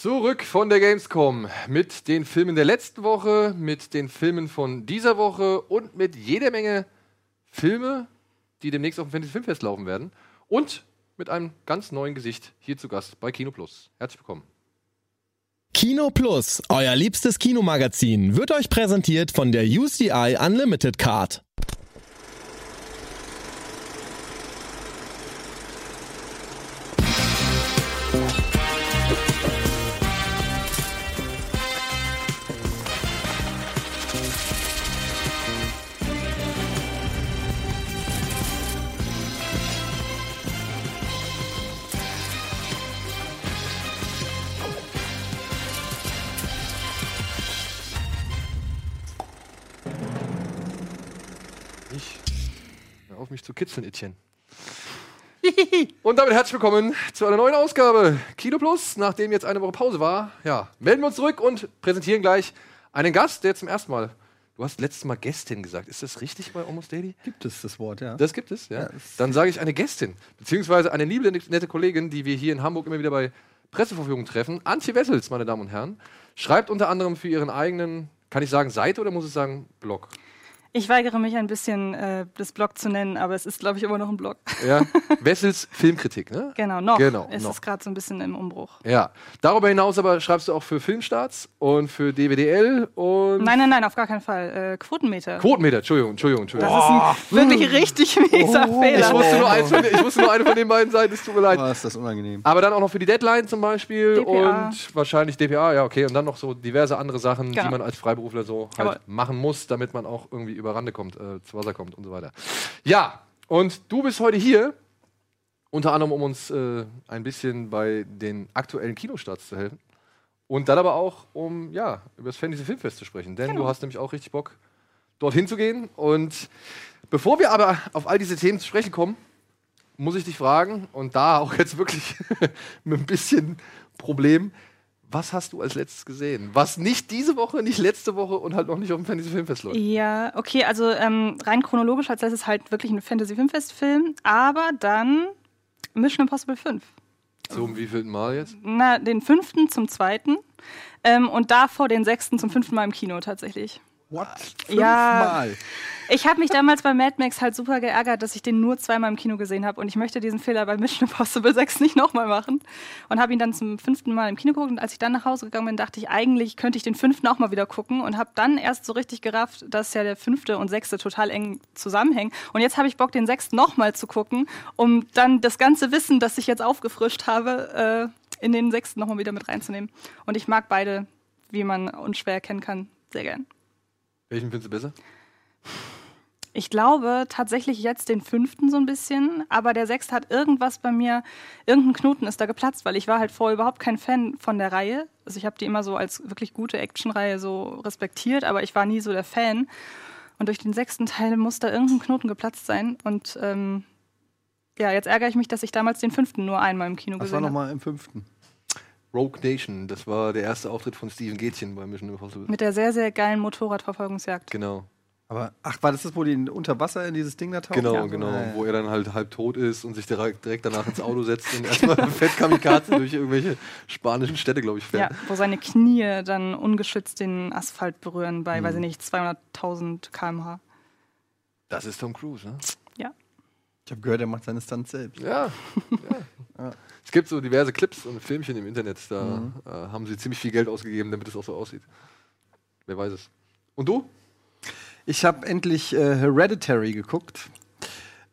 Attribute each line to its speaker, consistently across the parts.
Speaker 1: Zurück von der Gamescom mit den Filmen der letzten Woche, mit den Filmen von dieser Woche und mit jeder Menge Filme, die demnächst auf dem Fantasy Filmfest laufen werden. Und mit einem ganz neuen Gesicht hier zu Gast bei Kino Plus. Herzlich willkommen.
Speaker 2: Kino Plus, euer liebstes Kinomagazin, wird euch präsentiert von der UCI Unlimited Card.
Speaker 1: Kitzeln, Etienne. Und damit herzlich willkommen zu einer neuen Ausgabe Kino Plus. Nachdem jetzt eine Woche Pause war, ja, melden wir uns zurück und präsentieren gleich einen Gast, der zum ersten Mal. Du hast letztes Mal Gästin gesagt. Ist das richtig bei Almost Daily?
Speaker 3: Gibt es das Wort, ja?
Speaker 1: Das gibt es, ja.
Speaker 3: Ja,
Speaker 1: Dann sage ich eine Gästin, beziehungsweise eine liebe, nette Kollegin, die wir hier in Hamburg immer wieder bei Presseverführungen treffen. Antje Wessels, meine Damen und Herren, schreibt unter anderem für ihren eigenen, kann ich sagen Seite oder muss ich sagen Blog?
Speaker 4: Ich weigere mich ein bisschen, äh, das Blog zu nennen, aber es ist, glaube ich, immer noch ein Blog.
Speaker 1: Ja, Wessels Filmkritik, ne?
Speaker 4: Genau, noch.
Speaker 1: Genau,
Speaker 4: Es
Speaker 1: noch.
Speaker 4: ist gerade so ein bisschen im Umbruch.
Speaker 1: Ja. Darüber hinaus aber schreibst du auch für Filmstarts und für DWDL und
Speaker 4: Nein, nein, nein, auf gar keinen Fall. Äh, Quotenmeter.
Speaker 1: Quotenmeter. Entschuldigung, Entschuldigung, Entschuldigung.
Speaker 4: das ist ein wirklich richtig mieser
Speaker 1: ich,
Speaker 4: Fehler.
Speaker 1: wusste nur eins von, ich wusste nur eine von den beiden Seiten, es tut mir leid.
Speaker 3: Oh, ist das unangenehm.
Speaker 1: Aber dann auch noch für die Deadline zum Beispiel
Speaker 4: DPA.
Speaker 1: und wahrscheinlich DPA, ja, okay. Und dann noch so diverse andere Sachen, die
Speaker 4: Genau.
Speaker 1: man als Freiberufler so halt
Speaker 4: Jawohl.
Speaker 1: machen muss, damit man auch irgendwie über Rande kommt, äh, zu Wasser kommt und so weiter. Ja, und du bist heute hier, unter anderem, um uns äh, ein bisschen bei den aktuellen Kinostarts zu helfen. Und dann aber auch, um ja, über das Fantasy Filmfest zu sprechen. Denn
Speaker 4: Genau.
Speaker 1: du hast nämlich auch richtig Bock, dorthin zu gehen. Und bevor wir aber auf all diese Themen zu sprechen kommen, muss ich dich fragen, und da auch jetzt wirklich mit ein bisschen Problem, was hast du als letztes gesehen? Was nicht diese Woche, nicht letzte Woche und halt noch nicht auf dem Fantasy Filmfest läuft.
Speaker 4: Ja, okay, also ähm, rein chronologisch als letztes halt wirklich ein Fantasy-Filmfest-Film, aber dann Mission Impossible 5.
Speaker 1: So um wievielten Mal jetzt?
Speaker 4: Na, den fünften zum zweiten ähm, und davor den sechsten zum fünften Mal im Kino tatsächlich.
Speaker 3: What?
Speaker 4: Ja.
Speaker 3: Fünfmal?
Speaker 4: Ich habe mich damals bei Mad Max halt super geärgert, dass ich den nur zweimal im Kino gesehen habe und ich möchte diesen Fehler bei Mission Impossible 6 nicht nochmal machen und habe ihn dann zum fünften Mal im Kino geguckt und als ich dann nach Hause gegangen bin, dachte ich, eigentlich könnte ich den fünften auch mal wieder gucken und habe dann erst so richtig gerafft, dass ja der fünfte und sechste total eng zusammenhängen und jetzt habe ich Bock, den sechsten nochmal zu gucken, um dann das ganze Wissen, das ich jetzt aufgefrischt habe, äh, in den sechsten nochmal wieder mit reinzunehmen und ich mag beide, wie man unschwer erkennen kann, sehr gern.
Speaker 1: Welchen findest du besser?
Speaker 4: Ich glaube tatsächlich jetzt den fünften so ein bisschen, aber der sechste hat irgendwas bei mir, irgendein Knoten ist da geplatzt, weil ich war halt vorher überhaupt kein Fan von der Reihe. Also ich habe die immer so als wirklich gute Actionreihe so respektiert, aber ich war nie so der Fan. Und durch den sechsten Teil muss da irgendein Knoten geplatzt sein. Und ähm, ja, jetzt ärgere ich mich, dass ich damals den fünften nur einmal im Kino
Speaker 3: Was war
Speaker 4: gesehen habe.
Speaker 3: nochmal im fünften?
Speaker 1: Rogue Nation, das war der erste Auftritt von Steven Gätchen bei Mission Impossible.
Speaker 4: Mit der sehr, sehr geilen Motorradverfolgungsjagd.
Speaker 1: Genau,
Speaker 3: Aber, ach, war das das, wo die unter Wasser in dieses Ding da tauchen?
Speaker 1: genau,
Speaker 4: Ja.
Speaker 1: genau.
Speaker 3: Ja, ja.
Speaker 1: Wo er dann halt halb tot ist und sich direkt, direkt danach ins Auto setzt und erstmal fett Kamikaze durch irgendwelche spanischen Städte, glaube ich,
Speaker 4: Ja,
Speaker 1: fährt.
Speaker 4: wo seine Knie dann ungeschützt den Asphalt berühren bei,
Speaker 1: Mhm.
Speaker 4: weiß ich nicht, 200.000 km/h.
Speaker 1: Das ist Tom Cruise, ne?
Speaker 4: Ja.
Speaker 3: Ich habe gehört, er macht seine Stunts selbst.
Speaker 1: Ja. ja. Es gibt so diverse Clips und Filmchen im Internet, da äh, haben sie ziemlich viel Geld ausgegeben, damit es auch so aussieht. Wer weiß es. Und du?
Speaker 3: Ich habe endlich äh, Hereditary geguckt.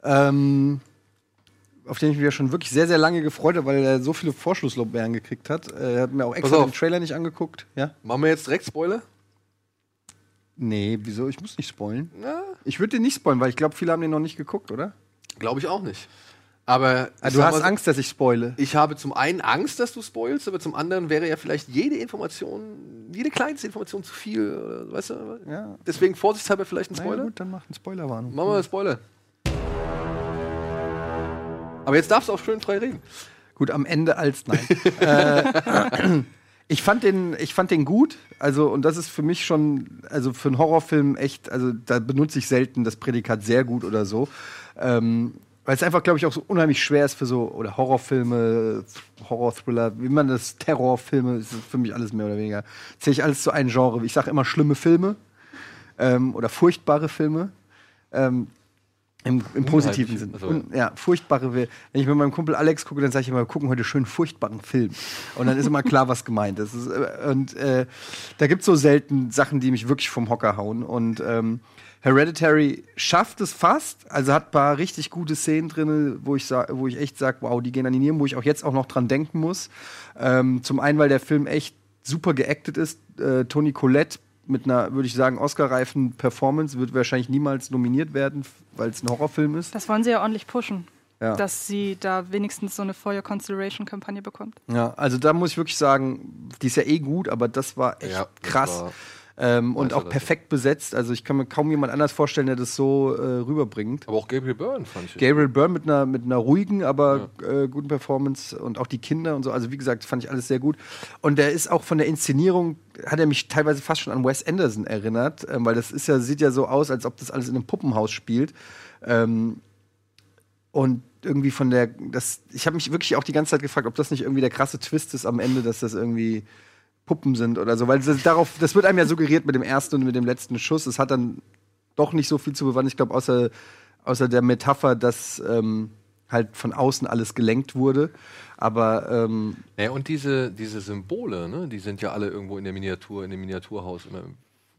Speaker 3: Ähm, auf den ich mich ja schon wirklich sehr, sehr lange gefreut habe, weil er so viele Vorschusslorbeeren gekriegt hat. Äh, Er hat mir auch extra den Trailer nicht angeguckt. Ja?
Speaker 1: Machen wir jetzt direkt Spoiler?
Speaker 3: Nee, wieso? Ich muss nicht spoilen.
Speaker 1: Ja,
Speaker 3: Ich würde den nicht spoilen, weil ich glaube, viele haben den noch nicht geguckt, oder?
Speaker 1: glaube ich auch nicht. Aber ich
Speaker 3: du hast
Speaker 1: so,
Speaker 3: Angst, dass ich spoile.
Speaker 1: Ich habe zum einen Angst, dass du spoilst, aber zum anderen wäre ja vielleicht jede Information, jede kleinste Information zu viel. Weißt du?
Speaker 3: Ja.
Speaker 1: Deswegen vorsichtshalber vielleicht ein
Speaker 3: Na
Speaker 1: Spoiler.
Speaker 3: ja, gut, dann mach eine Spoilerwarnung.
Speaker 1: Machen wir einen Spoiler. Aber jetzt darfst du auch schön frei reden.
Speaker 3: Gut, am Ende als nein. äh, ich fand den, ich fand den gut. Also und das ist für mich schon, also für einen Horrorfilm echt, also da benutze ich selten das Prädikat sehr gut oder so. Ähm, weil es einfach, glaube ich, auch so unheimlich schwer ist für so, oder Horrorfilme, Horror-Thriller, wie man das, Terrorfilme, ist für mich alles mehr oder weniger. Zähle ich alles zu einem Genre. Ich sage immer schlimme Filme ähm, oder furchtbare Filme. Ähm, im, Im positiven Sinn.
Speaker 1: Also-
Speaker 3: ja, furchtbare. Wenn ich mit meinem Kumpel Alex gucke, dann sage ich immer, wir gucken heute schön furchtbaren Film. Und dann ist immer klar, was gemeint ist äh, und äh, da gibt es so selten Sachen, die mich wirklich vom Hocker hauen. Und ähm, Hereditary schafft es fast. Also hat ein paar richtig gute Szenen drin, wo ich, sa- wo ich echt sage, wow, die gehen an die Nieren, wo ich auch jetzt auch noch dran denken muss. Ähm, zum einen, weil der Film echt super geactet ist. Äh, Toni Collette mit einer, würde ich sagen, Oscar-reifen Performance wird wahrscheinlich niemals nominiert werden, weil es ein Horrorfilm ist.
Speaker 4: Das wollen sie ja ordentlich pushen.
Speaker 3: Ja.
Speaker 4: Dass sie da wenigstens so eine For Your Consideration-Kampagne bekommt.
Speaker 3: Ja, also da muss ich wirklich sagen, die ist ja eh gut, aber das war echt
Speaker 1: Ja, das
Speaker 3: krass.
Speaker 1: war-
Speaker 3: ähm, und auch perfekt besetzt. Also ich kann mir kaum jemand anders vorstellen, der das so äh, rüberbringt.
Speaker 1: Aber auch Gabriel Byrne fand ich.
Speaker 3: Gabriel Byrne mit einer, mit einer ruhigen, aber äh, guten Performance und auch die Kinder und so. Also wie gesagt, fand ich alles sehr gut. Und der ist auch von der Inszenierung, hat er mich teilweise fast schon an Wes Anderson erinnert, ähm, weil das ist ja, sieht ja so aus, als ob das alles in einem Puppenhaus spielt. Ähm, und irgendwie von der, das, ich habe mich wirklich auch die ganze Zeit gefragt, ob das nicht irgendwie der krasse Twist ist am Ende, dass das irgendwie Puppen sind oder so, weil das, darauf, das wird einem ja suggeriert mit dem ersten und mit dem letzten Schuss. Es hat dann doch nicht so viel zu bewahren. Ich glaube, außer, außer der Metapher, dass ähm, halt von außen alles gelenkt wurde. Aber ähm,
Speaker 1: Ja, und diese, diese Symbole, ne, die sind ja alle irgendwo in der Miniatur, in dem Miniaturhaus immer,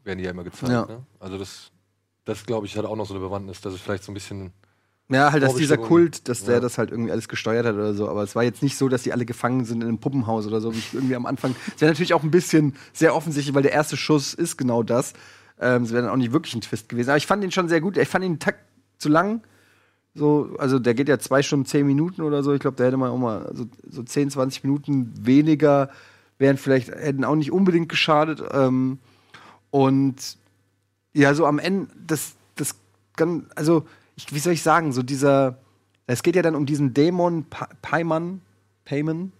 Speaker 1: werden die ja immer gezeigt.
Speaker 3: Ja.
Speaker 1: Ne? Also das, das glaube ich, hat auch noch so eine Bewandtnis, dass es vielleicht so ein bisschen.
Speaker 3: Ja, halt, dass dieser. Kult, dass der
Speaker 1: Ja.
Speaker 3: das halt irgendwie alles gesteuert hat oder so. Aber es war jetzt nicht so, dass die alle gefangen sind in einem Puppenhaus oder so, wie ich irgendwie am Anfang. Es wäre natürlich auch ein bisschen sehr offensichtlich, weil der erste Schuss ist genau das. Ähm, es wäre dann auch nicht wirklich ein Twist gewesen. Aber ich fand ihn schon sehr gut. Ich fand ihn einen Takt zu lang. So, also der geht ja zwei Stunden, zehn Minuten oder so. Ich glaube, da hätte man auch mal so, so 10, 20 Minuten weniger wären vielleicht, hätten auch nicht unbedingt geschadet. Ähm, und ja, so am Ende, das, das kann, also, ich, wie soll ich sagen, so dieser, es geht ja dann um diesen Dämon Pa- Paiman, Payman,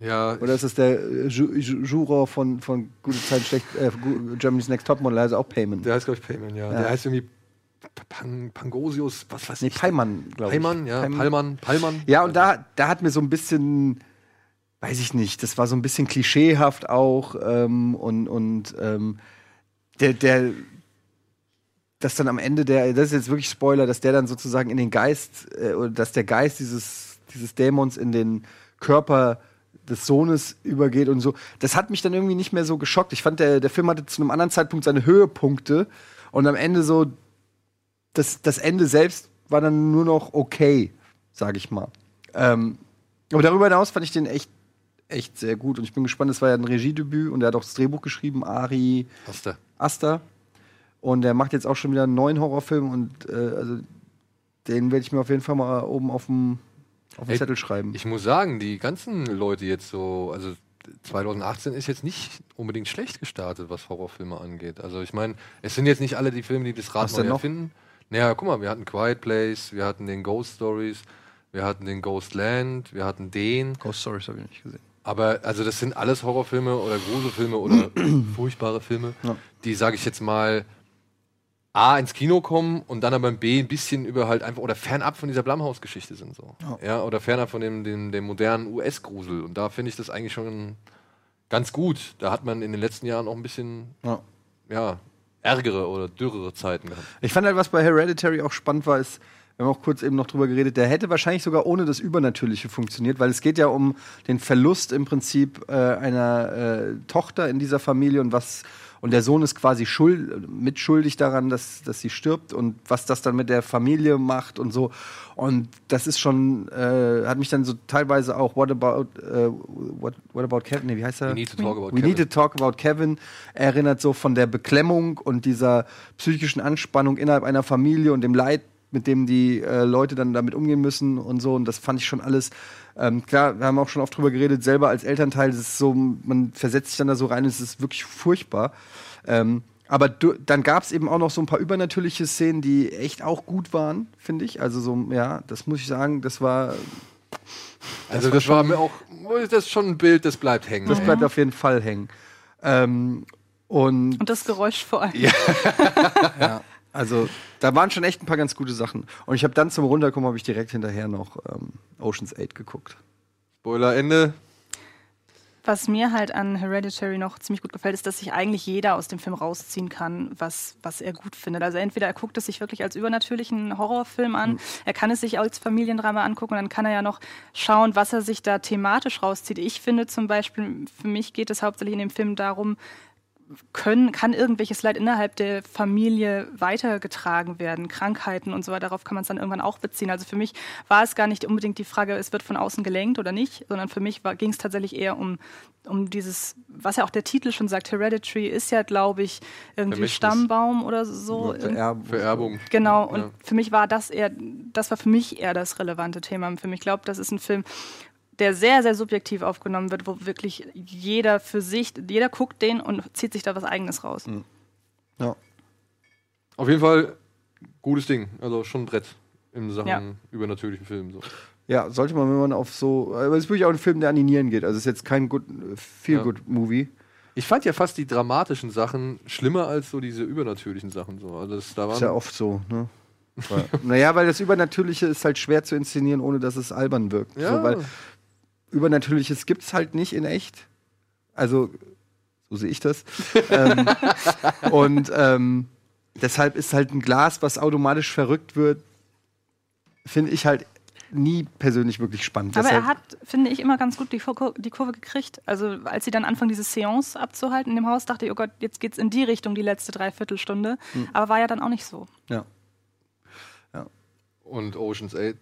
Speaker 1: Ja,
Speaker 3: oder ist das der äh, Ju Ju Juror von, von Gute Zeit, Schlecht, äh, Germany's Next Topmodel, also auch Payman.
Speaker 1: der heißt, glaube ich, Payman, ja.
Speaker 3: Ja.
Speaker 1: Der heißt irgendwie Pang, Pangosius, was weiß
Speaker 3: Nee,
Speaker 1: ich.
Speaker 3: Paiman, glaube ich.
Speaker 1: Payman, ja,
Speaker 3: Payman.
Speaker 1: Palman, Palman.
Speaker 3: Ja, und da, da hat mir so ein bisschen, weiß ich nicht, das war so ein bisschen klischeehaft auch ähm, und, und ähm, der, der, dass dann am Ende der, das ist jetzt wirklich Spoiler, dass der dann sozusagen in den Geist, äh, oder dass der Geist dieses, dieses Dämons in den Körper des Sohnes übergeht und so. Das hat mich dann irgendwie nicht mehr so geschockt. Ich fand, der, der Film hatte zu einem anderen Zeitpunkt seine Höhepunkte und am Ende so, das, das Ende selbst war dann nur noch okay, sage ich mal. Ähm, aber darüber hinaus fand ich den echt, echt sehr gut und ich bin gespannt. Es war ja ein Regiedebüt und er hat auch das Drehbuch geschrieben, Ari
Speaker 1: Hast du.
Speaker 3: Und er macht jetzt auch schon wieder einen neuen Horrorfilm und äh, also den werde ich mir auf jeden Fall mal oben auf dem auf den Zettel schreiben.
Speaker 1: Ich muss sagen, die ganzen Leute jetzt so, also 2018 ist jetzt nicht unbedingt schlecht gestartet, was Horrorfilme angeht. Also ich meine, es sind jetzt nicht alle die Filme, die das Rad neu erfinden. Naja, guck mal, wir hatten Quiet Place, wir hatten den Ghost Stories, wir hatten den Ghost Land, wir hatten den.
Speaker 3: Ghost Stories habe ich nicht gesehen.
Speaker 1: Aber also das sind alles Horrorfilme oder Gruselfilme oder furchtbare Filme,
Speaker 3: Ja.
Speaker 1: die, sage ich jetzt mal, A ins Kino kommen und dann aber B ein bisschen über halt einfach oder fernab von dieser Blumhouse-Geschichte sind so. Ja. oder fernab von dem, dem, dem modernen US-Grusel. Und da finde ich das eigentlich schon ganz gut. Da hat man in den letzten Jahren auch ein bisschen,
Speaker 3: Ja.
Speaker 1: ja, ärgere oder dürrere Zeiten gehabt.
Speaker 3: Ich fand halt, was bei Hereditary auch spannend war, ist, wir haben auch kurz eben noch drüber geredet, der hätte wahrscheinlich sogar ohne das Übernatürliche funktioniert, weil es geht ja um den Verlust im Prinzip äh, einer äh, Tochter in dieser Familie und was und der Sohn ist quasi schuld, mitschuldig daran, dass, dass sie stirbt und was das dann mit der Familie macht und so. Und das ist schon, äh, hat mich dann so teilweise auch What About, äh, what, what About Kevin, nee, wie heißt er?
Speaker 1: We need to talk about
Speaker 3: We need to
Speaker 1: Kevin.
Speaker 3: Talk About Kevin erinnert so von der Beklemmung und dieser psychischen Anspannung innerhalb einer Familie und dem Leid, mit dem die äh, Leute dann damit umgehen müssen und so. Und das fand ich schon alles. Ähm, klar, wir haben auch schon oft drüber geredet, selber als Elternteil, das ist so, man versetzt sich dann da so rein, es ist wirklich furchtbar. Ähm, aber du, dann gab es eben auch noch so ein paar übernatürliche Szenen, die echt auch gut waren, finde ich. Also so, ja, das muss ich sagen, das war,
Speaker 1: Also das war mir auch, das ist schon ein Bild, das bleibt hängen.
Speaker 3: das bleibt auf jeden Fall hängen. Ähm, und
Speaker 4: Und das Geräusch vor allem.
Speaker 3: Ja, Also, da waren schon echt ein paar ganz gute Sachen. Und ich habe dann zum Runterkommen, habe ich direkt hinterher noch ähm, Ocean's 8 geguckt.
Speaker 1: Spoiler Ende.
Speaker 4: Was mir halt an Hereditary noch ziemlich gut gefällt, ist, dass sich eigentlich jeder aus dem Film rausziehen kann, was, was er gut findet. Also entweder er guckt es sich wirklich als übernatürlichen Horrorfilm an, er kann es sich als Familiendrama angucken und dann kann er ja noch schauen, was er sich da thematisch rauszieht. Ich finde zum Beispiel, für mich geht es hauptsächlich in dem Film darum, können, kann irgendwelches Leid innerhalb der Familie weitergetragen werden, Krankheiten und so weiter, darauf kann man es dann irgendwann auch beziehen. Also für mich war es gar nicht unbedingt die Frage, es wird von außen gelenkt oder nicht, sondern für mich ging es tatsächlich eher um, um dieses, was ja auch der Titel schon sagt, Hereditary ist ja, glaube ich, irgendwie. Stammbaum oder so.
Speaker 3: Vererbung.
Speaker 1: Vererbung.
Speaker 4: Genau, und
Speaker 1: Ja.
Speaker 4: für mich war das eher, das war für mich eher das relevante Thema. Für mich glaube, das ist ein Film, der sehr, sehr subjektiv aufgenommen wird, wo wirklich jeder für sich, jeder guckt den und zieht sich da was Eigenes raus.
Speaker 3: Ja.
Speaker 1: Auf jeden Fall gutes Ding. Also schon ein Brett in Sachen
Speaker 4: Ja.
Speaker 1: übernatürlichen Filmen. So.
Speaker 3: ja, sollte man, wenn man auf so. Aber es ist wirklich auch ein Film, der an die Nieren geht. Also, es ist jetzt kein good, Feel-Good-Movie.
Speaker 1: Ich fand ja fast die dramatischen Sachen schlimmer als so diese übernatürlichen Sachen. So. Also das, da
Speaker 3: Ist ja oft so, ne? Weil- naja, weil das Übernatürliche ist halt schwer zu inszenieren, ohne dass es albern wirkt.
Speaker 1: Ja.
Speaker 3: So, weil Übernatürliches gibt es halt nicht in echt. Also, so sehe ich das. ähm, und ähm, deshalb ist halt ein Glas, was automatisch verrückt wird, finde ich halt nie persönlich wirklich spannend.
Speaker 4: Aber
Speaker 3: Deshalb-
Speaker 4: er hat, finde ich, immer ganz gut die, Kur- die Kurve gekriegt. Also als sie dann anfangen, diese Seance abzuhalten in dem Haus, dachte ich, oh Gott, jetzt geht's in die Richtung die letzte Dreiviertelstunde.
Speaker 3: Hm.
Speaker 4: Aber war ja dann auch nicht so.
Speaker 3: ja.
Speaker 1: und Ocean's 8.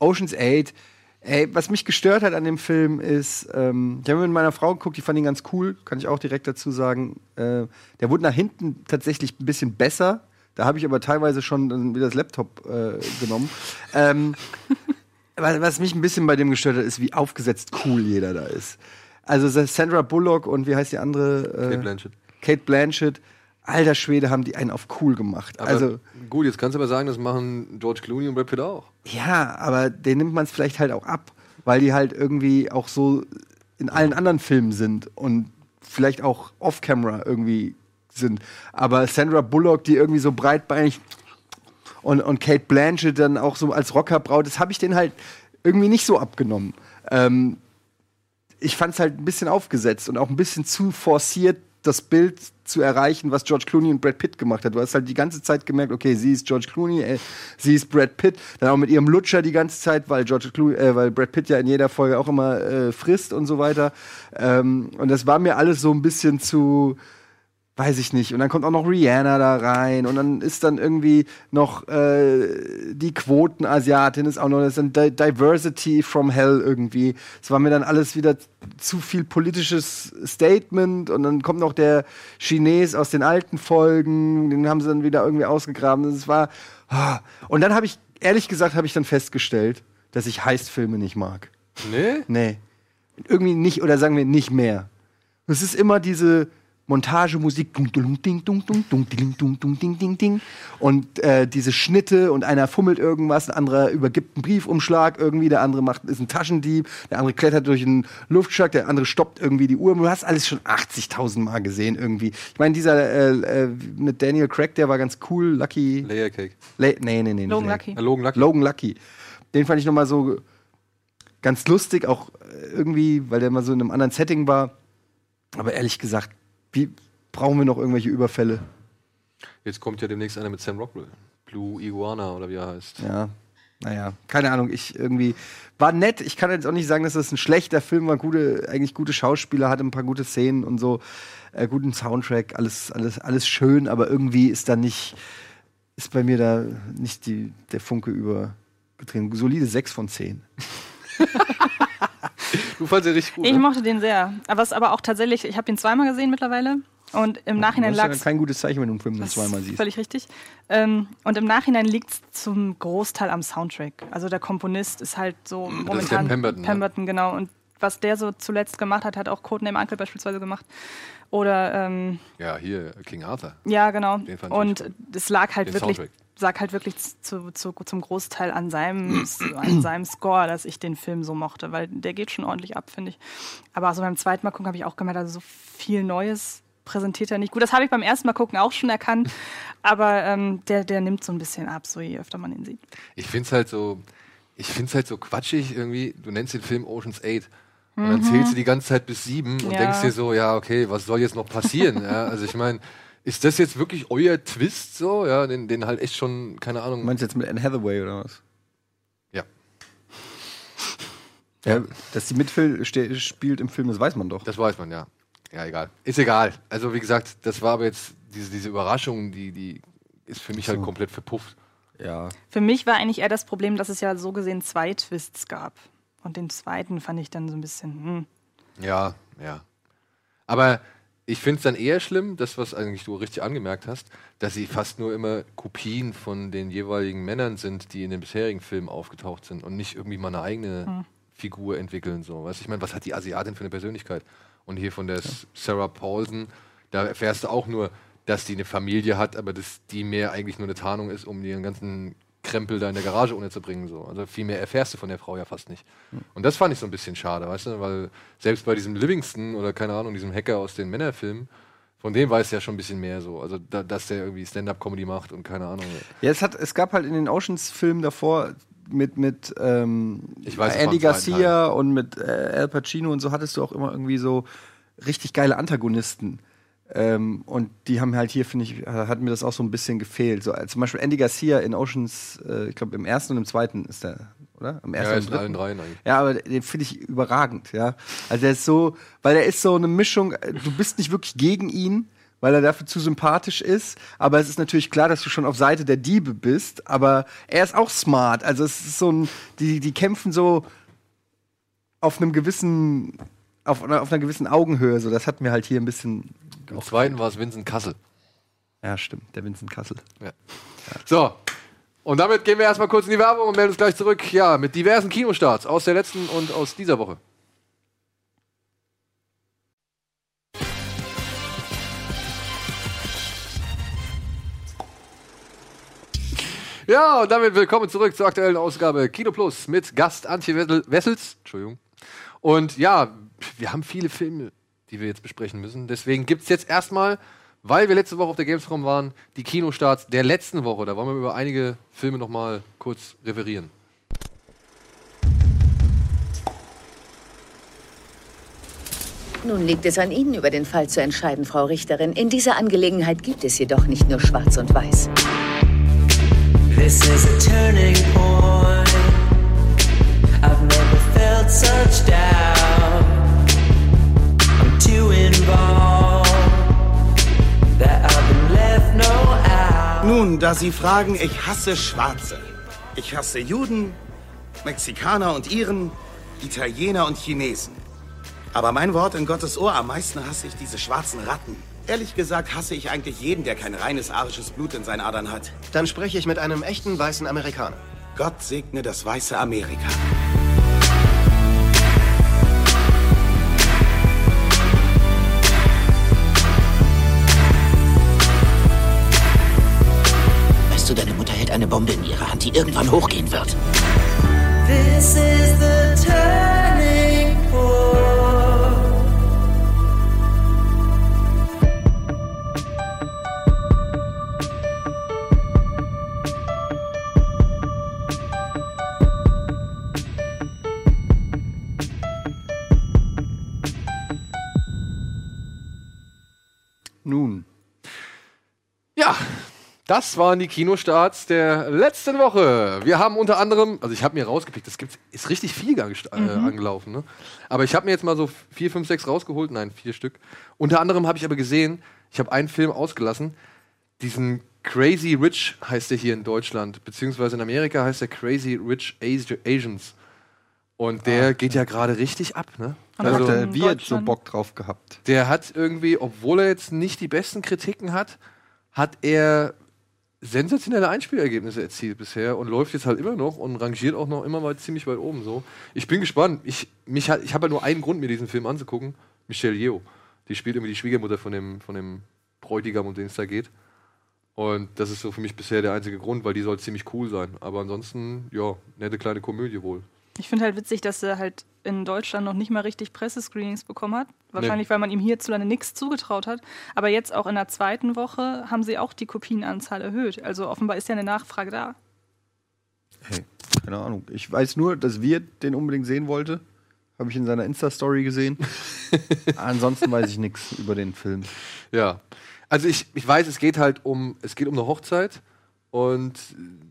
Speaker 3: Ocean's 8. Ey, was mich gestört hat an dem Film ist, ähm, ich habe mit meiner Frau geguckt, die fand ihn ganz cool, kann ich auch direkt dazu sagen. Äh, der wurde nach hinten tatsächlich ein bisschen besser. Da habe ich aber teilweise schon wieder das Laptop äh, genommen. ähm, was mich ein bisschen bei dem gestört hat, ist, wie aufgesetzt cool jeder da ist. Also Sandra Bullock und wie heißt die andere? Äh,
Speaker 1: Kate Blanchett.
Speaker 3: Kate Blanchett. Alter Schwede, haben die einen auf cool gemacht.
Speaker 1: Aber
Speaker 3: also
Speaker 1: gut, jetzt kannst du aber sagen, das machen George Clooney und Brad Pitt auch.
Speaker 3: Ja, aber den nimmt man es vielleicht halt auch ab, weil die halt irgendwie auch so in allen anderen Filmen sind und vielleicht auch off-camera irgendwie sind. Aber Sandra Bullock, die irgendwie so breitbeinig und, und Kate Blanchett dann auch so als Rockerbraut, das habe ich denen halt irgendwie nicht so abgenommen. Ähm, ich fand es halt ein bisschen aufgesetzt und auch ein bisschen zu forciert, das Bild zu erreichen, was George Clooney und Brad Pitt gemacht hat. Du hast halt die ganze Zeit gemerkt, okay, sie ist George Clooney, äh, sie ist Brad Pitt, dann auch mit ihrem Lutscher die ganze Zeit, weil George Clooney, äh, weil Brad Pitt ja in jeder Folge auch immer äh, frisst und so weiter. Ähm, und das war mir alles so ein bisschen zu weiß ich nicht. Und dann kommt auch noch Rihanna da rein und dann ist dann irgendwie noch äh, die Quotenasiatin ist auch noch, das ist ein Di Diversity from Hell irgendwie. Es war mir dann alles wieder zu viel politisches Statement und dann kommt noch der Chines aus den alten Folgen, den haben sie dann wieder irgendwie ausgegraben. Es war ah. und dann habe ich ehrlich gesagt habe ich dann festgestellt, dass ich Heistfilme nicht mag.
Speaker 1: Nee?
Speaker 3: Nee. Irgendwie nicht, oder sagen wir nicht mehr. Es ist immer diese Montagemusik, dung, dung, ding, dung, dung, dung, ding, dung, dung, ding, ding, ding. Und äh, diese Schnitte und einer fummelt irgendwas, ein anderer übergibt einen Briefumschlag irgendwie, der andere macht, ist ein Taschendieb, der andere klettert durch einen Luftschlag, der andere stoppt irgendwie die Uhr. Du hast alles schon 80.000 Mal gesehen irgendwie. Ich meine, dieser äh, äh, mit Daniel Craig, der war ganz cool, Lucky.
Speaker 1: Layer Cake.
Speaker 3: Le nee, nee, nee.
Speaker 4: Logan
Speaker 3: Le-
Speaker 4: Lucky.
Speaker 1: Äh, Logan Lucky.
Speaker 3: Logan Lucky. Den fand ich nochmal so ganz lustig, auch irgendwie, weil der mal so in einem anderen Setting war. Aber ehrlich gesagt, wie brauchen wir noch irgendwelche Überfälle?
Speaker 1: Jetzt kommt ja demnächst einer mit Sam Rockwell. Blue Iguana oder wie er heißt.
Speaker 3: Ja, naja, keine Ahnung. Ich irgendwie war nett. Ich kann jetzt auch nicht sagen, dass das ein schlechter Film war. Gute, eigentlich gute Schauspieler, hatte ein paar gute Szenen und so, äh, guten Soundtrack, alles, alles, alles schön. Aber irgendwie ist da nicht, ist bei mir da nicht die, der Funke übergetreten. Solide 6 von 10.
Speaker 1: Du fandst ihn richtig gut.
Speaker 4: Ich
Speaker 1: ne?
Speaker 4: mochte den sehr. Aber es ist aber auch tatsächlich, ich habe den zweimal gesehen mittlerweile. Und im Nachhinein
Speaker 3: das
Speaker 4: lag
Speaker 3: ist ja kein gutes Zeichen, wenn du einen Film
Speaker 4: Das
Speaker 3: zweimal
Speaker 4: ist
Speaker 3: siehst.
Speaker 4: Völlig richtig. Ähm, und im Nachhinein liegt es zum Großteil am Soundtrack. Also der Komponist ist halt so
Speaker 1: ist
Speaker 4: momentan
Speaker 1: der Pemberton, ne?
Speaker 4: genau. Und was der so zuletzt gemacht hat, hat auch Codename Uncle beispielsweise gemacht. Oder ähm,
Speaker 1: Ja, hier, King Arthur.
Speaker 4: ja, genau.
Speaker 1: Den
Speaker 4: Und es lag halt
Speaker 1: Den
Speaker 4: wirklich,
Speaker 1: Soundtrack.
Speaker 4: Lag halt wirklich zu, zu, zum Großteil an seinem, an seinem Score, dass ich den Film so mochte, weil der geht schon ordentlich ab, finde ich. Aber so beim zweiten Mal gucken habe ich auch gemerkt, also so viel Neues präsentiert er nicht gut. Das habe ich beim ersten Mal gucken auch schon erkannt. Aber ähm, der, der nimmt so ein bisschen ab, so je öfter man ihn sieht.
Speaker 1: Ich finde es halt so, ich finde halt so quatschig irgendwie. Du nennst den Film Ocean's 8 und dann zählst du die ganze Zeit bis sieben und
Speaker 4: Mhm. Ja.
Speaker 1: denkst dir so, ja, okay, was soll jetzt noch passieren? ja, also ich meine, ist das jetzt wirklich euer Twist so? Ja, den, den halt echt schon, keine Ahnung.
Speaker 3: Meinst du jetzt mit Anne Hathaway oder was?
Speaker 1: ja.
Speaker 3: Ja, dass sie mitspielt spielt im Film, das weiß man doch.
Speaker 1: Das weiß man, ja. Ja, egal. Ist egal. Also, wie gesagt, das war aber jetzt diese, diese Überraschung, die, die ist für mich halt
Speaker 3: So.
Speaker 1: komplett verpufft.
Speaker 3: Ja.
Speaker 4: Für mich war eigentlich eher das Problem, dass es ja so gesehen zwei Twists gab. Und den zweiten fand ich dann so ein bisschen, hm.
Speaker 1: Ja, ja. Aber ich finde es dann eher schlimm, das, was eigentlich du richtig angemerkt hast, dass sie fast nur immer Kopien von den jeweiligen Männern sind, die in den bisherigen Filmen aufgetaucht sind und nicht irgendwie mal eine eigene Figur entwickeln. So. Weißt, ich meine, was hat die Asiatin für eine Persönlichkeit? Und hier von der S- Sarah Paulson, da erfährst du auch nur, dass die eine Familie hat, aber dass die mehr eigentlich nur eine Tarnung ist, um ihren ganzen Krempel da in der Garage unterzubringen. So. Also viel mehr erfährst du von der Frau ja fast nicht. Und das fand ich so ein bisschen schade, weißt du, weil selbst bei diesem Livingston oder keine Ahnung, diesem Hacker aus den Männerfilmen, von dem weiß ja schon ein bisschen mehr so. Also, da, dass der irgendwie Stand-up-Comedy macht und keine Ahnung.
Speaker 3: Ja, es, hat, es gab halt in den Oceans-Filmen davor mit, mit ähm,
Speaker 1: weiß,
Speaker 3: Andy Garcia und mit äh, Al Pacino und so hattest du auch immer irgendwie so richtig geile Antagonisten. Ähm, und die haben halt hier, finde ich, hat mir das auch so ein bisschen gefehlt. So, äh, zum Beispiel Andy Garcia in Oceans, äh, ich glaube im ersten und im zweiten ist der, oder? Im
Speaker 1: Ja,
Speaker 3: ersten
Speaker 1: ist
Speaker 3: und
Speaker 1: in allen dreien eigentlich.
Speaker 3: Ja, aber den finde ich überragend, ja. Also der ist so, weil er ist so eine Mischung, äh, du bist nicht wirklich gegen ihn, weil er dafür zu sympathisch ist, aber es ist natürlich klar, dass du schon auf Seite der Diebe bist, aber er ist auch smart. Also es ist so ein, die, die kämpfen so auf einem gewissen, auf einer, auf einer gewissen Augenhöhe, so das hat mir halt hier ein bisschen.
Speaker 1: Im zweiten war es Vincent Kassel.
Speaker 3: Ja, stimmt, der Vincent Kassel.
Speaker 1: Ja. So. Und damit gehen wir erstmal kurz in die Werbung und melden uns gleich zurück. Ja, mit diversen Kinostarts aus der letzten und aus dieser Woche. Ja, und damit willkommen zurück zur aktuellen Ausgabe Kino Plus mit Gast Antje Wessel- Wessels. Entschuldigung. Und ja, wir haben viele Filme, die wir jetzt besprechen müssen. Deswegen gibt es jetzt erstmal, weil wir letzte Woche auf der Gamescom waren, die Kinostarts der letzten Woche. Da wollen wir über einige Filme nochmal kurz referieren.
Speaker 5: Nun liegt es an Ihnen, über den Fall zu entscheiden, Frau Richterin. In dieser Angelegenheit gibt es jedoch nicht nur Schwarz und Weiß.
Speaker 6: This is a turning point. I've never felt such doubt.
Speaker 7: Nun, da Sie fragen, ich hasse Schwarze. Ich hasse Juden, Mexikaner und Iren, Italiener und Chinesen. Aber mein Wort in Gottes Ohr, am meisten hasse ich diese schwarzen Ratten. Ehrlich gesagt hasse ich eigentlich jeden, der kein reines arisches Blut in seinen Adern hat.
Speaker 8: Dann spreche ich mit einem echten weißen Amerikaner.
Speaker 7: Gott segne das weiße Amerika.
Speaker 8: Eine Bombe in ihrer Hand, die irgendwann hochgehen wird.
Speaker 6: This is the turning
Speaker 1: das waren die Kinostarts der letzten Woche. Wir haben unter anderem, also ich habe mir rausgepickt, es gibt, ist richtig viel äh, angelaufen, ne? Aber ich habe mir jetzt mal so vier, fünf, sechs rausgeholt, nein, vier Stück. Unter anderem habe ich aber gesehen, ich habe einen Film ausgelassen, diesen Crazy Rich heißt der hier in Deutschland, beziehungsweise in Amerika heißt der Crazy Rich Asi- Asians. Und der geht ja gerade richtig ab, ne?
Speaker 4: Also-
Speaker 3: hat der Wirt so? Bock drauf gehabt.
Speaker 1: der hat irgendwie, obwohl er jetzt nicht die besten Kritiken hat, hat er sensationelle Einspielergebnisse erzielt bisher und läuft jetzt halt immer noch und rangiert auch noch immer mal ziemlich weit oben so. Ich bin gespannt. Ich, ich habe halt nur einen Grund, mir diesen Film anzugucken. Michelle Yeoh. Die spielt irgendwie die Schwiegermutter von dem, von dem Bräutigam, um den es da geht. Und das ist so für mich bisher der einzige Grund, weil die soll ziemlich cool sein. Aber ansonsten, ja, nette kleine Komödie wohl.
Speaker 4: Ich finde halt witzig, dass er halt in Deutschland noch nicht mal richtig Pressescreenings bekommen hat. Wahrscheinlich, weil man ihm hierzulande nichts zugetraut hat. Aber jetzt auch in der zweiten Woche haben sie auch die Kopienanzahl erhöht. Also offenbar ist ja eine Nachfrage da.
Speaker 3: Hey, keine Ahnung. Ich weiß nur, dass wir den unbedingt sehen wollte. Habe ich in seiner Insta-Story gesehen. Ansonsten weiß ich nichts über den Film.
Speaker 1: Ja. Also ich, ich weiß, es geht halt um, es geht um eine Hochzeit und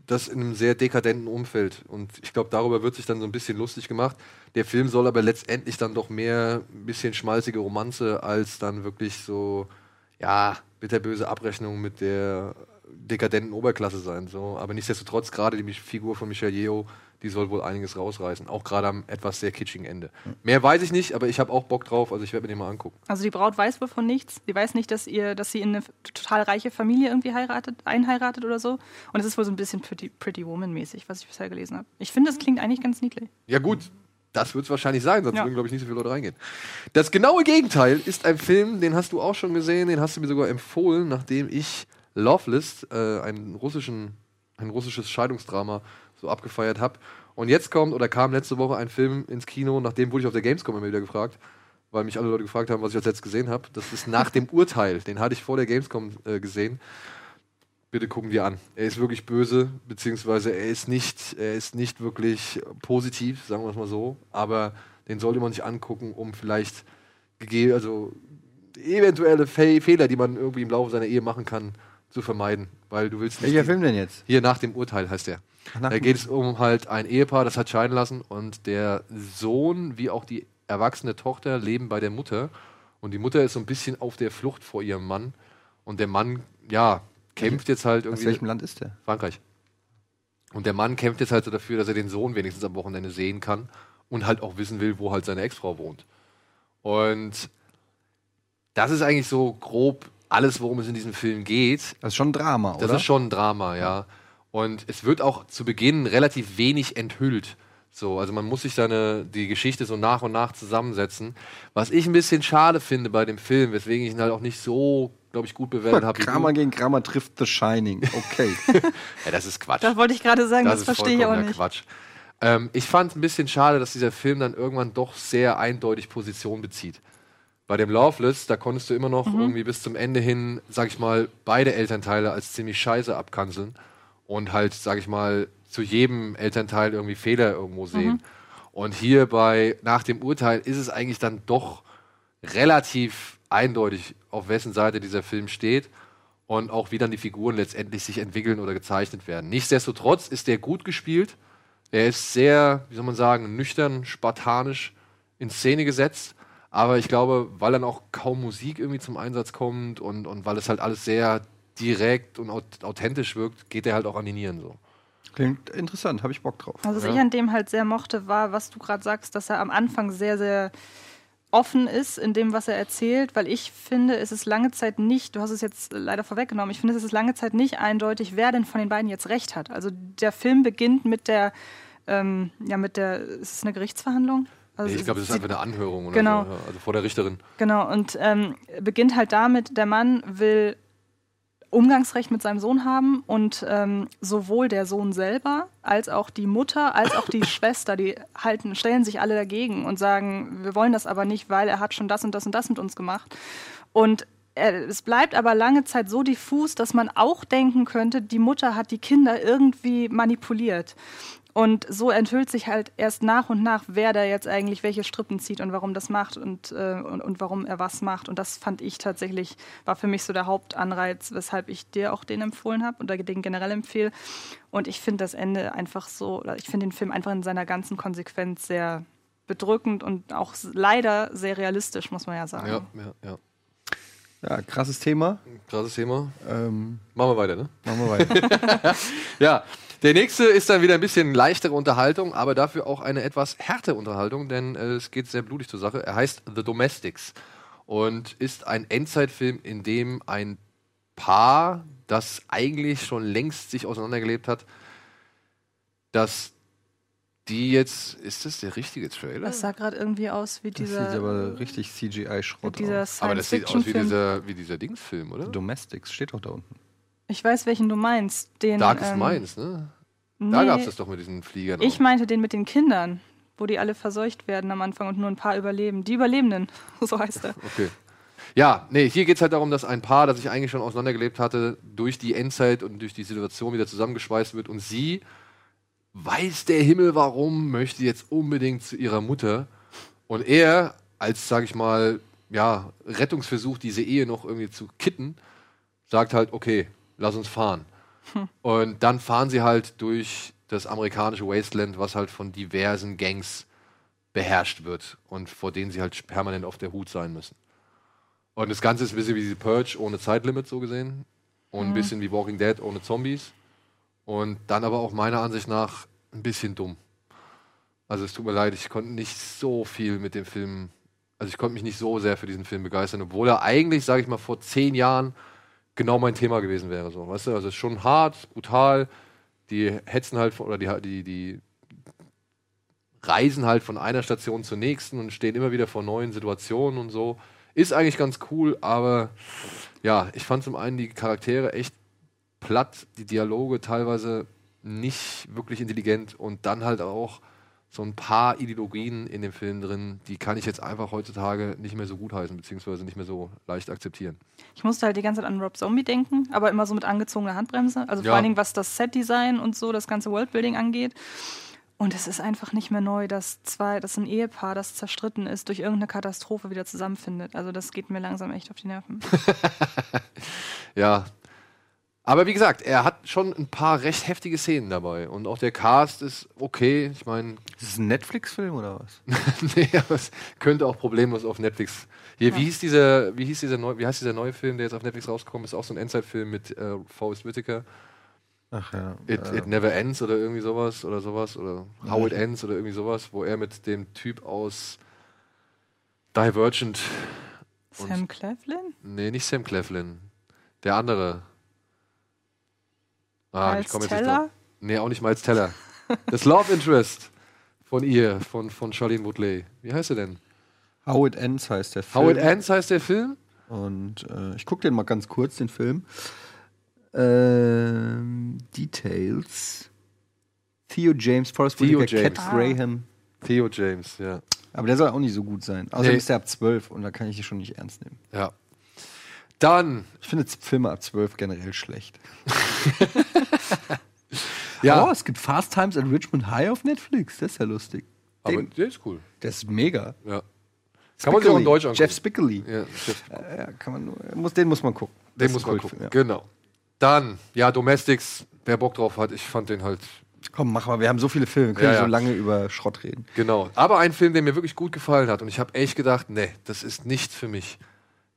Speaker 1: das in einem sehr dekadenten Umfeld. Und ich glaube, darüber wird sich dann so ein bisschen lustig gemacht. Der Film soll aber letztendlich dann doch mehr ein bisschen schmalzige Romanze als dann wirklich so, ja, bitterböse Abrechnung mit der dekadenten Oberklasse sein. So. Aber nichtsdestotrotz, gerade die Figur von Michelle Yeoh, die soll wohl einiges rausreißen. Auch gerade am etwas sehr kitschigen Ende. Mehr weiß ich nicht, aber ich habe auch Bock drauf. Also ich werde mir den mal angucken.
Speaker 4: Also die Braut weiß wohl von nichts. Sie weiß nicht, dass ihr, dass sie in eine total reiche Familie irgendwie heiratet, einheiratet oder so. Und es ist wohl so ein bisschen Pretty, Pretty Woman-mäßig, was ich bisher gelesen habe. Ich finde, das klingt eigentlich ganz niedlich.
Speaker 1: Ja, gut, das wird es wahrscheinlich sein, sonst
Speaker 4: Ja.
Speaker 1: würden, glaube ich, nicht so viele Leute reingehen. Das genaue Gegenteil ist ein Film, den hast du auch schon gesehen, den hast du mir sogar empfohlen, nachdem ich Loveless, äh, einen russischen, ein russisches Scheidungsdrama, so abgefeiert habe. Und jetzt kommt oder kam letzte Woche ein Film ins Kino, nachdem wurde ich auf der Gamescom immer wieder gefragt, weil mich alle Leute gefragt haben, was ich als letztes gesehen habe. Das ist nach dem Urteil, den hatte ich vor der Gamescom äh, gesehen. Bitte gucken wir an. Er ist wirklich böse, beziehungsweise er ist nicht, er ist nicht wirklich positiv, sagen wir es mal so. Aber den sollte man sich angucken, um vielleicht also eventuelle Fe Fehler, die man irgendwie im Laufe seiner Ehe machen kann, zu vermeiden. Weil du willst.
Speaker 3: Welcher Film denn jetzt?
Speaker 1: Hier nach dem Urteil heißt der. Da geht es um halt ein Ehepaar, das hat scheiden lassen und der Sohn wie auch die erwachsene Tochter leben bei der Mutter und die Mutter ist so ein bisschen auf der Flucht vor ihrem Mann und der Mann, ja, kämpft jetzt halt
Speaker 3: Aus
Speaker 1: irgendwie.
Speaker 3: welchem Land ist der?
Speaker 1: Frankreich. Und der Mann kämpft jetzt halt so dafür, dass er den Sohn wenigstens am Wochenende sehen kann und halt auch wissen will, wo halt seine Ex-Frau wohnt. Und das ist eigentlich so grob alles, worum es in diesem Film geht.
Speaker 3: Das ist schon ein Drama,
Speaker 1: Das
Speaker 3: oder?
Speaker 1: ist schon ein Drama, ja. Und es wird auch zu Beginn relativ wenig enthüllt. So, also man muss sich seine, die Geschichte so nach und nach zusammensetzen. Was ich ein bisschen schade finde bei dem Film, weswegen ich ihn halt auch nicht so, glaube ich, gut bewertet habe.
Speaker 3: Kramer gegen Kramer trifft The Shining. Okay.
Speaker 1: Ja, das ist Quatsch.
Speaker 4: Das wollte ich gerade sagen, das,
Speaker 1: ist
Speaker 4: verstehe ich auch nicht.
Speaker 1: Quatsch. Ähm, ich fand es ein bisschen schade, dass dieser Film dann irgendwann doch sehr eindeutig Position bezieht. Bei dem Loveless, da konntest du immer noch
Speaker 4: Mhm.
Speaker 1: irgendwie bis zum Ende hin, sag ich mal, beide Elternteile als ziemlich scheiße abkanzeln und halt, sag ich mal, zu jedem Elternteil irgendwie Fehler irgendwo sehen.
Speaker 4: Mhm.
Speaker 1: Und hier bei nach dem Urteil ist es eigentlich dann doch relativ eindeutig, auf wessen Seite dieser Film steht und auch wie dann die Figuren letztendlich sich entwickeln oder gezeichnet werden. Nichtsdestotrotz ist der gut gespielt. Er ist sehr, wie soll man sagen, nüchtern, spartanisch in Szene gesetzt. Aber ich glaube, weil dann auch kaum Musik irgendwie zum Einsatz kommt und, und weil es halt alles sehr direkt und aut- authentisch wirkt, geht er halt auch an die Nieren so.
Speaker 3: Klingt interessant, habe ich Bock drauf.
Speaker 4: Also, was
Speaker 1: Ja.
Speaker 4: ich an dem halt sehr mochte, war, was du gerade sagst, dass er am Anfang sehr, sehr offen ist in dem, was er erzählt, weil ich finde, es ist lange Zeit nicht, du hast es jetzt leider vorweggenommen, ich finde, es ist lange Zeit nicht eindeutig, wer denn von den beiden jetzt recht hat. Also der Film beginnt mit der, ähm, ja, mit der, ist es eine Gerichtsverhandlung? Also
Speaker 1: ich glaube, das ist einfach eine Anhörung oder
Speaker 4: Genau.
Speaker 1: so, ja, also vor der Richterin.
Speaker 4: Genau, und ähm, beginnt halt damit, der Mann will Umgangsrecht mit seinem Sohn haben und ähm, sowohl der Sohn selber als auch die Mutter als auch die Schwester, die halten, stellen sich alle dagegen und sagen, wir wollen das aber nicht, weil er hat schon das und das und das mit uns gemacht. Und äh, es bleibt aber lange Zeit so diffus, dass man auch denken könnte, die Mutter hat die Kinder irgendwie manipuliert. Und so enthüllt sich halt erst nach und nach, wer da jetzt eigentlich welche Strippen zieht und warum das macht und, äh, und, und warum er was macht. Und das fand ich tatsächlich, war für mich so der Hauptanreiz, weshalb ich dir auch den empfohlen habe oder den generell empfehle. Und ich finde das Ende einfach so, oder ich finde den Film einfach in seiner ganzen Konsequenz sehr bedrückend und auch leider sehr realistisch, muss man ja sagen.
Speaker 1: Ja, ja, ja.
Speaker 3: Ja, krasses Thema.
Speaker 1: Krasses Thema.
Speaker 3: Ähm,
Speaker 1: Machen wir weiter, ne?
Speaker 3: machen wir weiter.
Speaker 1: Ja, der nächste ist dann wieder ein bisschen leichtere Unterhaltung, aber dafür auch eine etwas härtere Unterhaltung, denn äh, es geht sehr blutig zur Sache. Er heißt The Domestics und ist ein Endzeitfilm, in dem ein Paar, das eigentlich schon längst sich auseinandergelebt hat, dass die jetzt, ist das der richtige Trailer?
Speaker 4: Das sah gerade irgendwie aus wie
Speaker 3: Das
Speaker 4: dieser,
Speaker 3: sieht aber richtig CGI-Schrott aus.
Speaker 1: aber das sieht aus wie dieser, wie dieser Dingsfilm, oder?
Speaker 3: Domestics steht doch da unten.
Speaker 4: Ich weiß, welchen du meinst. Den,
Speaker 1: Darkest
Speaker 4: ähm,
Speaker 1: Minds, ne? Da
Speaker 4: nee,
Speaker 1: gab es das doch mit diesen Fliegern.
Speaker 4: Ich
Speaker 1: auch.
Speaker 4: meinte den mit den Kindern. wo die alle verseucht werden am Anfang und nur ein paar überleben. Die Überlebenden, so heißt er.
Speaker 1: Okay. Ja, nee, hier geht es halt darum, dass ein Paar, das sich eigentlich schon auseinandergelebt hatte, durch die Endzeit und durch die Situation wieder zusammengeschweißt wird und sie weiß der Himmel warum, möchte jetzt unbedingt zu ihrer Mutter und er als, sag ich mal, ja, Rettungsversuch, diese Ehe noch irgendwie zu kitten, sagt halt, okay, lass uns fahren. Und dann fahren sie halt durch das amerikanische Wasteland, was halt von diversen Gangs beherrscht wird und vor denen sie halt permanent auf der Hut sein müssen. Und das Ganze ist ein bisschen wie die Purge ohne Zeitlimit so gesehen. Und ein bisschen wie Walking Dead ohne Zombies. Und dann aber auch meiner Ansicht nach ein bisschen dumm. Also es tut mir leid, ich konnte nicht so viel mit dem Film, also ich konnte mich nicht so sehr für diesen Film begeistern, obwohl er eigentlich, sage ich mal, vor zehn Jahren genau mein Thema gewesen wäre. So, weißt du? Also es ist schon hart, brutal. Die hetzen halt oder die, die, die reisen halt von einer Station zur nächsten und stehen immer wieder vor neuen Situationen und so. Ist eigentlich ganz cool, aber ja, ich fand zum einen die Charaktere echt platt, die Dialoge teilweise nicht wirklich intelligent und dann halt auch so ein paar Ideologien in dem Film drin, die kann ich jetzt einfach heutzutage nicht mehr so gutheißen, beziehungsweise nicht mehr so leicht akzeptieren.
Speaker 4: Ich musste halt die ganze Zeit an Rob Zombie denken, aber immer so mit angezogener Handbremse. Also vor
Speaker 1: Ja.
Speaker 4: allen Dingen, was das Setdesign und so, das ganze Worldbuilding angeht. Und es ist einfach nicht mehr neu, dass zwei, dass ein Ehepaar, das zerstritten ist, durch irgendeine Katastrophe wieder zusammenfindet. Also das geht mir langsam echt auf die Nerven.
Speaker 1: Ja. Aber wie gesagt, er hat schon ein paar recht heftige Szenen dabei. Und auch der Cast ist okay. Ich meine,
Speaker 3: Ist es ein Netflix-Film oder was?
Speaker 1: nee, aber es könnte auch problemlos auf Netflix. Hier, wie hieß dieser, wie hieß dieser neu, wie heißt dieser neue Film, der jetzt auf Netflix rausgekommen ist? Auch so ein Endzeitfilm mit äh, Forrest Whitaker.
Speaker 3: Ach ja.
Speaker 1: It,
Speaker 3: äh,
Speaker 1: It Never Ends oder irgendwie sowas oder sowas oder How It Ends oder irgendwie sowas, wo er mit dem Typ aus Divergent,
Speaker 4: Sam Cleflin?
Speaker 1: nee, nicht Sam Cleflin, der andere. Ah,
Speaker 4: Miles
Speaker 1: ich komme jetzt
Speaker 4: Teller?
Speaker 1: nicht drauf. Nee, auch nicht Miles Teller. Das Love Interest von ihr, von, von Charlene Woodley. Wie heißt er denn?
Speaker 3: How It Ends heißt der Film.
Speaker 1: How It Ends heißt der Film?
Speaker 3: Und äh, ich gucke den mal ganz kurz, den Film. Ähm, Details. Theo James, Forrest
Speaker 1: Theo
Speaker 3: Whitaker, Cat
Speaker 1: James.
Speaker 4: Ah.
Speaker 3: Graham.
Speaker 1: Theo James, ja.
Speaker 3: Aber der soll auch nicht so gut sein. Außerdem
Speaker 1: Nee.
Speaker 3: ist der ab 12 und da kann ich die schon nicht ernst nehmen.
Speaker 1: ja. Dann,
Speaker 3: Ich finde Filme ab 12 generell schlecht.
Speaker 1: ja,
Speaker 3: Oh, es gibt Fast Times at Richmond High auf Netflix. Das ist ja lustig.
Speaker 1: aber
Speaker 3: Den,
Speaker 1: der ist cool.
Speaker 3: der ist mega.
Speaker 1: Ja. Kann man sich auch in. Deutsch angucken.
Speaker 3: Jeff Spicoli.
Speaker 1: Ja, Jeff
Speaker 3: Ja, ja, kann man nur, muss, den muss man gucken. Das
Speaker 1: Den
Speaker 3: ist
Speaker 1: muss man gucken. Genau. Dann, ja, Domestics, wer Bock drauf hat, ich fand den halt,
Speaker 3: Ja. Komm, mach mal. Wir haben so viele Filme. Wir können
Speaker 1: Ja, ja.
Speaker 3: so lange über Schrott reden.
Speaker 1: genau. Aber ein Film, der mir wirklich gut gefallen hat und ich habe echt gedacht, nee, das ist nichts für mich.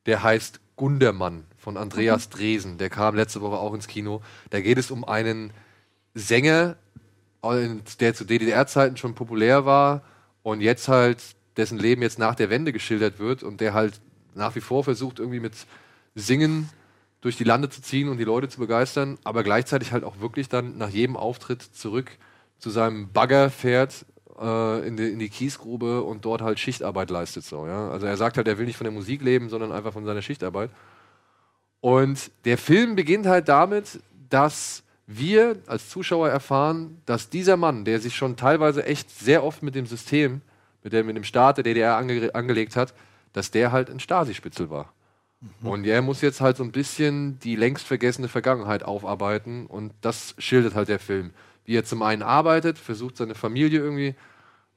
Speaker 1: Der heißt Gundermann von Andreas Dresen. Der kam letzte Woche auch ins Kino. Da geht es um einen Sänger, und der zu DDR-Zeiten schon populär war und jetzt halt dessen Leben jetzt nach der Wende geschildert wird und der halt nach wie vor versucht, irgendwie mit Singen durch die Lande zu ziehen und die Leute zu begeistern, aber gleichzeitig halt auch wirklich dann nach jedem Auftritt zurück zu seinem Bagger fährt äh, in, die, in die Kiesgrube und dort halt Schichtarbeit leistet. So, ja? Also er sagt halt, er will nicht von der Musik leben, sondern einfach von seiner Schichtarbeit. Und der Film beginnt halt damit, dass wir als Zuschauer erfahren, dass dieser Mann, der sich schon teilweise echt sehr oft mit dem System, mit dem, mit dem Staat der DDR ange angelegt hat, dass der halt ein Stasi-Spitzel war. Und er muss jetzt halt so ein bisschen die längst vergessene Vergangenheit aufarbeiten und das schildert halt der Film. Wie er zum einen arbeitet, versucht seine Familie irgendwie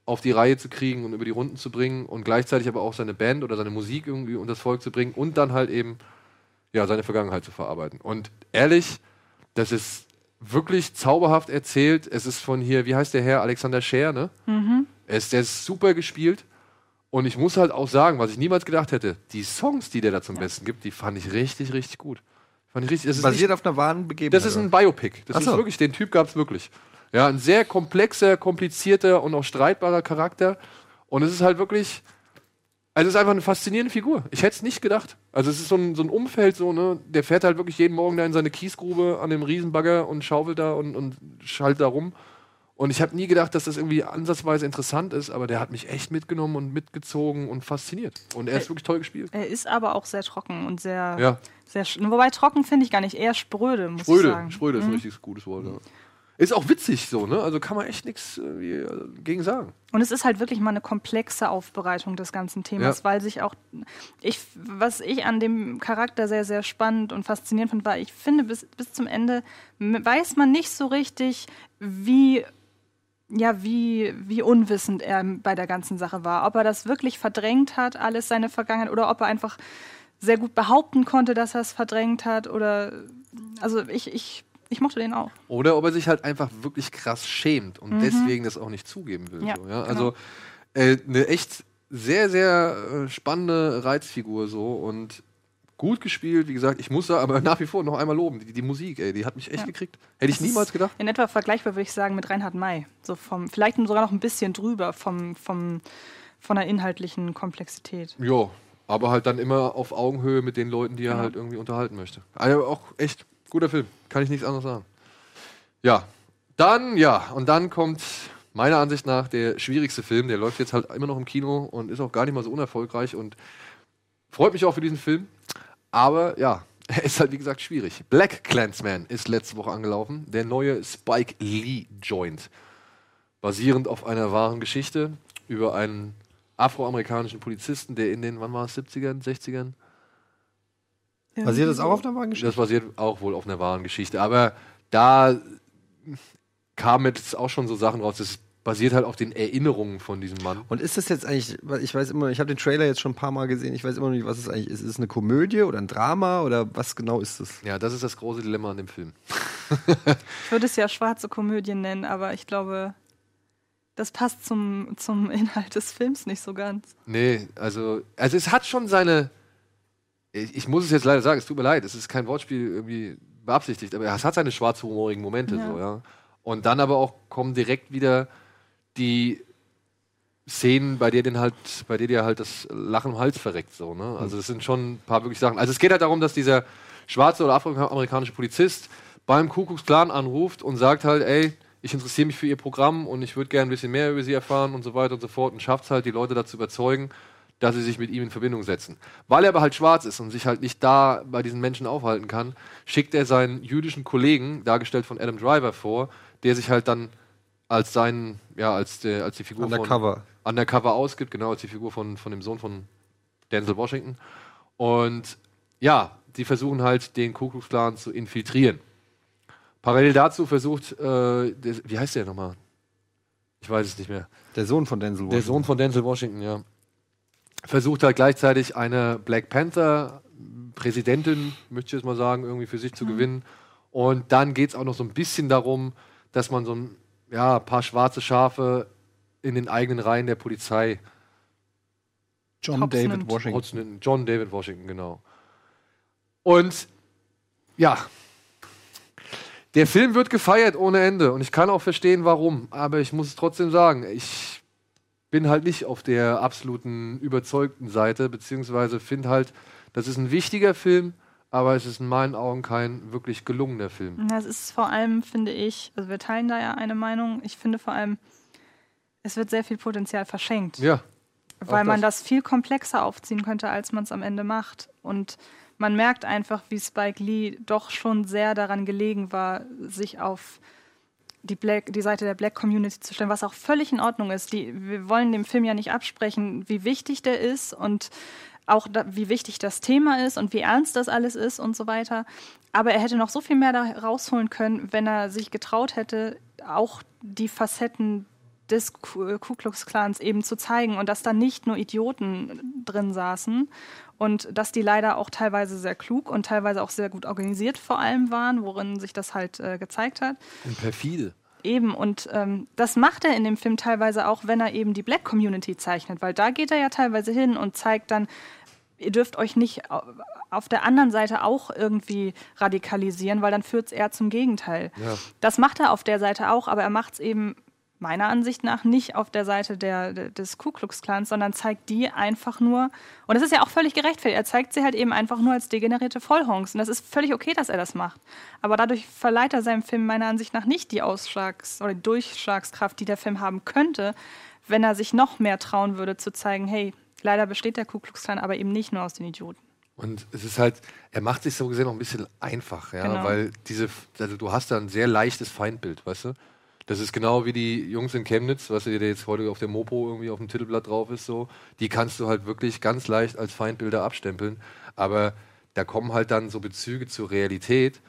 Speaker 1: auf die Reihe zu kriegen und über die Runden zu bringen und gleichzeitig aber auch seine Band oder seine Musik irgendwie unter das Volk zu bringen und dann halt eben ja, seine Vergangenheit zu verarbeiten. Und ehrlich, das ist wirklich zauberhaft erzählt. Es ist von hier, wie heißt der Herr? Alexander Scher, ne? Er ist, der ist super gespielt. Und ich muss halt auch sagen, was ich niemals gedacht hätte, die Songs, die der da zum Besten gibt, die fand ich richtig, richtig gut. Fand ich richtig, das ist nicht-
Speaker 3: Basiert auf einer wahren Begebenheit.
Speaker 1: das ist ein Biopic. Das
Speaker 3: Ach
Speaker 1: ist
Speaker 3: so.
Speaker 1: wirklich, den Typ gab es wirklich. Ja, ein sehr komplexer, komplizierter und auch streitbarer Charakter. Und es ist halt wirklich, also es ist einfach eine faszinierende Figur. Ich hätte es nicht gedacht. Also es ist so ein, so ein Umfeld, so, ne, der fährt halt wirklich jeden Morgen da in seine Kiesgrube an dem Riesenbagger und schaufelt da und, und schaltet da rum. Und ich habe nie gedacht, dass das irgendwie ansatzweise interessant ist, aber der hat mich echt mitgenommen und mitgezogen und fasziniert. Und er ist wirklich toll gespielt.
Speaker 4: Er ist aber auch sehr trocken und sehr,
Speaker 1: Ja.
Speaker 4: Sehr sch- wobei trocken finde ich gar nicht, eher spröde, muss ich
Speaker 1: Spröde,
Speaker 4: sagen.
Speaker 1: Spröde ist ein richtig gutes Wort. Ja. Ist auch witzig so, ne? Also kann man echt nichts äh, gegen sagen.
Speaker 4: Und es ist halt wirklich mal eine komplexe Aufbereitung des ganzen Themas,
Speaker 1: Ja.
Speaker 4: weil sich auch ich was ich an dem Charakter sehr sehr spannend und faszinierend fand, war ich finde bis bis zum Ende weiß man nicht so richtig, wie ja, wie, wie unwissend er bei der ganzen Sache war. Ob er das wirklich verdrängt hat, alles seine Vergangenheit, oder ob er einfach sehr gut behaupten konnte, dass er es verdrängt hat. Oder also ich, ich, ich mochte den auch.
Speaker 1: Oder ob er sich halt einfach wirklich krass schämt und deswegen das auch nicht zugeben will.
Speaker 4: Ja,
Speaker 1: so, ja?
Speaker 4: genau.
Speaker 1: Also äh, eine echt sehr, sehr äh, spannende Reizfigur so und gut gespielt, wie gesagt, ich muss da aber nach wie vor noch einmal loben. Die, die Musik, ey, die hat mich echt
Speaker 4: Ja.
Speaker 1: gekriegt. Hätte ich
Speaker 4: Das
Speaker 1: niemals gedacht.
Speaker 4: In etwa vergleichbar würde ich sagen mit Reinhard May. So vom, vielleicht sogar noch ein bisschen drüber vom, vom, von der inhaltlichen Komplexität.
Speaker 1: Ja, aber halt dann immer auf Augenhöhe mit den Leuten, die er
Speaker 4: Genau.
Speaker 1: halt irgendwie unterhalten möchte. Also auch echt guter Film, kann ich nichts anderes sagen. Ja, dann, ja, und dann kommt meiner Ansicht nach der schwierigste Film. Der läuft jetzt halt immer noch im Kino und ist auch gar nicht mal so unerfolgreich und freut mich auch für diesen Film. Aber ja, er ist halt wie gesagt schwierig. Black Clansman ist letzte Woche angelaufen. Der neue Spike Lee Joint. Basierend auf einer wahren Geschichte über einen afroamerikanischen Polizisten, der in den, wann war es, 70ern, 60ern?
Speaker 3: Basiert das auch auf der wahren Geschichte?
Speaker 1: Das basiert auch wohl auf einer wahren Geschichte. Aber da kamen jetzt auch schon so Sachen raus. Das basiert halt auf den Erinnerungen von diesem Mann.
Speaker 3: Und ist das jetzt eigentlich, ich weiß immer, ich habe den Trailer jetzt schon ein paar Mal gesehen, ich weiß immer noch nicht, was es eigentlich ist. Ist es eine Komödie oder ein Drama oder was genau ist es?
Speaker 1: Ja, das ist das große Dilemma an dem Film.
Speaker 4: Ich würde es ja schwarze Komödie nennen, aber ich glaube, das passt zum, zum Inhalt des Films nicht so ganz.
Speaker 1: Nee, also, also es hat schon seine. Ich, ich muss es jetzt leider sagen, es tut mir leid, es ist kein Wortspiel irgendwie beabsichtigt, aber es hat seine schwarzhumorigen Momente
Speaker 4: Ja.
Speaker 1: so, ja. Und dann aber auch kommen direkt wieder die Szenen, bei denen halt, bei denen dir halt das Lachen im Hals verreckt, so, ne? Also es sind schon ein paar wirklich Sachen. Also es geht halt darum, dass dieser schwarze oder afroamerikanische Polizist beim Ku Klux Klan anruft und sagt halt, ey, ich interessiere mich für ihr Programm und ich würde gerne ein bisschen mehr über sie erfahren und so weiter und so fort und schafft es halt, die Leute dazu überzeugen, dass sie sich mit ihm in Verbindung setzen. Weil er aber halt schwarz ist und sich halt nicht da bei diesen Menschen aufhalten kann, schickt er seinen jüdischen Kollegen, dargestellt von Adam Driver, vor, der sich halt dann als seinen, ja, als, der, als die Figur
Speaker 3: Undercover.
Speaker 1: von Undercover ausgibt, genau, als die Figur von, von dem Sohn von Denzel Washington. Und ja, die versuchen halt, den Ku Klux Klan zu infiltrieren. Parallel dazu versucht, äh, der, wie heißt der nochmal? Ich weiß es nicht mehr.
Speaker 3: Der Sohn von Denzel
Speaker 1: Der Sohn von Denzel Washington, ja. Versucht halt gleichzeitig eine Black Panther Präsidentin, möchte ich jetzt mal sagen, irgendwie für sich zu gewinnen. Und dann geht es auch noch so ein bisschen darum, dass man so ein ja, paar schwarze Schafe in den eigenen Reihen der Polizei
Speaker 3: John
Speaker 4: Hobbs
Speaker 3: David
Speaker 4: nimmt.
Speaker 3: Washington.
Speaker 1: John David Washington, genau. Und ja, der Film wird gefeiert ohne Ende und ich kann auch verstehen, warum. Aber ich muss es trotzdem sagen, ich bin halt nicht auf der absoluten überzeugten Seite, beziehungsweise finde halt, das ist ein wichtiger Film, aber es ist in meinen Augen kein wirklich gelungener Film.
Speaker 4: Das ist vor allem, finde ich, also wir teilen da ja eine Meinung, ich finde vor allem, es wird sehr viel Potenzial verschenkt.
Speaker 1: Ja,
Speaker 4: weil
Speaker 1: auch
Speaker 4: man
Speaker 1: das.
Speaker 4: das viel komplexer aufziehen könnte, als man es am Ende macht. Und man merkt einfach, wie Spike Lee doch schon sehr daran gelegen war, sich auf die, Black, die Seite der Black Community zu stellen, was auch völlig in Ordnung ist. Die, wir wollen dem Film ja nicht absprechen, wie wichtig der ist und auch da, wie wichtig das Thema ist und wie ernst das alles ist und so weiter. Aber er hätte noch so viel mehr da rausholen können, wenn er sich getraut hätte, auch die Facetten des Ku Ku Klux Klans eben zu zeigen und dass da nicht nur Idioten drin saßen und dass die leider auch teilweise sehr klug und teilweise auch sehr gut organisiert vor allem waren, worin sich das halt äh, gezeigt hat.
Speaker 1: und perfide.
Speaker 4: Eben, und ähm, das macht er in dem Film teilweise auch, wenn er eben die Black Community zeichnet, weil da geht er ja teilweise hin und zeigt dann, ihr dürft euch nicht au- auf der anderen Seite auch irgendwie radikalisieren, weil dann führt es eher zum Gegenteil.
Speaker 1: Ja.
Speaker 4: Das macht er auf der Seite auch, aber er macht es eben meiner Ansicht nach nicht auf der Seite der, des Ku Klux Klans, sondern zeigt die einfach nur, und das ist ja auch völlig gerechtfertigt, er zeigt sie halt eben einfach nur als degenerierte Vollhongs. Und das ist völlig okay, dass er das macht. Aber dadurch verleiht er seinem Film meiner Ansicht nach nicht die Ausschlags- oder die Durchschlagskraft, die der Film haben könnte, wenn er sich noch mehr trauen würde zu zeigen, hey, leider besteht der Ku Klux Klan aber eben nicht nur aus den Idioten.
Speaker 1: Und es ist halt, er macht sich so gesehen auch ein bisschen einfach, ja,
Speaker 4: Genau.
Speaker 1: weil diese, also du hast da ein sehr leichtes Feindbild, weißt du? Das ist genau wie die Jungs in Chemnitz, was der jetzt heute auf der Mopo irgendwie auf dem Titelblatt drauf ist, so. Die kannst du halt wirklich ganz leicht als Feindbilder abstempeln. Aber da kommen halt dann so Bezüge zur Realität.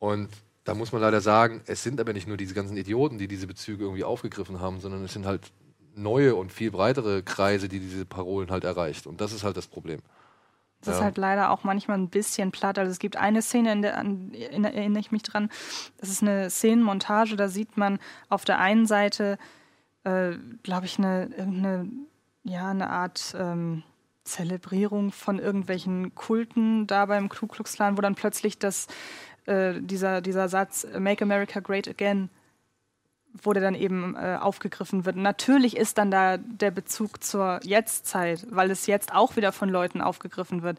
Speaker 1: Und da muss man leider sagen, es sind aber nicht nur diese ganzen Idioten, die diese Bezüge irgendwie aufgegriffen haben, sondern es sind halt neue und viel breitere Kreise, die diese Parolen halt erreicht. Und das ist halt das Problem.
Speaker 4: Das ist
Speaker 1: Ja.
Speaker 4: halt leider auch manchmal ein bisschen platt. Also es gibt eine Szene, in der an, in, erinnere ich mich dran. Das ist eine Szenenmontage, da sieht man auf der einen Seite, äh, glaube ich, eine, irgendeine, ja, eine Art ähm, Zelebrierung von irgendwelchen Kulten da beim Ku Klux Klan, wo dann plötzlich das, äh, dieser, dieser Satz Make America Great Again wo der dann eben äh, aufgegriffen wird. Natürlich ist dann da der Bezug zur Jetztzeit, weil es jetzt auch wieder von Leuten aufgegriffen wird.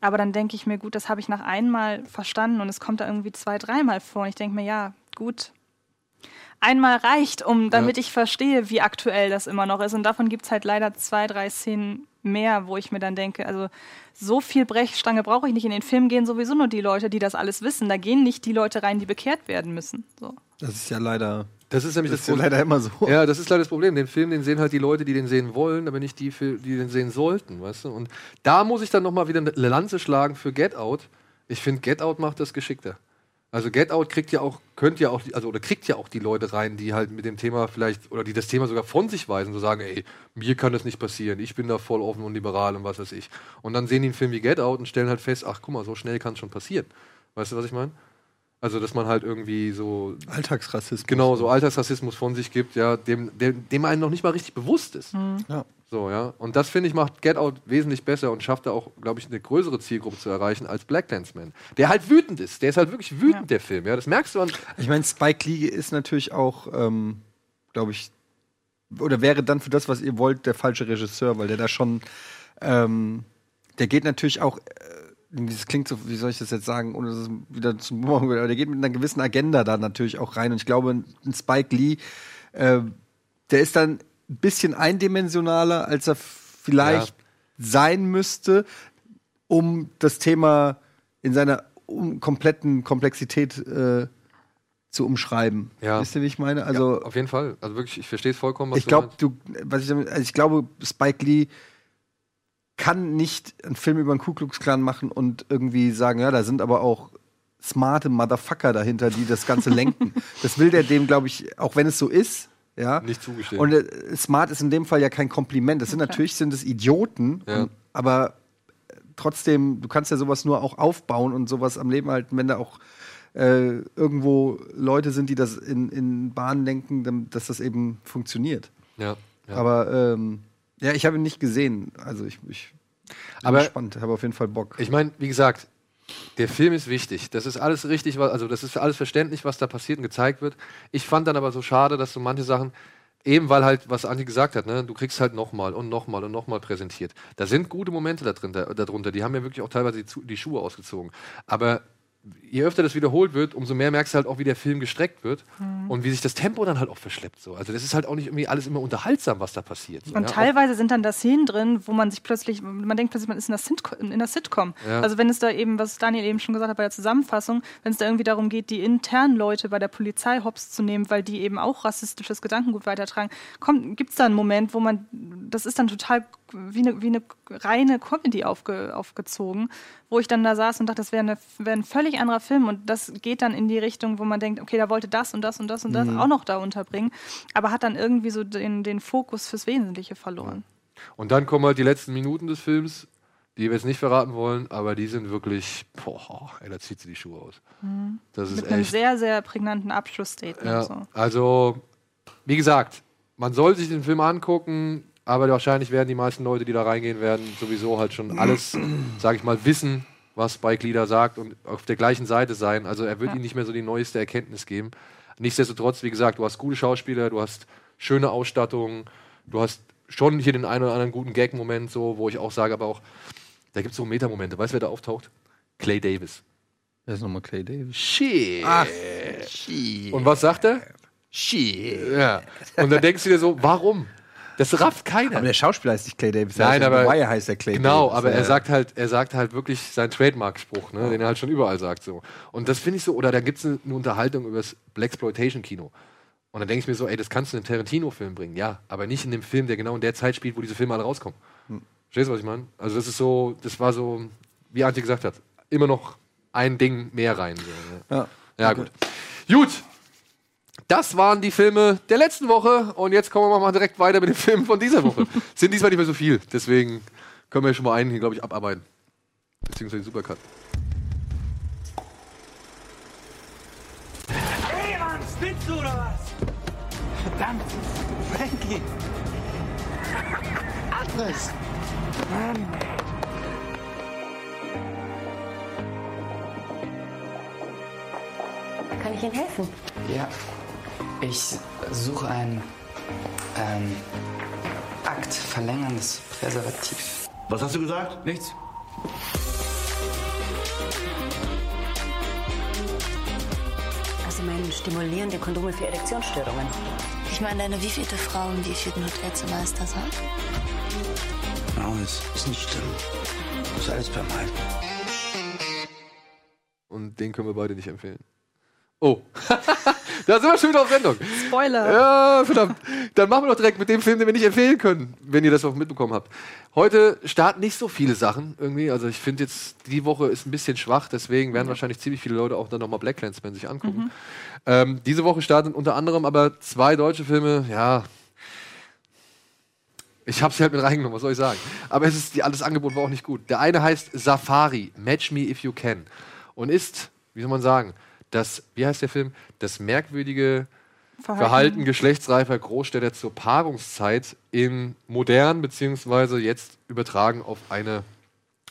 Speaker 4: Aber dann denke ich mir, gut, das habe ich nach einmal verstanden und es kommt da irgendwie zwei, dreimal vor. Und ich denke mir, ja, gut. Einmal reicht, um damit ich verstehe, wie aktuell das immer noch ist. Und davon gibt es halt leider zwei, drei Szenen mehr, wo ich mir dann denke, also so viel Brechstange brauche ich nicht. In den Film gehen sowieso nur die Leute, die das alles wissen. Da gehen nicht die Leute rein, die bekehrt werden müssen. So.
Speaker 3: Das ist ja leider,
Speaker 1: Das ist nämlich
Speaker 3: das
Speaker 1: das,
Speaker 3: ist ja
Speaker 1: Problem.
Speaker 3: leider immer so.
Speaker 1: Ja, das ist leider das Problem. Den Film, den sehen halt die Leute, die den sehen wollen, aber nicht die, die den sehen sollten, weißt du? Und da muss ich dann nochmal wieder eine Lanze schlagen für Get Out. Ich finde, Get Out macht das geschickter. Also Get Out kriegt ja auch, könnte ja auch, also oder kriegt ja auch die Leute rein, die halt mit dem Thema vielleicht, oder die das Thema sogar von sich weisen, so sagen, ey, mir kann das nicht passieren, ich bin da voll offen und liberal und was weiß ich. Und dann sehen die einen Film wie Get Out und stellen halt fest, ach guck mal, so schnell kann es schon passieren. Weißt du, was ich meine? Also, dass man halt irgendwie so
Speaker 3: Alltagsrassismus.
Speaker 1: genau so Alltagsrassismus von sich gibt, ja, dem, dem, dem einem noch nicht mal richtig bewusst ist.
Speaker 3: Ja.
Speaker 1: So, ja. Und das finde ich macht Get Out wesentlich besser und schafft da auch, glaube ich, eine größere Zielgruppe zu erreichen als Black Clansman. Der halt wütend ist. Der ist halt wirklich wütend, der Film. Ja, das merkst du an.
Speaker 3: Ich meine, Spike Lee ist natürlich auch, ähm, glaube ich, oder wäre dann für das, was ihr wollt, der falsche Regisseur, weil der da schon, ähm, der geht natürlich auch, äh, das klingt so, wie soll ich das jetzt sagen, ohne dass es wieder zum Bumerang wird, aber der geht mit einer gewissen Agenda da natürlich auch rein. Und ich glaube, ein Spike Lee, äh, der ist dann ein bisschen eindimensionaler, als er vielleicht sein müsste, um das Thema in seiner um, kompletten Komplexität äh, zu umschreiben.
Speaker 1: Ja.
Speaker 3: Wisst ihr, wie ich meine? Also,
Speaker 1: ja, auf jeden Fall. Also wirklich, ich verstehe es vollkommen, was
Speaker 3: ich glaube,
Speaker 1: du
Speaker 3: du, was ich damit, also ich glaube, Spike Lee kann nicht einen Film über den Ku Klux Klan machen und irgendwie sagen, ja, da sind aber auch smarte Motherfucker dahinter, die das Ganze lenken. Das will der dem, glaube ich, auch wenn es so ist, ja.
Speaker 1: Nicht zugestehen.
Speaker 3: Und äh, smart ist in dem Fall ja kein Kompliment. Das sind natürlich sind es Idioten,
Speaker 1: Ja.
Speaker 3: und, aber äh, trotzdem, du kannst ja sowas nur auch aufbauen und sowas am Leben halten, wenn da auch äh, irgendwo Leute sind, die das in, in Bahnen lenken, dass das eben funktioniert.
Speaker 1: ja, ja.
Speaker 3: Aber ähm, ja, ich habe ihn nicht gesehen. Also ich, ich bin
Speaker 1: Aber-
Speaker 3: gespannt, habe auf jeden Fall Bock.
Speaker 1: Ich meine, wie gesagt, der Film ist wichtig. Das ist alles richtig, also das ist alles verständlich, was da passiert und gezeigt wird. Ich fand dann aber so schade, dass so manche Sachen, eben weil halt, was Andi gesagt hat, ne, du kriegst halt nochmal und nochmal und nochmal präsentiert. Da sind gute Momente da drin, da, darunter. Die haben ja wirklich auch teilweise die, die Schuhe ausgezogen. Aber je öfter das wiederholt wird, umso mehr merkst du halt auch, wie der Film gestreckt wird
Speaker 4: Mhm.
Speaker 1: und wie sich das Tempo dann halt auch verschleppt. So. Also das ist halt auch nicht irgendwie alles immer unterhaltsam, was da passiert. So,
Speaker 4: Und
Speaker 1: ja. Auch-
Speaker 4: teilweise sind dann da Szenen drin, wo man sich plötzlich, man denkt plötzlich, man ist in der, Sitco- in der Sitcom.
Speaker 1: Ja.
Speaker 4: Also wenn es da eben, was Daniel eben schon gesagt hat bei der Zusammenfassung, wenn es da irgendwie darum geht, die internen Leute bei der Polizei hops zu nehmen, weil die eben auch rassistisches Gedankengut weitertragen, gibt es da einen Moment, wo man, das ist dann total wie eine, wie eine reine Comedy aufge, aufgezogen, wo ich dann da saß und dachte, das wäre wäre ein völlig anderer Film und das geht dann in die Richtung, wo man denkt, okay, da wollte das und das und das und das auch noch da unterbringen, aber hat dann irgendwie so den, den Fokus fürs Wesentliche verloren.
Speaker 1: Und dann kommen halt die letzten Minuten des Films, die wir jetzt nicht verraten wollen, aber die sind wirklich, boah, ey, da zieht sie die Schuhe aus. Das ist
Speaker 4: Mit einem
Speaker 1: echt.
Speaker 4: sehr, sehr prägnanten Abschlussstatement.
Speaker 1: Ja,
Speaker 4: So.
Speaker 1: also, wie gesagt, man soll sich den Film angucken, aber wahrscheinlich werden die meisten Leute, die da reingehen werden, sowieso halt schon alles, sage ich mal, wissen, was Spike Lee da sagt und auf der gleichen Seite sein. Also er wird
Speaker 4: Ja.
Speaker 1: ihnen nicht mehr so die neueste Erkenntnis geben. Nichtsdestotrotz, wie gesagt, du hast gute Schauspieler, du hast schöne Ausstattung, du hast schon hier den einen oder anderen guten Gag-Moment, so, wo ich auch sage, aber auch, da gibt es so Metamomente. Weißt du, wer da auftaucht? Clay Davis.
Speaker 3: Wer ist nochmal Clay Davis?
Speaker 1: Shit.
Speaker 3: Ach, shit.
Speaker 1: Und was sagt er?
Speaker 3: shit.
Speaker 1: Ja. Und dann denkst du dir so, warum? Das rafft keiner.
Speaker 3: Aber der Schauspieler heißt nicht Clay Davis.
Speaker 1: Nein, aber
Speaker 3: Wire heißt der Clay
Speaker 1: genau,
Speaker 3: Davis.
Speaker 1: aber er sagt halt, er sagt halt wirklich seinen Trademark-Spruch, ne, den er halt schon überall sagt so. Und das finde ich so. Oder da gibt es eine, eine Unterhaltung über das Blaxploitation-Kino. Und dann denke ich mir so, ey, das kannst du in einen Tarantino-Film bringen, ja, aber nicht in dem Film, der genau in der Zeit spielt, wo diese Filme alle rauskommen. Verstehst du, was ich meine? Also das ist so, das war so, wie Antje gesagt hat, immer noch ein Ding mehr rein. So, ne?
Speaker 3: Ja.
Speaker 1: Ja, gut. Gut. Das waren die Filme der letzten Woche und jetzt kommen wir mal direkt weiter mit den Filmen von dieser Woche. Sind diesmal nicht mehr so viel, deswegen können wir schon mal einen hier, glaube ich, abarbeiten. Beziehungsweise den Supercut.
Speaker 6: Hey, Mann, spinnst du oder was? Verdammt, Frankie. Atlas. Mann.
Speaker 9: Kann ich Ihnen helfen?
Speaker 10: Ja, ich suche ein ähm, Akt verlängerndes Präservativ.
Speaker 7: Was hast du gesagt?
Speaker 10: Nichts.
Speaker 9: Also meinen stimulierende Kondome für Erektionsstörungen.
Speaker 11: Ich meine, deine wievielte Frau im wievielten Hotelzimmer ist das, ha?
Speaker 10: Alles ist nicht schlimm. Ist alles beim Alten.
Speaker 1: Und den können wir beide nicht empfehlen. Oh, da sind wir schon wieder auf Sendung.
Speaker 4: Spoiler.
Speaker 1: Ja, verdammt. Dann machen wir doch direkt mit dem Film, den wir nicht empfehlen können, wenn ihr das auch mitbekommen habt. Heute starten nicht so viele Sachen irgendwie. Also ich finde jetzt, die Woche ist ein bisschen schwach, deswegen werden wahrscheinlich ziemlich viele Leute auch dann nochmal Black Clansman sich angucken. Ähm, diese Woche starten unter anderem aber zwei deutsche Filme, ja. Ich habe sie halt mit reingenommen, was soll ich sagen? Aber es ist, die, alles Angebot war auch nicht gut. Der eine heißt Safari, Match Me If You Can. Und ist, wie soll man sagen, das, wie heißt der Film? Das merkwürdige
Speaker 4: Verhalten.
Speaker 1: Verhalten geschlechtsreifer Großstädter zur Paarungszeit in modern, beziehungsweise jetzt übertragen auf eine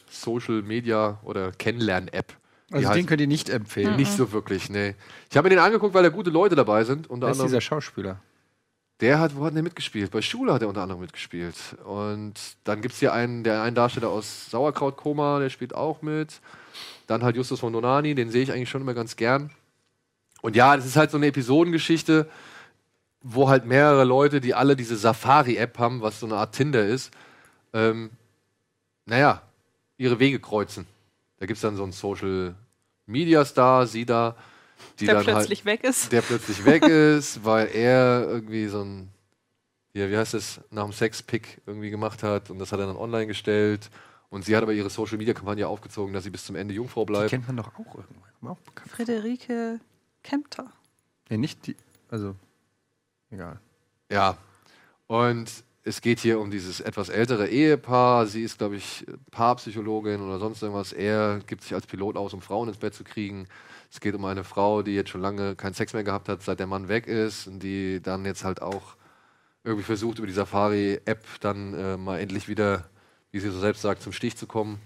Speaker 1: Social Media oder Kennenlern-App.
Speaker 3: Also
Speaker 1: halt
Speaker 3: den könnt ihr nicht empfehlen.
Speaker 1: nicht so wirklich, nee. Ich habe mir den angeguckt, weil da gute Leute dabei sind. Unter
Speaker 3: Wer ist
Speaker 1: anderem,
Speaker 3: dieser Schauspieler?
Speaker 1: der hat, wo hat der mitgespielt? Bei Schule hat er unter anderem mitgespielt. Und dann gibt es hier einen, der einen Darsteller aus Sauerkrautkoma, der spielt auch mit. Dann halt Justus von Donani, den sehe ich eigentlich schon immer ganz gern. Und ja, das ist halt so eine Episodengeschichte, wo halt mehrere Leute, die alle diese Safari-App haben, was so eine Art Tinder ist, ähm, naja, ihre Wege kreuzen. Da gibt es dann so einen Social-Media-Star, sie da, die
Speaker 4: Der
Speaker 1: dann
Speaker 4: plötzlich
Speaker 1: halt,
Speaker 4: weg ist.
Speaker 1: Der plötzlich weg ist, weil er irgendwie so ein, ja, wie heißt es, nach dem Sex-Pick irgendwie gemacht hat und das hat er dann online gestellt. Und sie hat aber ihre Social-Media-Kampagne aufgezogen, dass sie bis zum Ende Jungfrau
Speaker 3: Die
Speaker 1: bleibt.
Speaker 3: kennt man doch auch irgendwann. Auch.
Speaker 4: Friederike Kempter.
Speaker 3: Nee, nicht die. Also, egal.
Speaker 1: Ja. Und es geht hier um dieses etwas ältere Ehepaar. Sie ist, glaube ich, Paarpsychologin oder sonst irgendwas. Er gibt sich als Pilot aus, um Frauen ins Bett zu kriegen. Es geht um eine Frau, die jetzt schon lange keinen Sex mehr gehabt hat, seit der Mann weg ist und die dann jetzt halt auch irgendwie versucht, über die Safari-App dann äh, mal endlich wieder, wie sie so selbst sagt, zum Stich zu kommen.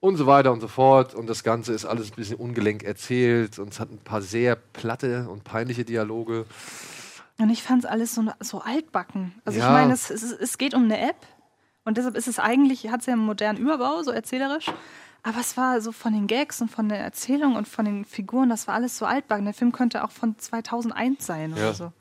Speaker 1: Und so weiter und so fort. Und das Ganze ist alles ein bisschen ungelenk erzählt und es hat ein paar sehr platte und peinliche Dialoge.
Speaker 4: Und ich fand es alles so, so altbacken. Also
Speaker 1: Ja.
Speaker 4: ich meine, es, es, es geht um eine App und deshalb ist es eigentlich, hat es ja einen modernen Überbau, so erzählerisch. Aber es war so von den Gags und von der Erzählung und von den Figuren, das war alles so altbacken. Der Film könnte auch von 2001 sein
Speaker 1: Ja.
Speaker 4: oder so.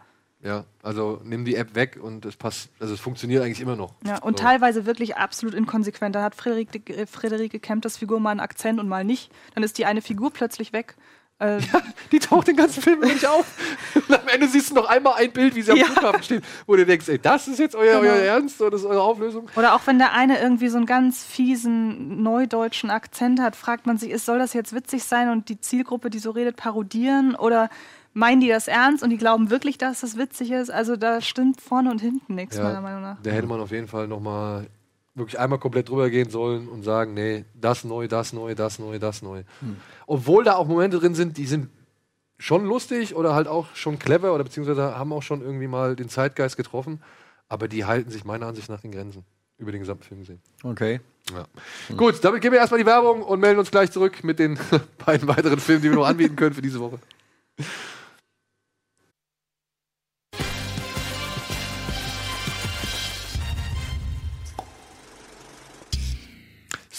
Speaker 1: Ja, also nimm die App weg und es passt, also es funktioniert eigentlich immer noch.
Speaker 4: Ja, und
Speaker 1: so.
Speaker 4: teilweise wirklich absolut inkonsequent. Da hat Friederike, äh, Friederike Kempters Figur mal einen Akzent und mal nicht. Dann ist die eine Figur plötzlich weg. Äh,
Speaker 1: Die taucht den ganzen Film nicht auf. Und am Ende siehst du noch einmal ein Bild, wie sie am
Speaker 4: Ja.
Speaker 1: Flughafen steht, wo du denkst, ey, das ist jetzt euer,
Speaker 4: Genau.
Speaker 1: euer Ernst oder das ist eure Auflösung?
Speaker 4: Oder auch wenn der eine irgendwie so einen ganz fiesen neudeutschen Akzent hat, fragt man sich, ist, soll das jetzt witzig sein und die Zielgruppe, die so redet, parodieren? Oder meinen die das ernst und die glauben wirklich, dass das witzig ist? Also da stimmt vorne und hinten nichts, meiner Meinung nach.
Speaker 1: da hätte man auf jeden Fall nochmal wirklich einmal komplett drüber gehen sollen und sagen, nee, das neu, das neu, das neu, das neu. Obwohl da auch Momente drin sind, die sind schon lustig oder halt auch schon clever oder beziehungsweise haben auch schon irgendwie mal den Zeitgeist getroffen, aber die halten sich meiner Ansicht nach in Grenzen über den gesamten Film gesehen.
Speaker 3: Okay.
Speaker 1: Ja. Gut, damit geben wir erstmal die Werbung und melden uns gleich zurück mit den beiden weiteren Filmen, die wir noch anbieten können für diese Woche.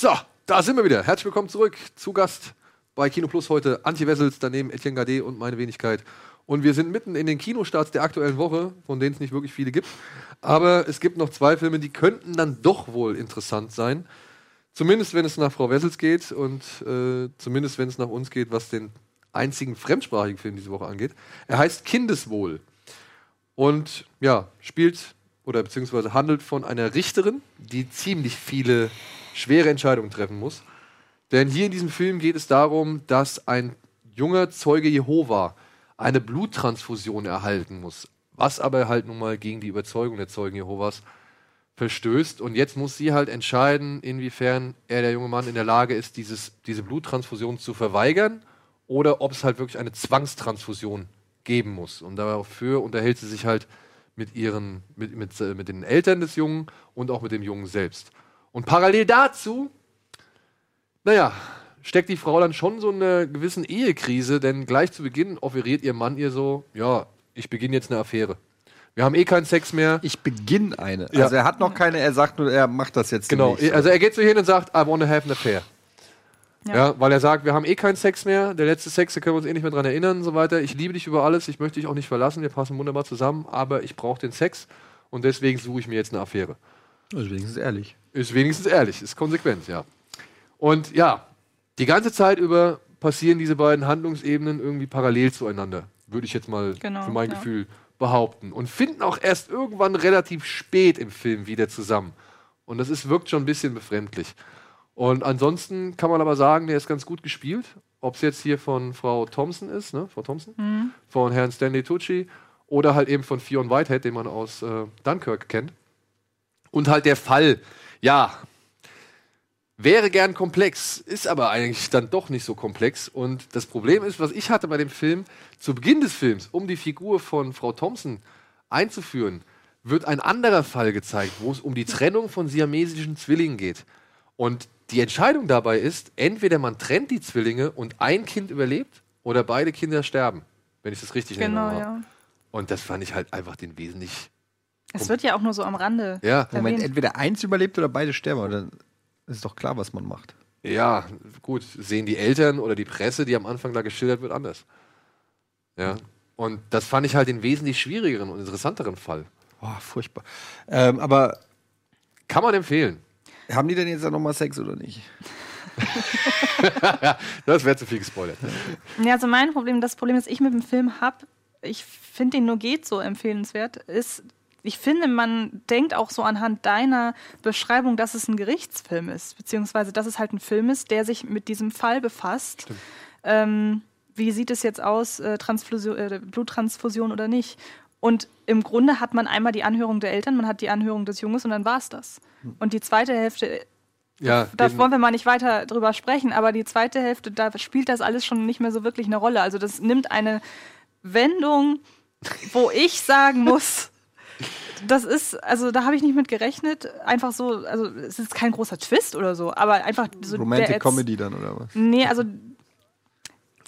Speaker 1: So, da sind wir wieder. Herzlich willkommen zurück. Zu Gast bei Kino Plus heute Antje Wessels, daneben Etienne Gade und meine Wenigkeit. Und wir sind mitten in den Kinostarts der aktuellen Woche, von denen es nicht wirklich viele gibt. Aber es gibt noch zwei Filme, die könnten dann doch wohl interessant sein. Zumindest wenn es nach Frau Wessels geht und äh, zumindest wenn es nach uns geht, was den einzigen fremdsprachigen Film diese Woche angeht. Er heißt Kindeswohl. Und ja, spielt oder beziehungsweise handelt von einer Richterin, die ziemlich viele schwere Entscheidungen treffen muss. Denn hier in diesem Film geht es darum, dass ein junger Zeuge Jehova eine Bluttransfusion erhalten muss, was aber halt nun mal gegen die Überzeugung der Zeugen Jehovas verstößt. Und jetzt muss sie halt entscheiden, inwiefern er, der junge Mann, in der Lage ist, dieses, diese Bluttransfusion zu verweigern oder ob es halt wirklich eine Zwangstransfusion geben muss. Und dafür unterhält sie sich halt mit ihren, mit, mit, äh, mit den Eltern des Jungen und auch mit dem Jungen selbst. Und parallel dazu, naja, steckt die Frau dann schon so in einer gewissen Ehekrise, denn gleich zu Beginn offeriert ihr Mann ihr so, ja, ich beginne jetzt eine Affäre. Wir haben eh keinen Sex mehr.
Speaker 3: Ich beginne eine.
Speaker 1: Ja.
Speaker 3: Also er hat noch keine, er sagt nur, er macht das jetzt
Speaker 1: Genau,
Speaker 3: demnächst.
Speaker 1: also er geht so hin und sagt, I want to have an affair.
Speaker 4: Ja.
Speaker 1: Ja. weil er sagt, wir haben eh keinen Sex mehr, der letzte Sex, da können wir uns eh nicht mehr dran erinnern und so weiter. Ich liebe dich über alles, ich möchte dich auch nicht verlassen, wir passen wunderbar zusammen, aber ich brauche den Sex und deswegen suche ich mir jetzt eine Affäre.
Speaker 3: Also wenigstens ehrlich.
Speaker 1: Ist wenigstens ehrlich, ist konsequent, ja. Und ja, die ganze Zeit über passieren diese beiden Handlungsebenen irgendwie parallel zueinander, würde ich jetzt mal
Speaker 4: Genau,
Speaker 1: für mein
Speaker 4: ja.
Speaker 1: Gefühl behaupten. Und finden auch erst irgendwann relativ spät im Film wieder zusammen. Und das ist, wirkt schon ein bisschen befremdlich. Und ansonsten kann man aber sagen, der ist ganz gut gespielt. Ob es jetzt hier von Frau Thompson ist, ne? Frau Thompson?
Speaker 4: Mhm.
Speaker 1: Von Herrn Stanley Tucci oder halt eben von Fionn Whitehead, den man aus äh, Dunkirk kennt. Und halt der Fall, ja, wäre gern komplex, ist aber eigentlich dann doch nicht so komplex. Und das Problem ist, was ich hatte bei dem Film, zu Beginn des Films, um die Figur von Frau Thompson einzuführen, wird ein anderer Fall gezeigt, wo es um die Trennung von siamesischen Zwillingen geht. Und die Entscheidung dabei ist, entweder man trennt die Zwillinge und ein Kind überlebt oder beide Kinder sterben, wenn ich das richtig
Speaker 4: Genau,
Speaker 1: erinnere.
Speaker 4: ja.
Speaker 1: Und das fand ich halt einfach den wesentlich.
Speaker 4: Es wird ja auch nur so am Rande.
Speaker 1: Ja.
Speaker 3: Moment, entweder eins überlebt oder beide sterben. Und dann ist doch klar, was man macht.
Speaker 1: Ja, gut, sehen die Eltern oder die Presse, die am Anfang da geschildert wird, anders. Ja. Und das fand ich halt den wesentlich schwierigeren und interessanteren Fall.
Speaker 3: Oh, furchtbar. Ähm, aber
Speaker 1: Kann man empfehlen.
Speaker 3: haben die denn jetzt noch mal Sex oder nicht?
Speaker 1: Das wäre zu viel gespoilert.
Speaker 4: Ja, also mein Problem, das Problem, das ich mit dem Film habe, ich finde den nur geht so empfehlenswert, ist, ich finde, man denkt auch so anhand deiner Beschreibung, dass es ein Gerichtsfilm ist, beziehungsweise dass es halt ein Film ist, der sich mit diesem Fall befasst. Ähm, wie sieht es jetzt aus, äh, äh, Bluttransfusion oder nicht? Und im Grunde hat man einmal die Anhörung der Eltern, man hat die Anhörung des Junges und dann war es das. Und die zweite Hälfte
Speaker 1: Ja,
Speaker 4: da wollen wir mal nicht weiter drüber sprechen, aber die zweite Hälfte, da spielt das alles schon nicht mehr so wirklich eine Rolle. Also das nimmt eine Wendung, wo ich sagen muss, das ist, also da habe ich nicht mit gerechnet. Einfach so, also es ist kein großer Twist oder so, aber einfach so
Speaker 3: Romantic Comedy dann, oder was?
Speaker 4: Nee, also
Speaker 1: du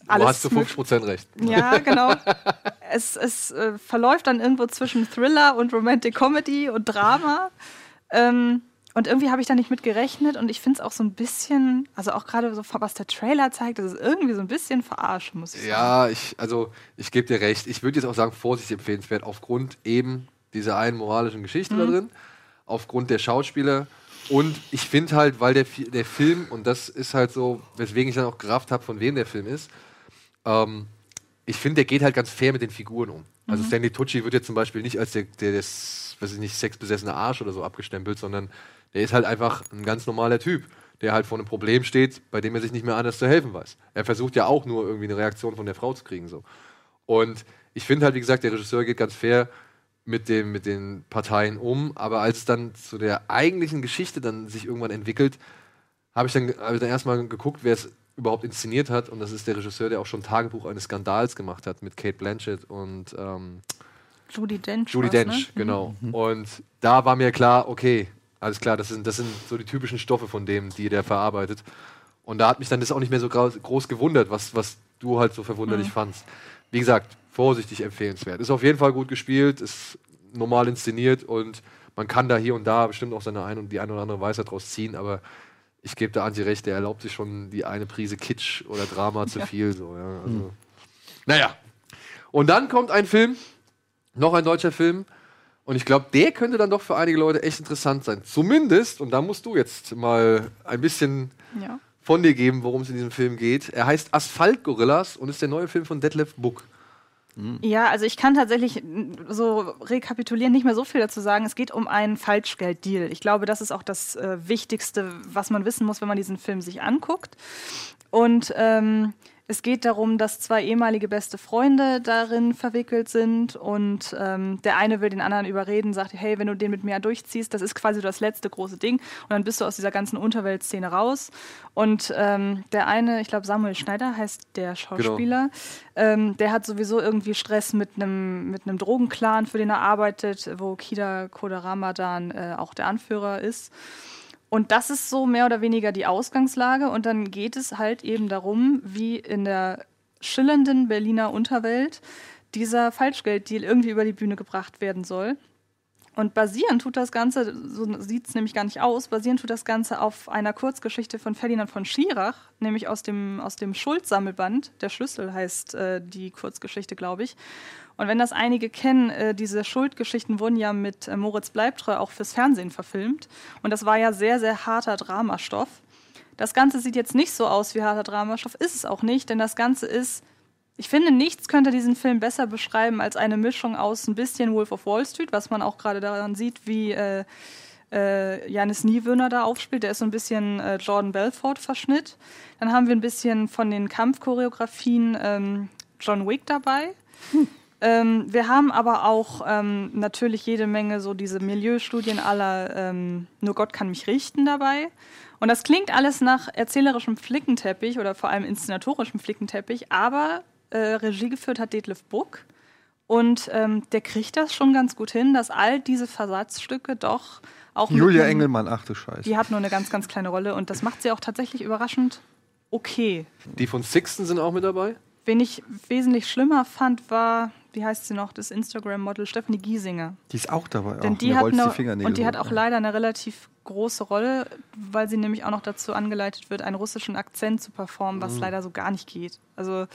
Speaker 4: alles
Speaker 1: hast zu 50% recht.
Speaker 4: ja, genau. es es äh, verläuft dann irgendwo zwischen Thriller und Romantic Comedy und Drama. Ähm, und irgendwie habe ich da nicht mit gerechnet und ich finde es auch so ein bisschen, also auch gerade so, was der Trailer zeigt, das ist irgendwie so ein bisschen verarscht, muss ich sagen.
Speaker 1: Ja, ich, also ich gebe dir recht. Ich würde jetzt auch sagen, vorsichtig empfehlenswert, aufgrund eben dieser einen moralischen Geschichte da
Speaker 4: Mhm.
Speaker 1: drin, aufgrund der Schauspieler. Und ich finde halt, weil der, der Film, und das ist halt so, weswegen ich dann auch gerafft habe, von wem der Film ist, ähm, ich finde, der geht halt ganz fair mit den Figuren um. Also
Speaker 4: Mhm.
Speaker 1: Stanley Tucci wird jetzt zum Beispiel nicht als der, der das, weiß ich nicht, sexbesessene Arsch oder so abgestempelt, sondern der ist halt einfach ein ganz normaler Typ, der halt vor einem Problem steht, bei dem er sich nicht mehr anders zu helfen weiß. Er versucht ja auch nur irgendwie eine Reaktion von der Frau zu kriegen. So. Und ich finde halt, wie gesagt, der Regisseur geht ganz fair mit, dem, mit den Parteien um, aber als es dann zu der eigentlichen Geschichte dann sich irgendwann entwickelt, habe ich dann, hab ich dann erstmal geguckt, wer es überhaupt inszeniert hat. Und das ist der Regisseur, der auch schon Tagebuch eines Skandals gemacht hat mit Kate Blanchett und ähm,
Speaker 4: Judy Dench.
Speaker 1: Judy
Speaker 4: war's,
Speaker 1: Dench,
Speaker 4: ne?
Speaker 1: genau. Und da war mir klar, okay, alles klar, das sind, das sind so die typischen Stoffe von dem, die der verarbeitet. Und da hat mich dann das auch nicht mehr so groß gewundert, was, was du halt so verwunderlich
Speaker 4: Mhm.
Speaker 1: fandst. Wie gesagt, vorsichtig empfehlenswert. Ist auf jeden Fall gut gespielt, ist normal inszeniert und man kann da hier und da bestimmt auch seine ein und die eine oder andere Weisheit draus ziehen, aber ich gebe da Anti recht, der erlaubt sich schon die eine Prise Kitsch oder Drama zu
Speaker 4: Ja.
Speaker 1: viel. So, ja, also. Naja. Und dann kommt ein Film, noch ein deutscher Film. Und ich glaube, der könnte dann doch für einige Leute echt interessant sein. Zumindest, und da musst du jetzt mal ein bisschen
Speaker 4: Ja.
Speaker 1: von dir geben, worum es in diesem Film geht. Er heißt Asphalt-Gorillas und ist der neue Film von Detlef Book.
Speaker 4: Ja, also ich kann tatsächlich so rekapitulieren nicht mehr so viel dazu sagen. Es geht um einen Falschgelddeal. Ich glaube, das ist auch das äh, Wichtigste, was man wissen muss, wenn man diesen Film sich anguckt. Und ähm, es geht darum, dass zwei ehemalige beste Freunde darin verwickelt sind und ähm, der eine will den anderen überreden, sagt, hey, wenn du den mit mir durchziehst, das ist quasi das letzte große Ding und dann bist du aus dieser ganzen Unterweltszene raus. Und ähm, der eine, ich glaube Samuel Schneider heißt der Schauspieler, ähm, der hat sowieso irgendwie Stress mit einem mit einem Drogenclan, für den er arbeitet, wo Kida Kodaramadan äh, auch der Anführer ist. Und das ist so mehr oder weniger die Ausgangslage. Und dann geht es halt eben darum, wie in der schillernden Berliner Unterwelt dieser Falschgelddeal irgendwie über die Bühne gebracht werden soll. Und basieren tut das Ganze, so sieht es nämlich gar nicht aus, basieren tut das Ganze auf einer Kurzgeschichte von Ferdinand von Schirach, nämlich aus dem, aus dem Schuld-Sammelband. Der Schlüssel heißt äh, die Kurzgeschichte, glaube ich. Und wenn das einige kennen, äh, diese Schuldgeschichten wurden ja mit äh, Moritz Bleibtreu auch fürs Fernsehen verfilmt. Und das war ja sehr, sehr harter Dramastoff. Das Ganze sieht jetzt nicht so aus wie harter Dramastoff, ist es auch nicht, denn das Ganze ist, ich finde, nichts könnte diesen Film besser beschreiben als eine Mischung aus ein bisschen Wolf of Wall Street, was man auch gerade daran sieht, wie äh, äh, Janis Niewöhner da aufspielt. Der ist so ein bisschen äh, Jordan Belfort-Verschnitt. Dann haben wir ein bisschen von den Kampfchoreografien ähm, John Wick dabei. Ähm, wir haben aber auch ähm, natürlich jede Menge so diese Milieustudien aller ähm, Nur Gott kann mich richten dabei. Und das klingt alles nach erzählerischem Flickenteppich oder vor allem inszenatorischem Flickenteppich, aber äh, Regie geführt hat Detlef Buck. Und ähm, der kriegt das schon ganz gut hin, dass all diese Versatzstücke doch auch. mit
Speaker 3: Julia
Speaker 4: einem-
Speaker 3: Engelmann, ach du Scheiße.
Speaker 4: Die hat nur eine ganz, ganz kleine Rolle und das macht sie auch tatsächlich überraschend okay.
Speaker 1: Die von Sixten sind auch mit dabei.
Speaker 4: Wen ich wesentlich schlimmer fand, war, wie heißt sie noch, das Instagram-Model Stephanie Giesinger.
Speaker 3: Die ist auch dabei.
Speaker 4: Denn
Speaker 3: auch.
Speaker 4: die hat eine,
Speaker 3: die Fingernägel
Speaker 4: und die hat auch leider eine relativ große Rolle, weil sie nämlich auch noch dazu angeleitet wird, einen russischen Akzent zu performen, was
Speaker 3: Mhm.
Speaker 4: leider so gar nicht geht. Also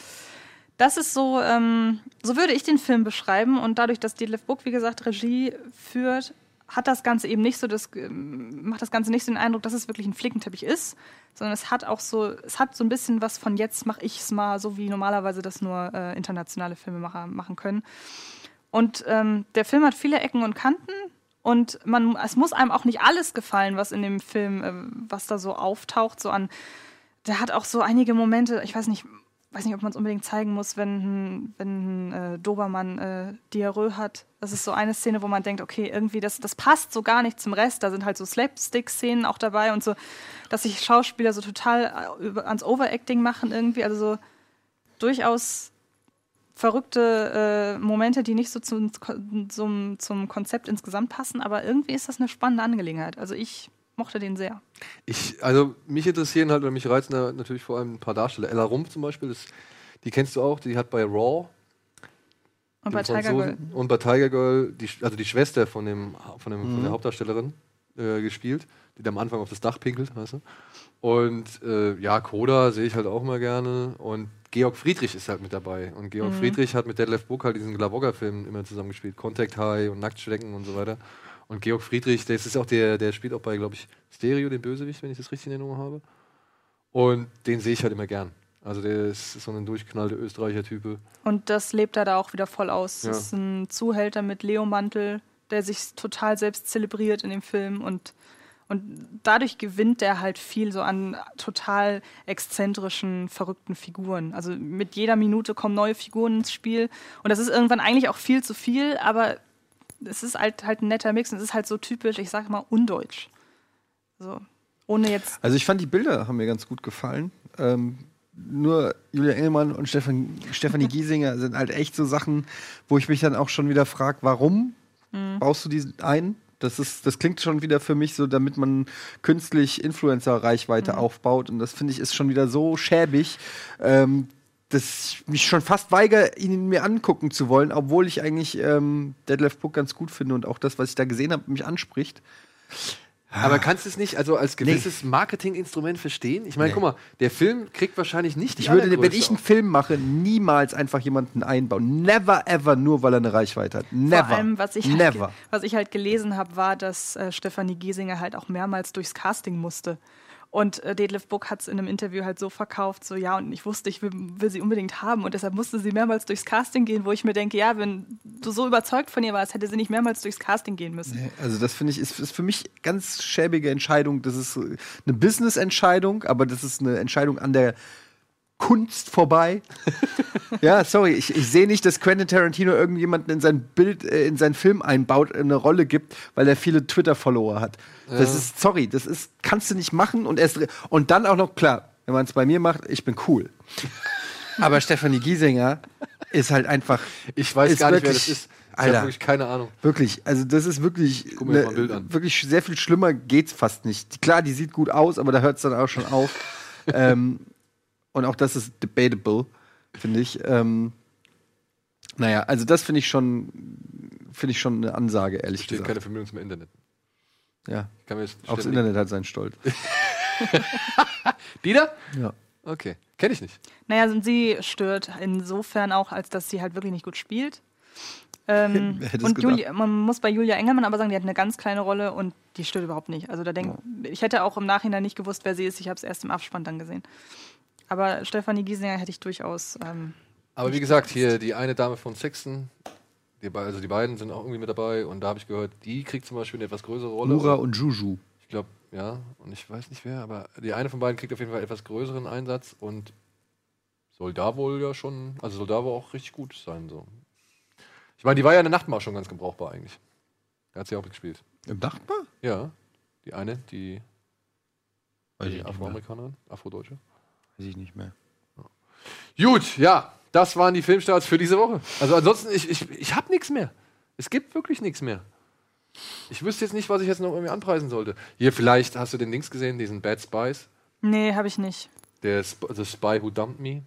Speaker 4: das ist so, ähm, so würde ich den Film beschreiben und dadurch, dass Detlef Book, wie gesagt, Regie führt, hat das Ganze eben nicht so das, ähm, macht das Ganze nicht so den Eindruck, dass es wirklich ein Flickenteppich ist, sondern es hat auch so, es hat so ein bisschen was von jetzt mache ich es mal, so wie normalerweise das nur äh, internationale Filmemacher machen können. Und ähm, der Film hat viele Ecken und Kanten und man, es muss einem auch nicht alles gefallen, was in dem Film, äh, was da so auftaucht, so an. Der hat auch so einige Momente, ich weiß nicht, weiß nicht, ob man es unbedingt zeigen muss, wenn, wenn äh, Dobermann äh, Diarrhoe hat. Das ist so eine Szene, wo man denkt, okay, irgendwie, das, das passt so gar nicht zum Rest. Da sind halt so Slapstick-Szenen auch dabei und so, dass sich Schauspieler so total äh, ans Overacting machen irgendwie. Also so durchaus verrückte äh, Momente, die nicht so zum, zum, zum Konzept insgesamt passen, aber irgendwie ist das eine spannende Angelegenheit. Also ich mochte den sehr.
Speaker 1: Ich, also mich interessieren halt oder mich reizen da natürlich vor allem ein paar Darsteller. Ella Rumpf zum Beispiel, das, die kennst du auch, die hat bei Raw
Speaker 4: Und bei Tiger Girl.
Speaker 1: und bei Tiger Girl, die, also die Schwester von, dem, von, dem, von
Speaker 3: Mhm.
Speaker 1: der Hauptdarstellerin äh, gespielt, die da am Anfang auf das Dach pinkelt, weißt du? Und äh, ja, Koda sehe ich halt auch mal gerne. Und Georg Friedrich ist halt mit dabei. Und Georg
Speaker 4: Mhm.
Speaker 1: Friedrich hat mit Detlef Book halt diesen Glavogger-Film immer zusammengespielt. Contact High und Nacktschlecken und so weiter. Und Georg Friedrich, das ist auch der, der spielt auch bei, glaube ich, Stereo, den Bösewicht, wenn ich das richtig in Erinnerung habe. Und den sehe ich halt immer gern. Also der ist so ein durchknallter Österreicher-Type.
Speaker 4: Und das lebt er da auch wieder voll aus.
Speaker 1: Ja.
Speaker 4: Das ist ein Zuhälter mit Leo-Mantel, der sich total selbst zelebriert in dem Film und, und dadurch gewinnt er halt viel so an total exzentrischen, verrückten Figuren. Also mit jeder Minute kommen neue Figuren ins Spiel und das ist irgendwann eigentlich auch viel zu viel, aber es ist halt, halt ein netter Mix und es ist halt so typisch, ich sag mal, undeutsch. So, ohne jetzt
Speaker 3: Also ich fand die Bilder haben mir ganz gut gefallen. Ähm, nur Julia Engelmann und Stefan, Stefanie Giesinger sind halt echt so Sachen, wo ich mich dann auch schon wieder frage, warum
Speaker 4: Mhm.
Speaker 3: baust du die ein? Das, ist, das klingt schon wieder für mich so, damit man künstlich Influencer-Reichweite
Speaker 4: Mhm.
Speaker 3: aufbaut. Und das finde ich ist schon wieder so schäbig, ähm, dass ich mich schon fast weigere, ihn mir angucken zu wollen, obwohl ich eigentlich ähm, Deadlift Book ganz gut finde und auch das, was ich da gesehen habe, mich anspricht.
Speaker 1: Aber kannst du es nicht also als gewisses Marketinginstrument verstehen? Ich meine,
Speaker 3: Nee.
Speaker 1: guck mal, der Film kriegt wahrscheinlich nicht die
Speaker 3: Ich würde, wenn ich einen Film mache, niemals einfach jemanden einbauen. Never ever, nur weil er eine Reichweite hat. Never.
Speaker 4: Vor allem, was ich, halt,
Speaker 3: Never.
Speaker 4: ge- was ich halt gelesen habe, war, dass äh, Stefanie Giesinger halt auch mehrmals durchs Casting musste. Und äh, Detlef Book hat es in einem Interview halt so verkauft, so ja, und ich wusste, ich will, will sie unbedingt haben. Und deshalb musste sie mehrmals durchs Casting gehen, wo ich mir denke, ja, wenn du so überzeugt von ihr warst, hätte sie nicht mehrmals durchs Casting gehen müssen.
Speaker 3: Also das finde ich ist, ist für mich ganz schäbige Entscheidung. Das ist äh, eine Business-Entscheidung, aber das ist eine Entscheidung an der Kunst vorbei. ja, sorry, ich, ich sehe nicht, dass Quentin Tarantino irgendjemanden in sein Bild, äh, in seinen Film einbaut, eine Rolle gibt, weil er viele Twitter-Follower hat. Das
Speaker 1: Ja.
Speaker 3: ist, sorry, das ist, kannst du nicht machen und erst und dann auch noch klar, wenn man es bei mir macht, ich bin cool. Aber Stefanie Giesinger ist halt einfach.
Speaker 1: Ich weiß gar nicht, wer
Speaker 3: wirklich-
Speaker 1: das ist. Ich
Speaker 3: Alter.
Speaker 1: habe wirklich keine Ahnung.
Speaker 3: Wirklich, also das ist wirklich,
Speaker 1: guck mir
Speaker 3: ne,
Speaker 1: mal ein Bild an.
Speaker 3: wirklich sehr viel schlimmer geht's fast nicht. Klar, die sieht gut aus, aber da hört es dann auch schon auf. ähm, und auch das ist debatable, finde ich. Ähm, naja, also das finde ich schon, finde ich schon eine Ansage, ehrlich
Speaker 1: Steht
Speaker 3: gesagt.
Speaker 1: keine Verbindung zum Internet.
Speaker 3: Ja.
Speaker 1: Ich kann mir das
Speaker 3: Aufs Internet hat seinen Stolz.
Speaker 1: Dieter?
Speaker 3: Ja.
Speaker 1: Okay. Kenne ich nicht.
Speaker 4: Naja, und sie stört insofern auch, als dass sie halt wirklich nicht gut spielt. Ähm, und? Julia, man muss bei Julia Engelmann aber sagen, die hat eine ganz kleine Rolle und die stört überhaupt nicht. Also da denk, ich hätte auch im Nachhinein nicht gewusst, wer sie ist. Ich habe es erst im Abspann dann gesehen. Aber Stefanie Giesinger hätte ich durchaus. Ähm,
Speaker 1: Aber wie gesagt, hier die eine Dame von Sexton, die, also die beiden sind auch irgendwie mit dabei und da habe ich gehört, die kriegt zum Beispiel eine etwas größere Rolle.
Speaker 3: Nura und Juju.
Speaker 1: Ich glaube, ja, und ich weiß nicht wer, aber die eine von beiden kriegt auf jeden Fall etwas größeren Einsatz und soll da wohl ja schon, also soll da wohl auch richtig gut sein. So. Ich meine, die war ja in der Nachtmahr schon ganz gebrauchbar eigentlich. Da hat sie auch mitgespielt.
Speaker 3: Im Nachtbar?
Speaker 1: Ja, die eine, die, die. Afroamerikanerin, Afrodeutsche.
Speaker 3: Weiß ich nicht mehr.
Speaker 1: Gut, ja, das waren die Filmstarts für diese Woche. Also ansonsten, ich, ich, ich habe nichts mehr. Es gibt wirklich nichts mehr. Ich wüsste jetzt nicht, was ich jetzt noch irgendwie anpreisen sollte. Hier, vielleicht hast du den Links gesehen, diesen Bad Spies.
Speaker 4: nee, habe ich nicht.
Speaker 1: Der Sp The Spy Who Dumped Me.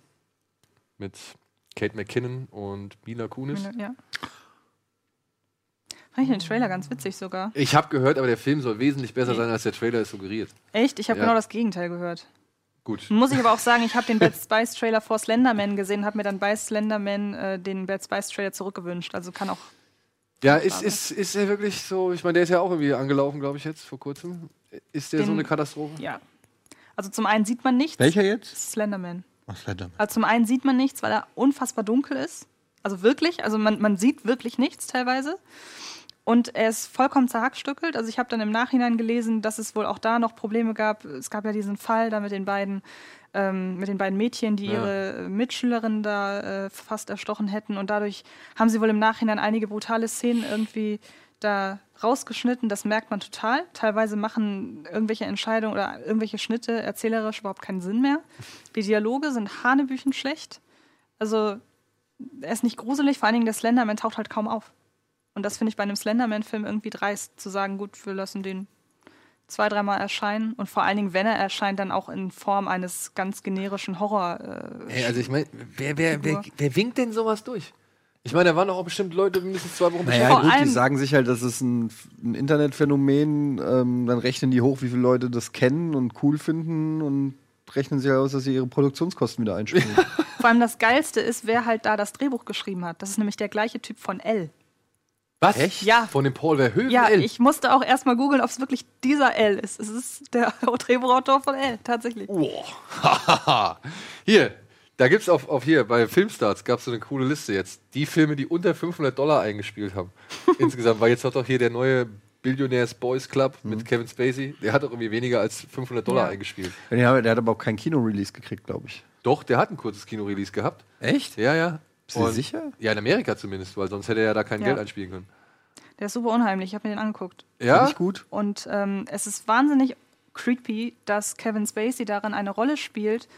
Speaker 1: Mit Kate McKinnon und Mila Kunis.
Speaker 4: Ja. Fand ich den Trailer ganz witzig sogar.
Speaker 1: Ich habe gehört, aber der Film soll wesentlich besser sein, als der Trailer es suggeriert.
Speaker 4: Echt? Ich habe
Speaker 1: Ja.
Speaker 4: genau das Gegenteil gehört.
Speaker 1: Gut.
Speaker 4: Muss ich aber auch sagen, ich habe den Bad Spice Trailer vor Slenderman gesehen, habe mir dann bei Slenderman äh, den Bad Spice Trailer zurückgewünscht. Also kann auch.
Speaker 1: Ja, ist, ist, ist er wirklich so, ich meine, der ist ja auch irgendwie angelaufen, glaube ich, jetzt vor kurzem. Ist der so
Speaker 4: Den-
Speaker 1: eine Katastrophe?
Speaker 4: Ja. Also zum einen sieht man nichts.
Speaker 3: Welcher jetzt?
Speaker 4: Slenderman.
Speaker 3: Ach, Slenderman.
Speaker 4: Also zum einen sieht man nichts, weil er unfassbar dunkel ist. Also wirklich, also man, man sieht wirklich nichts teilweise. Und er ist vollkommen zerhackstückelt. Also ich habe dann im Nachhinein gelesen, dass es wohl auch da noch Probleme gab. Es gab ja diesen Fall da mit den beiden, ähm, mit den beiden Mädchen, die
Speaker 1: Ja.
Speaker 4: ihre äh, Mitschülerin da äh, fast erstochen hätten. Und dadurch haben sie wohl im Nachhinein einige brutale Szenen irgendwie da rausgeschnitten. Das merkt man total. Teilweise machen irgendwelche Entscheidungen oder irgendwelche Schnitte erzählerisch überhaupt keinen Sinn mehr. Die Dialoge sind hanebüchen schlecht. Also er ist nicht gruselig, vor allen Dingen der Slenderman taucht halt kaum auf. Und das finde ich bei einem Slenderman-Film irgendwie dreist, zu sagen, gut, wir lassen den zwei, dreimal erscheinen. Und vor allen Dingen, wenn er erscheint, dann auch in Form eines ganz generischen Horror. Äh,
Speaker 1: Hey, also ich meine, wer, wer, wer, wer winkt denn sowas durch? Ich meine, da waren doch auch bestimmt Leute mindestens zwei Wochen
Speaker 3: Naja,
Speaker 4: Vor
Speaker 3: gut, die
Speaker 4: allem-
Speaker 3: sagen sich halt, das ist ein, ein Internetphänomen. Ähm, dann rechnen die hoch, wie viele Leute das kennen und cool finden und rechnen sich aus, dass sie ihre Produktionskosten wieder einspielen.
Speaker 4: Vor allem das Geilste ist, wer halt da das Drehbuch geschrieben hat. Das ist nämlich der gleiche Typ von L.
Speaker 1: Was?
Speaker 3: Echt?
Speaker 4: Ja.
Speaker 1: Von dem Paul Verhoeven?
Speaker 4: Ja,
Speaker 1: L?
Speaker 4: ich musste auch erstmal googeln, ob es wirklich dieser L ist. Es ist der Drehbuchautor von L, tatsächlich.
Speaker 1: Hahaha. hier, da gibt's auf, auf hier, bei Filmstarts gab es so eine coole Liste jetzt. Die Filme, die unter 500 Dollar eingespielt haben. Insgesamt, weil jetzt hat doch hier der neue Billionaires Boys Club mit Kevin Spacey, der hat doch irgendwie weniger als 500 Dollar
Speaker 4: Ja.
Speaker 1: eingespielt.
Speaker 3: der, hat- der hat aber auch kein Kino-Release gekriegt, glaube ich.
Speaker 1: Doch, der hat ein kurzes Kino-Release gehabt.
Speaker 3: Echt?
Speaker 1: Ja, ja.
Speaker 3: Bist du sicher?
Speaker 1: Ja, in Amerika zumindest, weil sonst hätte er ja da kein
Speaker 4: Ja.
Speaker 1: Geld einspielen können.
Speaker 4: Der ist super unheimlich, ich habe mir den angeguckt.
Speaker 1: Ja?
Speaker 3: Finde ich gut.
Speaker 4: Und ähm, es ist wahnsinnig creepy, dass Kevin Spacey darin eine Rolle spielt,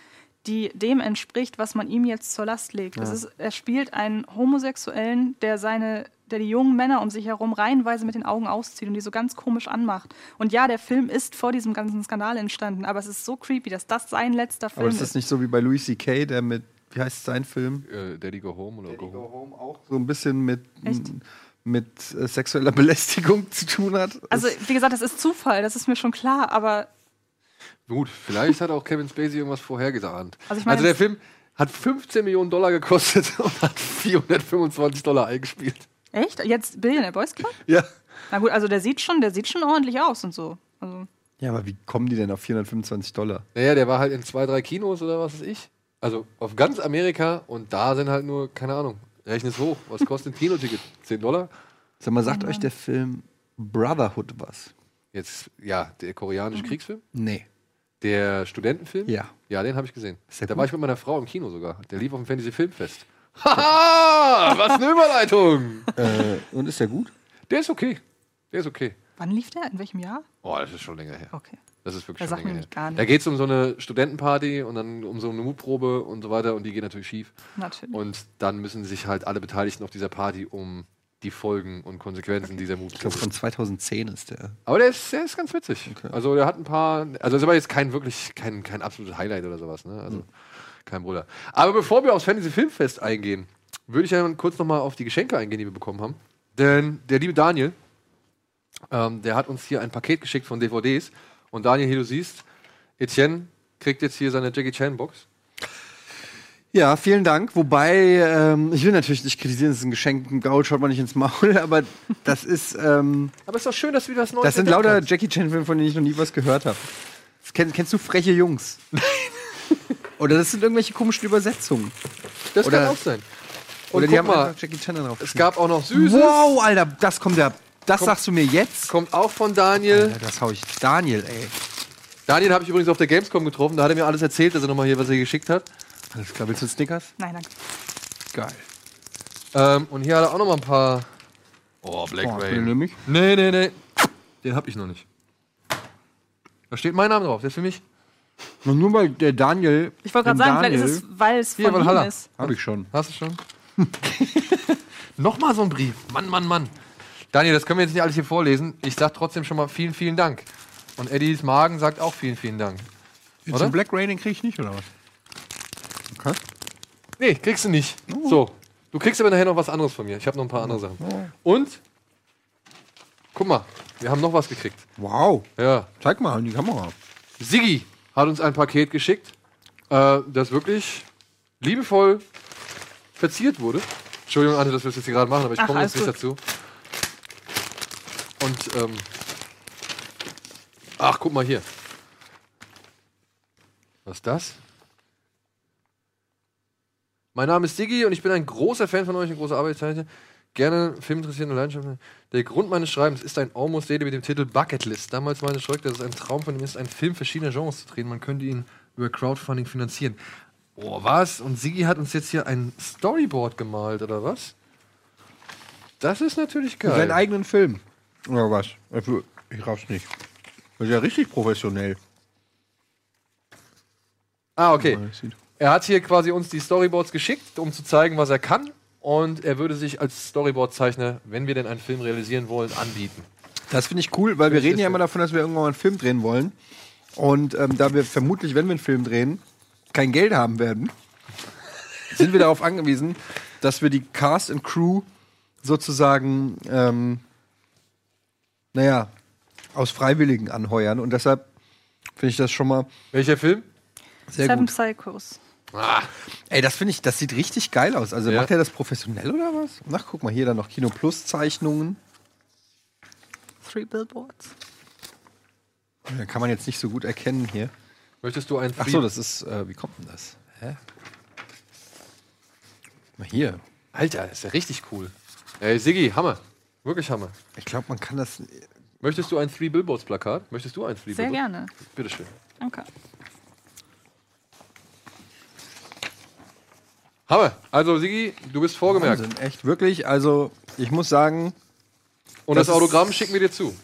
Speaker 4: die dem entspricht, was man ihm jetzt zur Last legt. Es ist, er spielt einen Homosexuellen, der seine, der die jungen Männer um sich herum reihenweise mit den Augen auszieht und die so ganz komisch anmacht. Und ja, der Film ist vor diesem ganzen Skandal entstanden, aber es ist so creepy, dass das sein letzter Film
Speaker 3: Aber ist
Speaker 4: ist.
Speaker 3: das nicht so wie bei Louis C.K., der mit, wie heißt sein Film?
Speaker 1: Äh, Daddy Go Home oder Go Home.
Speaker 3: Home auch so ein bisschen mit, mit äh, sexueller Belästigung zu tun hat.
Speaker 4: Also, wie gesagt, das ist Zufall, das ist mir schon klar, aber
Speaker 1: Gut, vielleicht hat auch Kevin Spacey irgendwas vorhergesahnt.
Speaker 4: Also ich meine,
Speaker 1: also der Film hat 15 Millionen Dollar gekostet und hat 425 Dollar eingespielt.
Speaker 4: echt? Jetzt Billionaire Boys Club?
Speaker 1: Ja.
Speaker 4: Na gut, also der sieht schon, der sieht schon ordentlich aus und so. Also,
Speaker 3: ja, aber wie kommen die denn auf 425 Dollar?
Speaker 1: Naja, der war halt in zwei, drei Kinos oder was weiß ich. Also auf ganz Amerika und da sind halt nur, keine Ahnung, rechne es hoch. Was kostet ein Kinoticket? 10 Dollar?
Speaker 3: Sag mal, sagt euch der Film Brotherhood was?
Speaker 1: Jetzt, ja, der koreanische Kriegsfilm?
Speaker 3: Nee.
Speaker 1: Der Studentenfilm?
Speaker 3: Ja.
Speaker 1: Ja, den habe ich gesehen. Da
Speaker 3: gut?
Speaker 1: war ich mit meiner Frau im Kino sogar. Der lief auf dem Fantasy Filmfest. Haha! Was eine Überleitung!
Speaker 3: äh, und ist der gut?
Speaker 1: Der ist okay. Der ist okay.
Speaker 4: wann lief der? In welchem Jahr?
Speaker 1: Oh, das ist schon länger her.
Speaker 4: Okay.
Speaker 1: Das ist wirklich
Speaker 4: Da
Speaker 1: schon
Speaker 4: sagt
Speaker 1: länger
Speaker 4: gar.
Speaker 1: Da geht es um so eine Studentenparty und dann um so eine Mutprobe und so weiter und die geht natürlich schief.
Speaker 4: Natürlich.
Speaker 1: Und dann müssen sich halt alle Beteiligten auf dieser Party um die Folgen und Konsequenzen dieser
Speaker 3: Ich glaube,
Speaker 1: Mutprobe.
Speaker 3: von 2010 ist der.
Speaker 1: Aber der ist, der ist ganz witzig. Also der hat ein paar, also ist aber jetzt kein wirklich, kein, kein absolutes Highlight oder sowas, ne? Also kein Bruder. Aber bevor wir aufs Fantasy Filmfest eingehen, würde ich ja kurz nochmal auf die Geschenke eingehen, die wir bekommen haben. Denn der liebe Daniel, ähm, der hat uns hier ein Paket geschickt von DVDs. Und Daniel, hier du siehst, Etienne kriegt jetzt hier seine Jackie Chan Box.
Speaker 3: Ja, vielen Dank. Wobei, ähm, ich will natürlich nicht kritisieren, es ist ein Geschenk, ein Gaul schaut man nicht ins Maul, aber das ist, ähm,
Speaker 1: Aber ist doch schön, dass du wieder was Neues
Speaker 3: das sind lauter
Speaker 1: hast.
Speaker 3: Jackie Chan-Filme, von denen ich noch nie was gehört habe. Kenn, kennst du freche Jungs? Nein. Oder das sind irgendwelche komischen Übersetzungen.
Speaker 1: Das
Speaker 3: oder-
Speaker 1: kann auch sein. Und
Speaker 3: Oder die haben
Speaker 1: mal,
Speaker 3: Jackie Chan drauf.
Speaker 1: es gab auch noch Süßes.
Speaker 3: Wow, Alter, das kommt ja. Das
Speaker 1: Kommt-
Speaker 3: sagst du mir jetzt?
Speaker 1: Kommt auch von Daniel.
Speaker 3: Alter, das hau ich. Daniel, ey.
Speaker 1: Daniel habe ich übrigens auf der Gamescom getroffen. Da hat er mir alles erzählt, dass er nochmal hier was er geschickt hat.
Speaker 3: Alles klar, willst du Snickers?
Speaker 4: Nein, danke.
Speaker 3: Geil.
Speaker 1: Ähm, und hier hat er auch noch mal ein paar. Oh, Black
Speaker 3: Boah,
Speaker 1: Rain.
Speaker 3: den nehm ich.
Speaker 1: Nee, nee, nee. Den hab ich noch nicht. Da steht mein Name drauf. Der ist für mich.
Speaker 3: Und nur weil der Daniel.
Speaker 4: Ich wollte gerade sagen, vielleicht
Speaker 3: Daniel-
Speaker 4: ist es, weil es
Speaker 1: Hier,
Speaker 4: von ihm
Speaker 1: Valhalla.
Speaker 4: ist.
Speaker 3: Hab ich schon.
Speaker 1: Hast du schon? Nochmal so ein Brief. Mann, Mann, Mann. Daniel, das können wir jetzt nicht alles hier vorlesen. Ich sag trotzdem schon mal vielen, vielen Dank. Und Eddies Magen sagt auch vielen, vielen Dank. Oder?
Speaker 3: den Black Rain, den krieg ich nicht, oder was? Okay.
Speaker 1: Nee, kriegst du nicht. So. Du kriegst aber nachher noch was anderes von mir. Ich habe noch ein paar andere Sachen. Und? Guck mal, wir haben noch was gekriegt.
Speaker 3: Wow.
Speaker 1: Ja.
Speaker 3: Zeig mal in die Kamera.
Speaker 1: Siggi hat uns ein Paket geschickt, äh, das wirklich liebevoll verziert wurde. Entschuldigung, Anne, dass wir das jetzt hier gerade machen, aber ich komme jetzt nicht dazu. Und, ähm, ach, guck mal hier. Was ist das? Mein Name ist Siggi und ich bin ein großer Fan von euch, ein großer Arbeitszeichen. Gerne Film interessieren und Leidenschaften. Der Grund meines Schreibens ist ein Almost Daily mit dem Titel Bucket List. Damals meine ich zurück, dass es ein Traum von ihm ist, einen Film verschiedener Genres zu drehen. Man könnte ihn über Crowdfunding finanzieren. Oh, was? Und Siggi hat uns jetzt hier ein Storyboard gemalt, oder was? Das ist natürlich
Speaker 3: Für seinen
Speaker 1: geil.
Speaker 3: eigenen Film. Oder was? Ich raff's nicht. Das ist ja richtig professionell.
Speaker 1: Ah, okay. Er hat hier quasi uns die Storyboards geschickt, um zu zeigen, was er kann. Und er würde sich als Storyboard-Zeichner, wenn wir denn einen Film realisieren wollen, anbieten.
Speaker 3: Das finde ich cool, weil wir reden ja immer davon, dass wir irgendwann mal einen Film drehen wollen. Und ähm, da wir vermutlich, wenn wir einen Film drehen, kein Geld haben werden, sind wir darauf angewiesen, dass wir die Cast and Crew sozusagen, ähm, naja, aus Freiwilligen anheuern. Und deshalb finde ich das schon mal
Speaker 1: Welcher Film?
Speaker 3: sehr
Speaker 4: Seven
Speaker 3: gut.
Speaker 4: Psychos.
Speaker 1: Ah,
Speaker 3: Ey, das finde ich, das sieht richtig geil aus. Also
Speaker 1: Ja.
Speaker 3: macht er das professionell oder was? Ach, guck mal, hier dann noch Kino Plus Zeichnungen.
Speaker 4: Three Billboards.
Speaker 3: Da kann man jetzt nicht so gut erkennen hier.
Speaker 1: möchtest du einen
Speaker 3: Ach so, das ist, äh, wie kommt denn das? Hä? Mal hier.
Speaker 1: Alter, ist ja richtig cool. Ey, Siggi, Hammer. Wirklich Hammer.
Speaker 3: Ich glaube, man kann das.
Speaker 1: Möchtest du ein Three Billboards Plakat? Möchtest du ein Three
Speaker 4: Sehr
Speaker 1: Billboards?
Speaker 4: gerne.
Speaker 1: Bitteschön.
Speaker 4: Danke.
Speaker 1: Hammer. Also, Siggi, du bist vorgemerkt.
Speaker 3: Wahnsinn, echt, wirklich. Also, ich muss sagen,
Speaker 1: Und das,
Speaker 3: Das
Speaker 1: Autogramm schicken wir dir zu.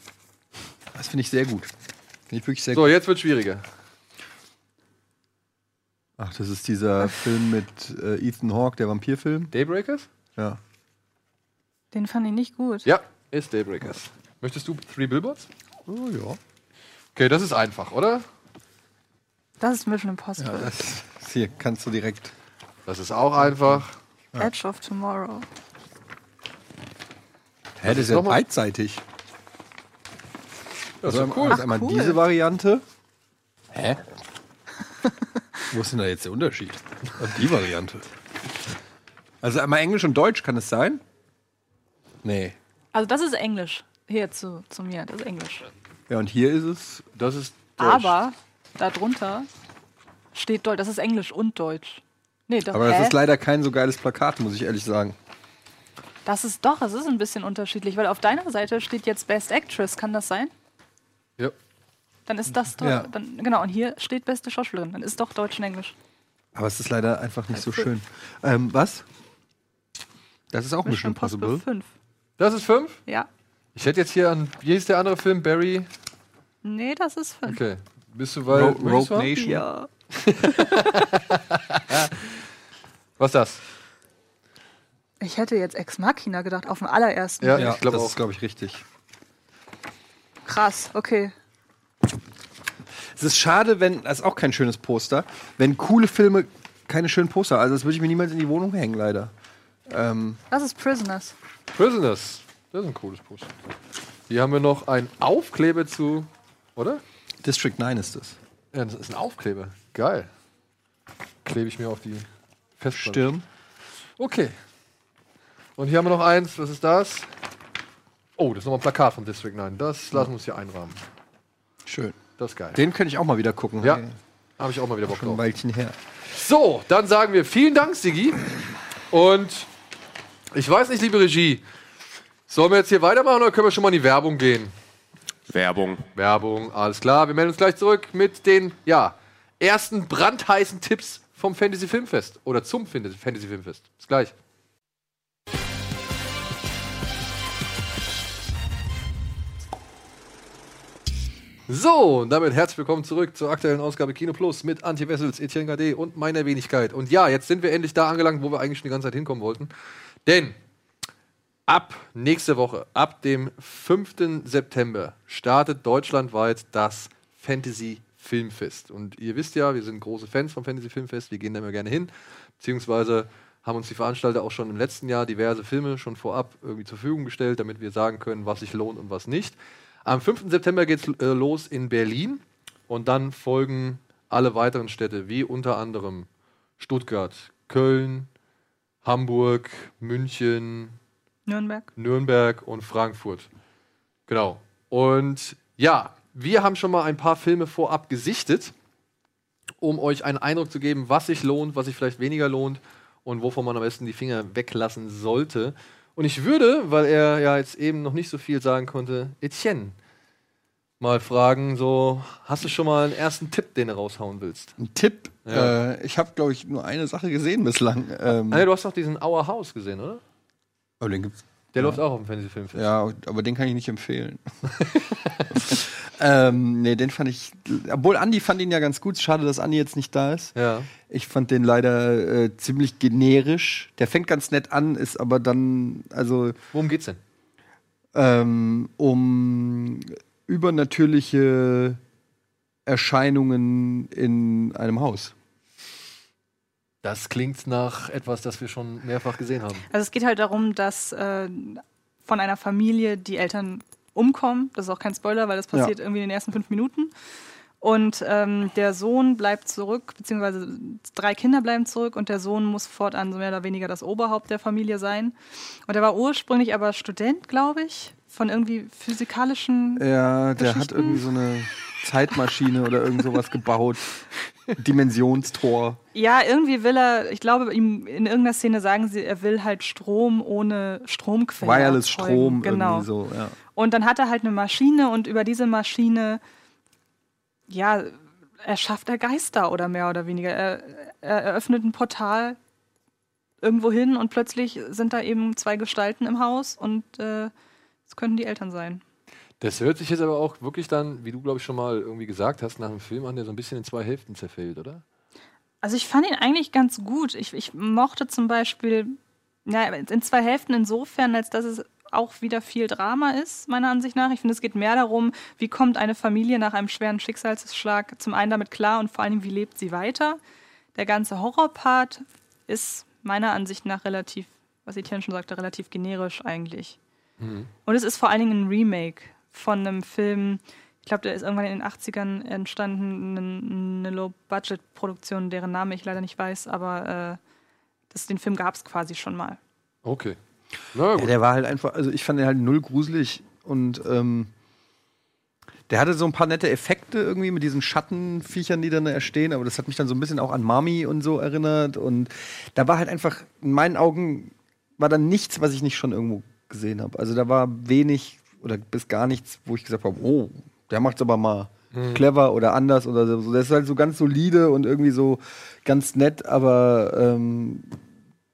Speaker 3: das finde ich sehr gut. Finde ich wirklich sehr
Speaker 1: So,
Speaker 3: gut.
Speaker 1: jetzt wird schwieriger.
Speaker 3: Ach, das ist dieser Film mit äh, Ethan Hawke, der Vampirfilm.
Speaker 1: Daybreakers?
Speaker 3: Ja.
Speaker 4: Den fand ich nicht gut.
Speaker 1: Ja, ist Daybreakers. Möchtest du Three Billboards?
Speaker 3: Oh ja.
Speaker 1: Okay, das ist einfach, oder?
Speaker 4: Das ist Mission Impossible.
Speaker 3: ja das, hier kannst du direkt.
Speaker 1: Das ist auch einfach.
Speaker 4: Edge of Tomorrow.
Speaker 3: Hä, das ist ja beidseitig.
Speaker 1: Das ist
Speaker 3: also
Speaker 1: ja cool.
Speaker 3: Also einmal
Speaker 4: cool.
Speaker 3: diese Variante.
Speaker 2: Hä? Wo ist denn da jetzt der Unterschied? Und die Variante.
Speaker 3: Also einmal Englisch und Deutsch, kann es sein?
Speaker 2: Nee.
Speaker 4: Also das ist Englisch. Hier zu, zu mir, das ist Englisch.
Speaker 3: Ja, und hier ist es.
Speaker 1: Das ist
Speaker 4: Aber darunter steht Deutsch. Das ist Englisch und Deutsch. Nee, doch.
Speaker 3: Aber das
Speaker 4: hä?
Speaker 3: ist leider kein so geiles Plakat, muss ich ehrlich sagen.
Speaker 4: Das ist doch, es ist ein bisschen unterschiedlich, weil auf deiner Seite steht jetzt Best Actress, kann das sein?
Speaker 1: Ja.
Speaker 4: Dann ist das doch,
Speaker 3: Ja.
Speaker 4: dann, genau, und hier steht beste Schauspielerin, dann ist doch Deutsch und Englisch.
Speaker 3: Aber es ist leider einfach nicht so schön. Ähm, was? Das ist auch Mission Impossible.
Speaker 4: 5.
Speaker 1: Das ist 5?
Speaker 4: Ja.
Speaker 1: Ich hätte jetzt hier an. Wie hieß der andere Film? Barry?
Speaker 4: Nee, das ist 5.
Speaker 1: Okay. Bist du weil.
Speaker 3: Ro- Rogue
Speaker 1: haben?
Speaker 3: Nation.
Speaker 4: Ja.
Speaker 1: Was ist das?
Speaker 4: Ich hätte jetzt Ex Machina gedacht, auf dem allerersten.
Speaker 1: Ja,
Speaker 3: Ja,
Speaker 1: ich glaube
Speaker 3: das
Speaker 1: auch.
Speaker 3: ist, glaube ich, richtig.
Speaker 4: Krass, okay.
Speaker 3: Es ist schade, wenn, das ist auch kein schönes Poster, wenn coole Filme keine schönen Poster, also das würde ich mir niemals in die Wohnung hängen, leider. Ähm,
Speaker 4: Das ist Prisoners.
Speaker 1: Prisoners. Das ist ein cooles Poster. Hier haben wir noch ein Aufkleber zu. Oder?
Speaker 3: District 9 ist das.
Speaker 1: Ja, das ist ein Aufkleber. Geil. Klebe ich mir auf die Festplatte.
Speaker 3: Stirn.
Speaker 1: Okay. Und hier haben wir noch eins. Was ist das? Oh, das ist nochmal ein Plakat von District 9. Das lassen wir uns hier einrahmen.
Speaker 3: Schön.
Speaker 1: Das ist geil.
Speaker 3: Den könnte ich auch mal wieder gucken.
Speaker 1: Ja.
Speaker 3: Hey,
Speaker 1: Habe ich auch mal wieder Bock
Speaker 3: schon ein. Weilchen her.
Speaker 1: So, dann sagen wir vielen Dank, Sigi. Und ich weiß nicht, liebe Regie, sollen wir jetzt hier weitermachen oder können wir schon mal in die Werbung gehen?
Speaker 12: Werbung.
Speaker 1: Werbung, alles klar. Wir melden uns gleich zurück mit den ja, ersten brandheißen Tipps vom Fantasy Filmfest oder zum Fantasy Filmfest. Bis gleich. So, und damit herzlich willkommen zurück zur aktuellen Ausgabe Kino Plus mit Antje Wessels, Etienne Gade und meiner Wenigkeit. Und ja, jetzt sind wir endlich da angelangt, wo wir eigentlich schon die ganze Zeit hinkommen wollten. Denn ab nächste Woche, ab dem 5. September, startet deutschlandweit das Fantasy Filmfest. Und ihr wisst ja, wir sind große Fans vom Fantasy Filmfest, wir gehen da immer gerne hin, beziehungsweise haben uns die Veranstalter auch schon im letzten Jahr diverse Filme schon vorab irgendwie zur Verfügung gestellt, damit wir sagen können, was sich lohnt und was nicht. Am 5. September geht es äh, los in Berlin und dann folgen alle weiteren Städte, wie unter anderem Stuttgart, Köln, Hamburg, München,
Speaker 4: Nürnberg.
Speaker 1: Nürnberg und Frankfurt. Genau. Und ja, wir haben schon mal ein paar Filme vorab gesichtet, um euch einen Eindruck zu geben, was sich lohnt, was sich vielleicht weniger lohnt und wovon man am besten die Finger weglassen sollte. Und ich würde, weil er ja jetzt eben noch nicht so viel sagen konnte, Etienne mal fragen, so, hast du schon mal einen ersten Tipp, den du raushauen willst?
Speaker 3: Ein Tipp.
Speaker 1: Ja.
Speaker 3: Äh, ich habe, glaube ich, nur eine Sache gesehen bislang. Ähm,
Speaker 1: Ah, nee, du hast doch diesen Our House gesehen, oder?
Speaker 3: oh, den gibt's.
Speaker 1: Der
Speaker 3: Ja.
Speaker 1: läuft auch auf dem Filmfest.
Speaker 3: Ja, aber den kann ich nicht empfehlen. ähm, nee, den fand ich. Obwohl Andi fand ihn ja ganz gut. Schade, dass Andi jetzt nicht da ist.
Speaker 1: Ja.
Speaker 3: Ich fand den leider äh, ziemlich generisch. Der fängt ganz nett an, ist aber dann, also
Speaker 1: Worum geht's denn?
Speaker 3: ähm, um übernatürliche Erscheinungen in einem Haus.
Speaker 1: Das klingt nach etwas, das wir schon mehrfach gesehen haben.
Speaker 4: Also es geht halt darum, dass äh, von einer Familie die Eltern umkommen. Das ist auch kein Spoiler, weil das
Speaker 3: Ja.
Speaker 4: passiert irgendwie in den ersten fünf Minuten. Und ähm, der Sohn bleibt zurück, beziehungsweise drei Kinder bleiben zurück und der Sohn muss fortan so mehr oder weniger das Oberhaupt der Familie sein. Und er war ursprünglich aber Student, glaube ich, von irgendwie physikalischen.
Speaker 3: Ja, der hat irgendwie so eine Zeitmaschine oder irgend sowas gebaut. Dimensionstor.
Speaker 4: Ja, irgendwie will er, ich glaube, ihm in irgendeiner Szene sagen sie, er will halt Strom ohne Stromquelle.
Speaker 3: Wireless
Speaker 4: erzeugen.
Speaker 3: Strom
Speaker 4: genau.
Speaker 3: irgendwie so, ja.
Speaker 4: Und dann hat er halt eine Maschine und über diese Maschine, ja, erschafft er Geister oder mehr oder weniger. Er, er eröffnet ein Portal irgendwo hin und plötzlich sind da eben zwei Gestalten im Haus und äh, es könnten die Eltern sein.
Speaker 1: Das hört sich jetzt aber auch wirklich dann, wie du glaube ich schon mal irgendwie gesagt hast, nach einem Film an, der so ein bisschen in zwei Hälften zerfällt, oder?
Speaker 4: Also ich fand ihn eigentlich ganz gut. Ich, ich mochte zum Beispiel, ja, in zwei Hälften insofern, als dass es auch wieder viel Drama ist, meiner Ansicht nach. Ich finde, es geht mehr darum, wie kommt eine Familie nach einem schweren Schicksalsschlag zum einen damit klar und vor allem, wie lebt sie weiter. Der ganze Horrorpart ist meiner Ansicht nach relativ, was Etienne schon sagte, relativ generisch eigentlich. Und es ist vor allen Dingen ein Remake von einem Film, ich glaube, der ist irgendwann in den 80ern entstanden, eine, eine Low-Budget-Produktion, deren Name ich leider nicht weiß, aber äh, das, den Film gab es quasi schon mal.
Speaker 1: Okay.
Speaker 3: Ja, der war halt einfach, also ich fand den halt null gruselig und ähm, der hatte so ein paar nette Effekte irgendwie mit diesen Schattenviechern, die dann da stehen, aber das hat mich dann so ein bisschen auch an Mami und so erinnert und da war halt einfach, in meinen Augen, war dann nichts, was ich nicht schon irgendwo gesehen habe. Also da war wenig oder bis gar nichts, wo ich gesagt habe, oh, der macht's aber mal clever oder anders oder so. Das ist halt so ganz solide und irgendwie so ganz nett, aber ähm,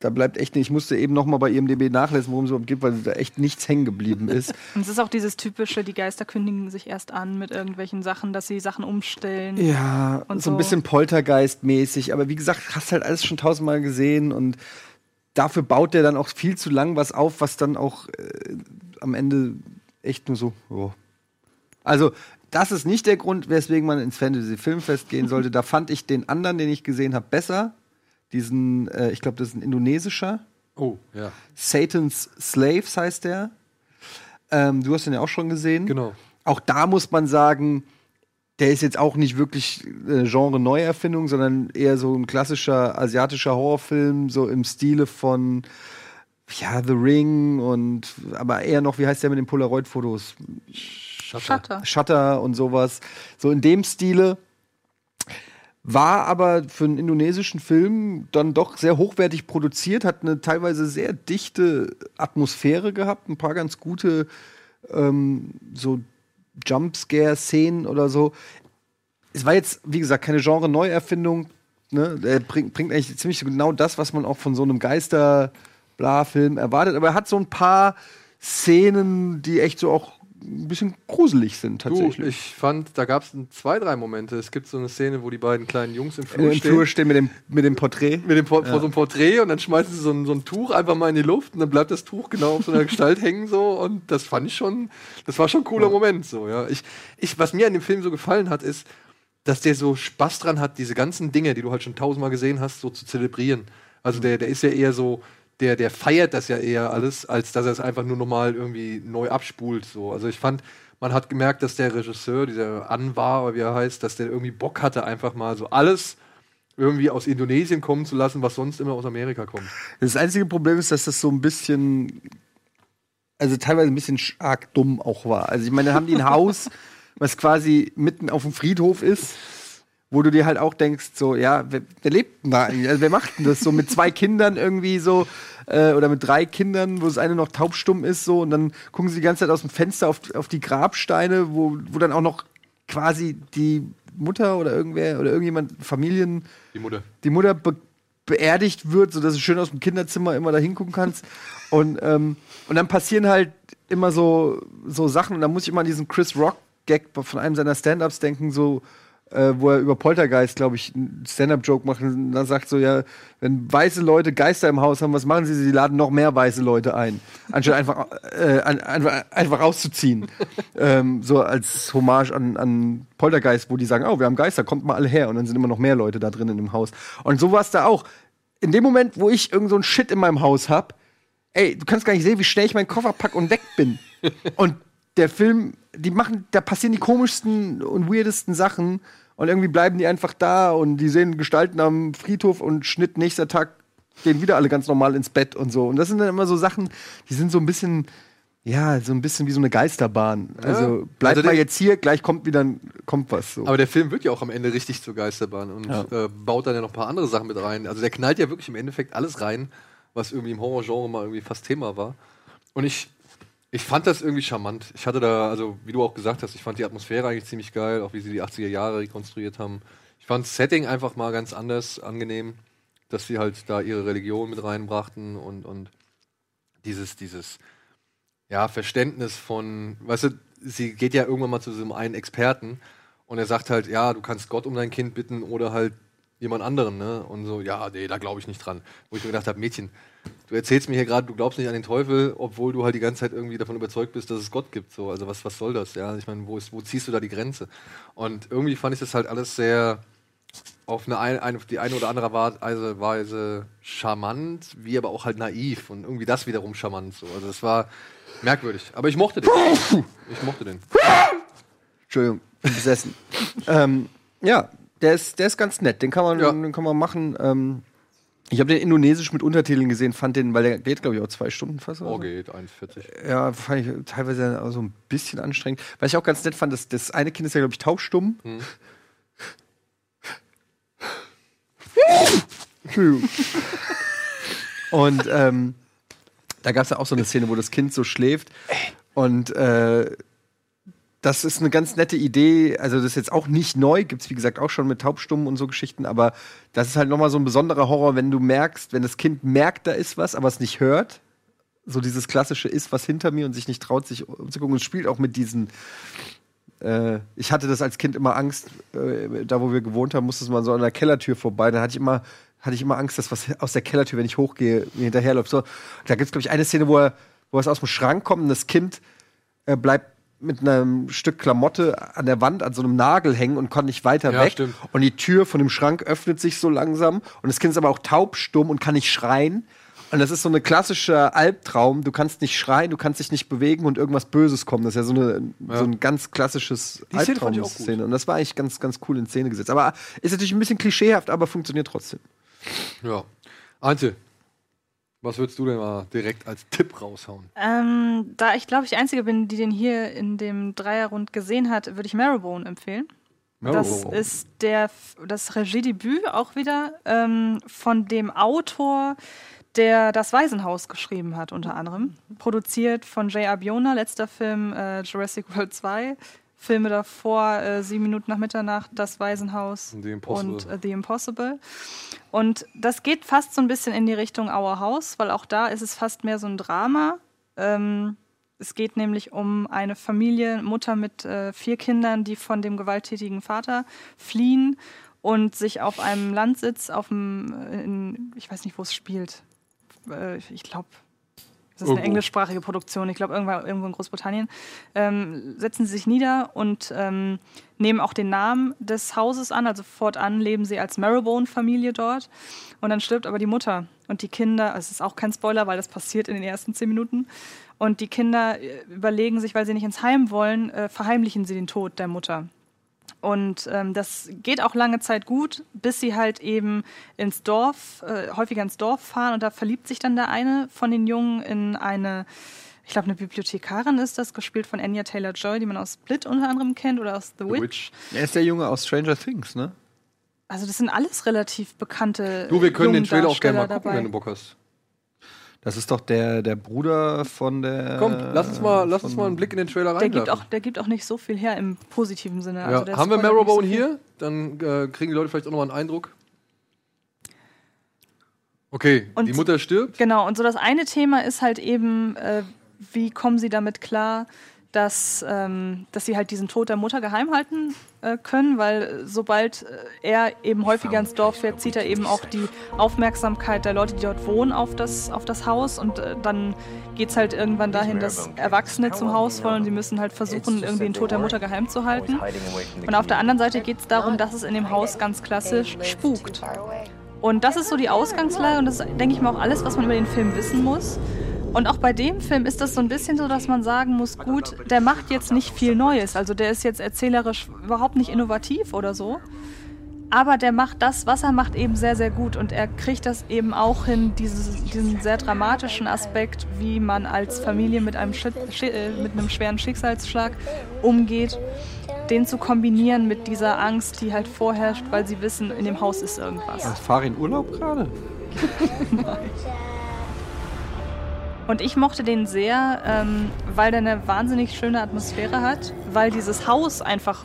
Speaker 3: da bleibt echt nicht. Ich musste eben noch mal bei IMDb nachlesen, worum es überhaupt geht, weil da echt nichts hängen geblieben ist.
Speaker 4: Und es ist auch dieses typische, die Geister kündigen sich erst an mit irgendwelchen Sachen, dass sie Sachen umstellen.
Speaker 3: Ja,
Speaker 4: Und
Speaker 3: so ein
Speaker 4: so.
Speaker 3: bisschen Poltergeist-mäßig. Aber wie gesagt, hast halt alles schon tausendmal gesehen und dafür baut der dann auch viel zu lang was auf, was dann auch äh, am Ende echt nur so. jo. Also, das ist nicht der Grund, weswegen man ins Fantasy-Filmfest gehen sollte. Da fand ich den anderen, den ich gesehen habe, besser. Diesen, äh, ich glaube, das ist ein indonesischer.
Speaker 1: Oh, ja.
Speaker 3: Satan's Slaves heißt der. Ähm, du hast den ja auch schon gesehen.
Speaker 1: Genau.
Speaker 3: Auch da muss man sagen, der ist jetzt auch nicht wirklich äh, Genre-Neuerfindung, sondern eher so ein klassischer asiatischer Horrorfilm, so im Stile von ja, The Ring und aber eher noch, wie heißt der mit den Polaroid-Fotos?
Speaker 4: Shutter.
Speaker 3: Shutter und sowas. So in dem Stile. War aber für einen indonesischen Film dann doch sehr hochwertig produziert, hat eine teilweise sehr dichte Atmosphäre gehabt, ein paar ganz gute ähm, so Jumpscare-Szenen oder so. Es war jetzt, wie gesagt, keine Genre-Neuerfindung. Ne? Er bringt, bringt eigentlich ziemlich genau das, was man auch von so einem Geister-Bla-Film erwartet. Aber er hat so ein paar Szenen, die echt so auch ein bisschen gruselig sind,
Speaker 1: Du,
Speaker 3: tatsächlich.
Speaker 1: ich fand, da gab es zwei, drei Momente. Es gibt so eine Szene, wo die beiden kleinen Jungs im
Speaker 3: Im
Speaker 1: Flur stehen.
Speaker 3: Flur stehen mit dem, mit dem Porträt.
Speaker 1: mit dem Por
Speaker 3: Ja.
Speaker 1: vor so einem Porträt und dann schmeißen sie so ein, so ein Tuch einfach mal in die Luft und dann bleibt das Tuch genau auf so einer Gestalt hängen so und das fand ich schon, das war schon ein cooler Moment so, ja. Ich, ich, was mir an dem Film so gefallen hat, ist, dass der so Spaß dran hat, diese ganzen Dinge, die du halt schon tausendmal gesehen hast, so zu zelebrieren. Also der, der ist ja eher so, der, der feiert das ja eher alles, als dass er es einfach nur nochmal irgendwie neu abspult. So. Also ich fand, man hat gemerkt, dass der Regisseur, dieser Anwar, oder wie er heißt, dass der irgendwie Bock hatte, einfach mal so alles irgendwie aus Indonesien kommen zu lassen, was sonst immer aus Amerika kommt.
Speaker 3: Das einzige Problem ist, dass das so ein bisschen, also teilweise ein bisschen arg dumm auch war. Also ich meine, da haben die ein Haus, was quasi mitten auf dem Friedhof ist, wo du dir halt auch denkst, so, ja, wer, wer lebt denn da eigentlich? Also wer macht denn das so mit zwei Kindern irgendwie so äh, oder mit drei Kindern, wo das eine noch taubstumm ist so und dann gucken sie die ganze Zeit aus dem Fenster auf, auf die Grabsteine, wo, wo dann auch noch quasi die Mutter oder irgendwer oder irgendjemand, Familien,
Speaker 1: Die Mutter.
Speaker 3: die Mutter be beerdigt wird, sodass du schön aus dem Kinderzimmer immer da hingucken kannst. Und, ähm, und dann passieren halt immer so, so Sachen. Und da muss ich immer an diesen Chris Rock-Gag von einem seiner Stand-Ups denken, so, äh, wo er über Poltergeist, glaube ich, einen Stand-Up-Joke macht. Und dann sagt so, ja, wenn weiße Leute Geister im Haus haben, was machen sie? Sie laden noch mehr weiße Leute ein, anstatt einfach, äh, an, einfach, einfach rauszuziehen. ähm, so als Hommage an, an Poltergeist, wo die sagen, oh, wir haben Geister, kommt mal alle her. Und dann sind immer noch mehr Leute da drin in dem Haus. Und so war es da auch. In dem Moment, wo ich irgend so ein Shit in meinem Haus hab, ey, du kannst gar nicht sehen, wie schnell ich meinen Koffer pack und weg bin. und der Film, die machen, da passieren die komischsten und weirdesten Sachen und irgendwie bleiben die einfach da und die sehen Gestalten am Friedhof und Schnitt nächster Tag gehen wieder alle ganz normal ins Bett und so. Und das sind dann immer so Sachen, die sind so ein bisschen, ja, so ein bisschen wie so eine Geisterbahn. Also bleibt
Speaker 1: Also
Speaker 3: mal jetzt hier, gleich kommt wieder kommt was. So.
Speaker 1: Aber der Film wird ja auch am Ende richtig zur Geisterbahn und
Speaker 3: Ja.
Speaker 1: äh, baut dann ja noch ein paar andere Sachen mit rein. Also der knallt ja wirklich im Endeffekt alles rein, was irgendwie im Horrorgenre mal irgendwie fast Thema war. Und ich, ich fand das irgendwie charmant. Ich hatte da, also wie du auch gesagt hast, ich fand die Atmosphäre eigentlich ziemlich geil, auch wie sie die 80er Jahre rekonstruiert haben. Ich fand das Setting einfach mal ganz anders angenehm, dass sie halt da ihre Religion mit reinbrachten und, und dieses, dieses, ja, Verständnis von, weißt du, sie geht ja irgendwann mal zu diesem einen Experten und er sagt halt, ja, du kannst Gott um dein Kind bitten oder halt jemand anderen, ne? Und so, ja, nee, da glaube ich nicht dran. Wo ich mir gedacht habe, Mädchen, du erzählst mir hier gerade, du glaubst nicht an den Teufel, obwohl du halt die ganze Zeit irgendwie davon überzeugt bist, dass es Gott gibt. So, also was, was soll das? Ja, ich meine, wo, ist, wo ziehst du da die Grenze? Und irgendwie fand ich das halt alles sehr auf eine, ein, eine, die eine oder andere Weise, Weise charmant, wie aber auch halt naiv und irgendwie das wiederum charmant. So. Also es war Merkwürdig. Aber ich mochte den. Ich mochte den.
Speaker 3: Entschuldigung, besessen. ähm, ja, der ist, der ist ganz nett. Den kann man, den kann man machen. Ähm, ich habe den indonesisch mit Untertiteln gesehen, fand den, weil der geht, glaube ich, auch zwei Stunden fast.
Speaker 1: Oh,
Speaker 3: so.
Speaker 1: geht, 1,40.
Speaker 3: Ja, fand ich teilweise so ein bisschen anstrengend. Was ich auch ganz nett fand, das, das eine Kind ist ja, glaube ich, taubstumm. Entschuldigung. Und ähm, da gab es ja auch so eine Szene, wo das Kind so schläft. Und äh, das ist eine ganz nette Idee. Also, das ist jetzt auch nicht neu. Gibt es, wie gesagt, auch schon mit Taubstummen und so Geschichten. Aber das ist halt nochmal so ein besonderer Horror, wenn du merkst, wenn das Kind merkt, da ist was, aber es nicht hört. So dieses klassische ist was hinter mir und sich nicht traut, sich umzugucken. Und es spielt auch mit diesen. Äh, ich hatte das als Kind immer Angst, äh, da wo wir gewohnt haben, musste man so an der Kellertür vorbei. Da hatte ich immer, hatte ich immer Angst, dass was aus der Kellertür, wenn ich hochgehe, mir hinterherläuft. So, da gibt es, glaube ich, eine Szene, wo er, wo es aus dem Schrank kommt und das Kind äh, bleibt mit einem Stück Klamotte an der Wand an so einem Nagel hängen und kann nicht weiter
Speaker 1: Ja,
Speaker 3: weg.
Speaker 1: stimmt.
Speaker 3: Und die Tür von dem Schrank öffnet sich so langsam und das Kind ist aber auch taubstumm und kann nicht schreien. Und das ist so ein klassischer Albtraum. Du kannst nicht schreien, du kannst dich nicht bewegen und irgendwas Böses kommt. Das ist ja so, eine, so ein ganz klassisches. Albtraum-Szene. Und das war eigentlich ganz, ganz cool in Szene gesetzt. Aber ist natürlich ein bisschen klischeehaft, aber funktioniert trotzdem.
Speaker 1: Ja. Antje, was würdest du denn mal direkt als Tipp raushauen?
Speaker 4: Ähm, da ich glaube, ich die Einzige bin, die den hier in dem Dreierrund gesehen hat, würde ich Marrowbone empfehlen. Das
Speaker 1: Marrowbone.
Speaker 4: ist der, das Regiedebüt auch wieder ähm, von dem Autor, der das Waisenhaus geschrieben hat, unter anderem. Produziert von Jay Abiona, letzter Film äh, Jurassic World 2. Filme davor, äh, Sieben Minuten nach Mitternacht, Das Waisenhaus
Speaker 1: The
Speaker 4: und äh, The Impossible. Und das geht fast so ein bisschen in die Richtung Our House, weil auch da ist es fast mehr so ein Drama. Ähm, es geht nämlich um eine Familie, Mutter mit äh, vier Kindern, die von dem gewalttätigen Vater fliehen und sich auf einem Landsitz, auf dem, äh, in, ich weiß nicht, wo es spielt. Äh, ich glaube, das ist eine englischsprachige Produktion, ich glaube irgendwo, irgendwo in Großbritannien, ähm, setzen sie sich nieder und ähm, nehmen auch den Namen des Hauses an. Also fortan leben sie als Marrowbone-Familie dort. Und dann stirbt aber die Mutter und die Kinder, also es ist auch kein Spoiler, weil das passiert in den ersten zehn Minuten. Und die Kinder äh, überlegen sich, weil sie nicht ins Heim wollen, äh, verheimlichen sie den Tod der Mutter. Und ähm, das geht auch lange Zeit gut, bis sie halt eben ins Dorf, äh, häufiger ins Dorf fahren und da verliebt sich dann der eine von den Jungen in eine, ich glaube, eine Bibliothekarin ist das, gespielt von Anya Taylor Joy, die man aus Split unter anderem kennt oder aus The, Witch.
Speaker 3: Er ist der Junge aus Stranger Things, ne?
Speaker 4: Also das sind alles relativ bekannte.
Speaker 1: Du, wir können den Trailer auch gerne mal gucken, wenn du Bock hast.
Speaker 3: Das ist doch der, der Bruder von der.
Speaker 1: Komm, lass uns mal, lass uns mal einen Blick in den Trailer
Speaker 4: Der gibt, auch, der gibt auch nicht so viel her im positiven Sinne.
Speaker 1: Ja.
Speaker 4: Also der
Speaker 1: Haben wir
Speaker 4: so
Speaker 1: Marrowbone
Speaker 4: viel.
Speaker 1: hier? Dann äh, kriegen die Leute vielleicht auch nochmal einen Eindruck. Okay,
Speaker 4: Und-
Speaker 1: die Mutter stirbt.
Speaker 4: Genau, und so das eine Thema ist halt eben, äh, wie kommen sie damit klar, dass, ähm, dass sie halt diesen Tod der Mutter geheim halten äh, können, weil äh, sobald äh, er eben häufiger ins Dorf fährt, zieht er eben auch die Aufmerksamkeit der Leute, die dort wohnen, auf das, auf das Haus und äh, dann geht es halt irgendwann dahin, dass Erwachsene zum Haus wollen und sie müssen halt versuchen, irgendwie den Tod der Mutter geheim zu halten. Und auf der anderen Seite geht es darum, dass es in dem Haus ganz klassisch spukt. Und das ist so die Ausgangslage und das ist, denke ich mal, auch alles, was man über den Film wissen muss. Und auch bei dem Film ist das so ein bisschen so, dass man sagen muss, gut, der macht jetzt nicht viel Neues. Also der ist jetzt erzählerisch überhaupt nicht innovativ oder so. Aber der macht das, was er macht, eben sehr, sehr gut. Und er kriegt das eben auch hin, dieses, diesen sehr dramatischen Aspekt, wie man als Familie mit einem, Schi äh, mit einem schweren Schicksalsschlag umgeht, den zu kombinieren mit dieser Angst, die halt vorherrscht, weil sie wissen, in dem Haus ist irgendwas.
Speaker 3: Was, fahr in Urlaub gerade?
Speaker 4: Und ich mochte den sehr, ähm, weil der eine wahnsinnig schöne Atmosphäre hat, weil dieses Haus einfach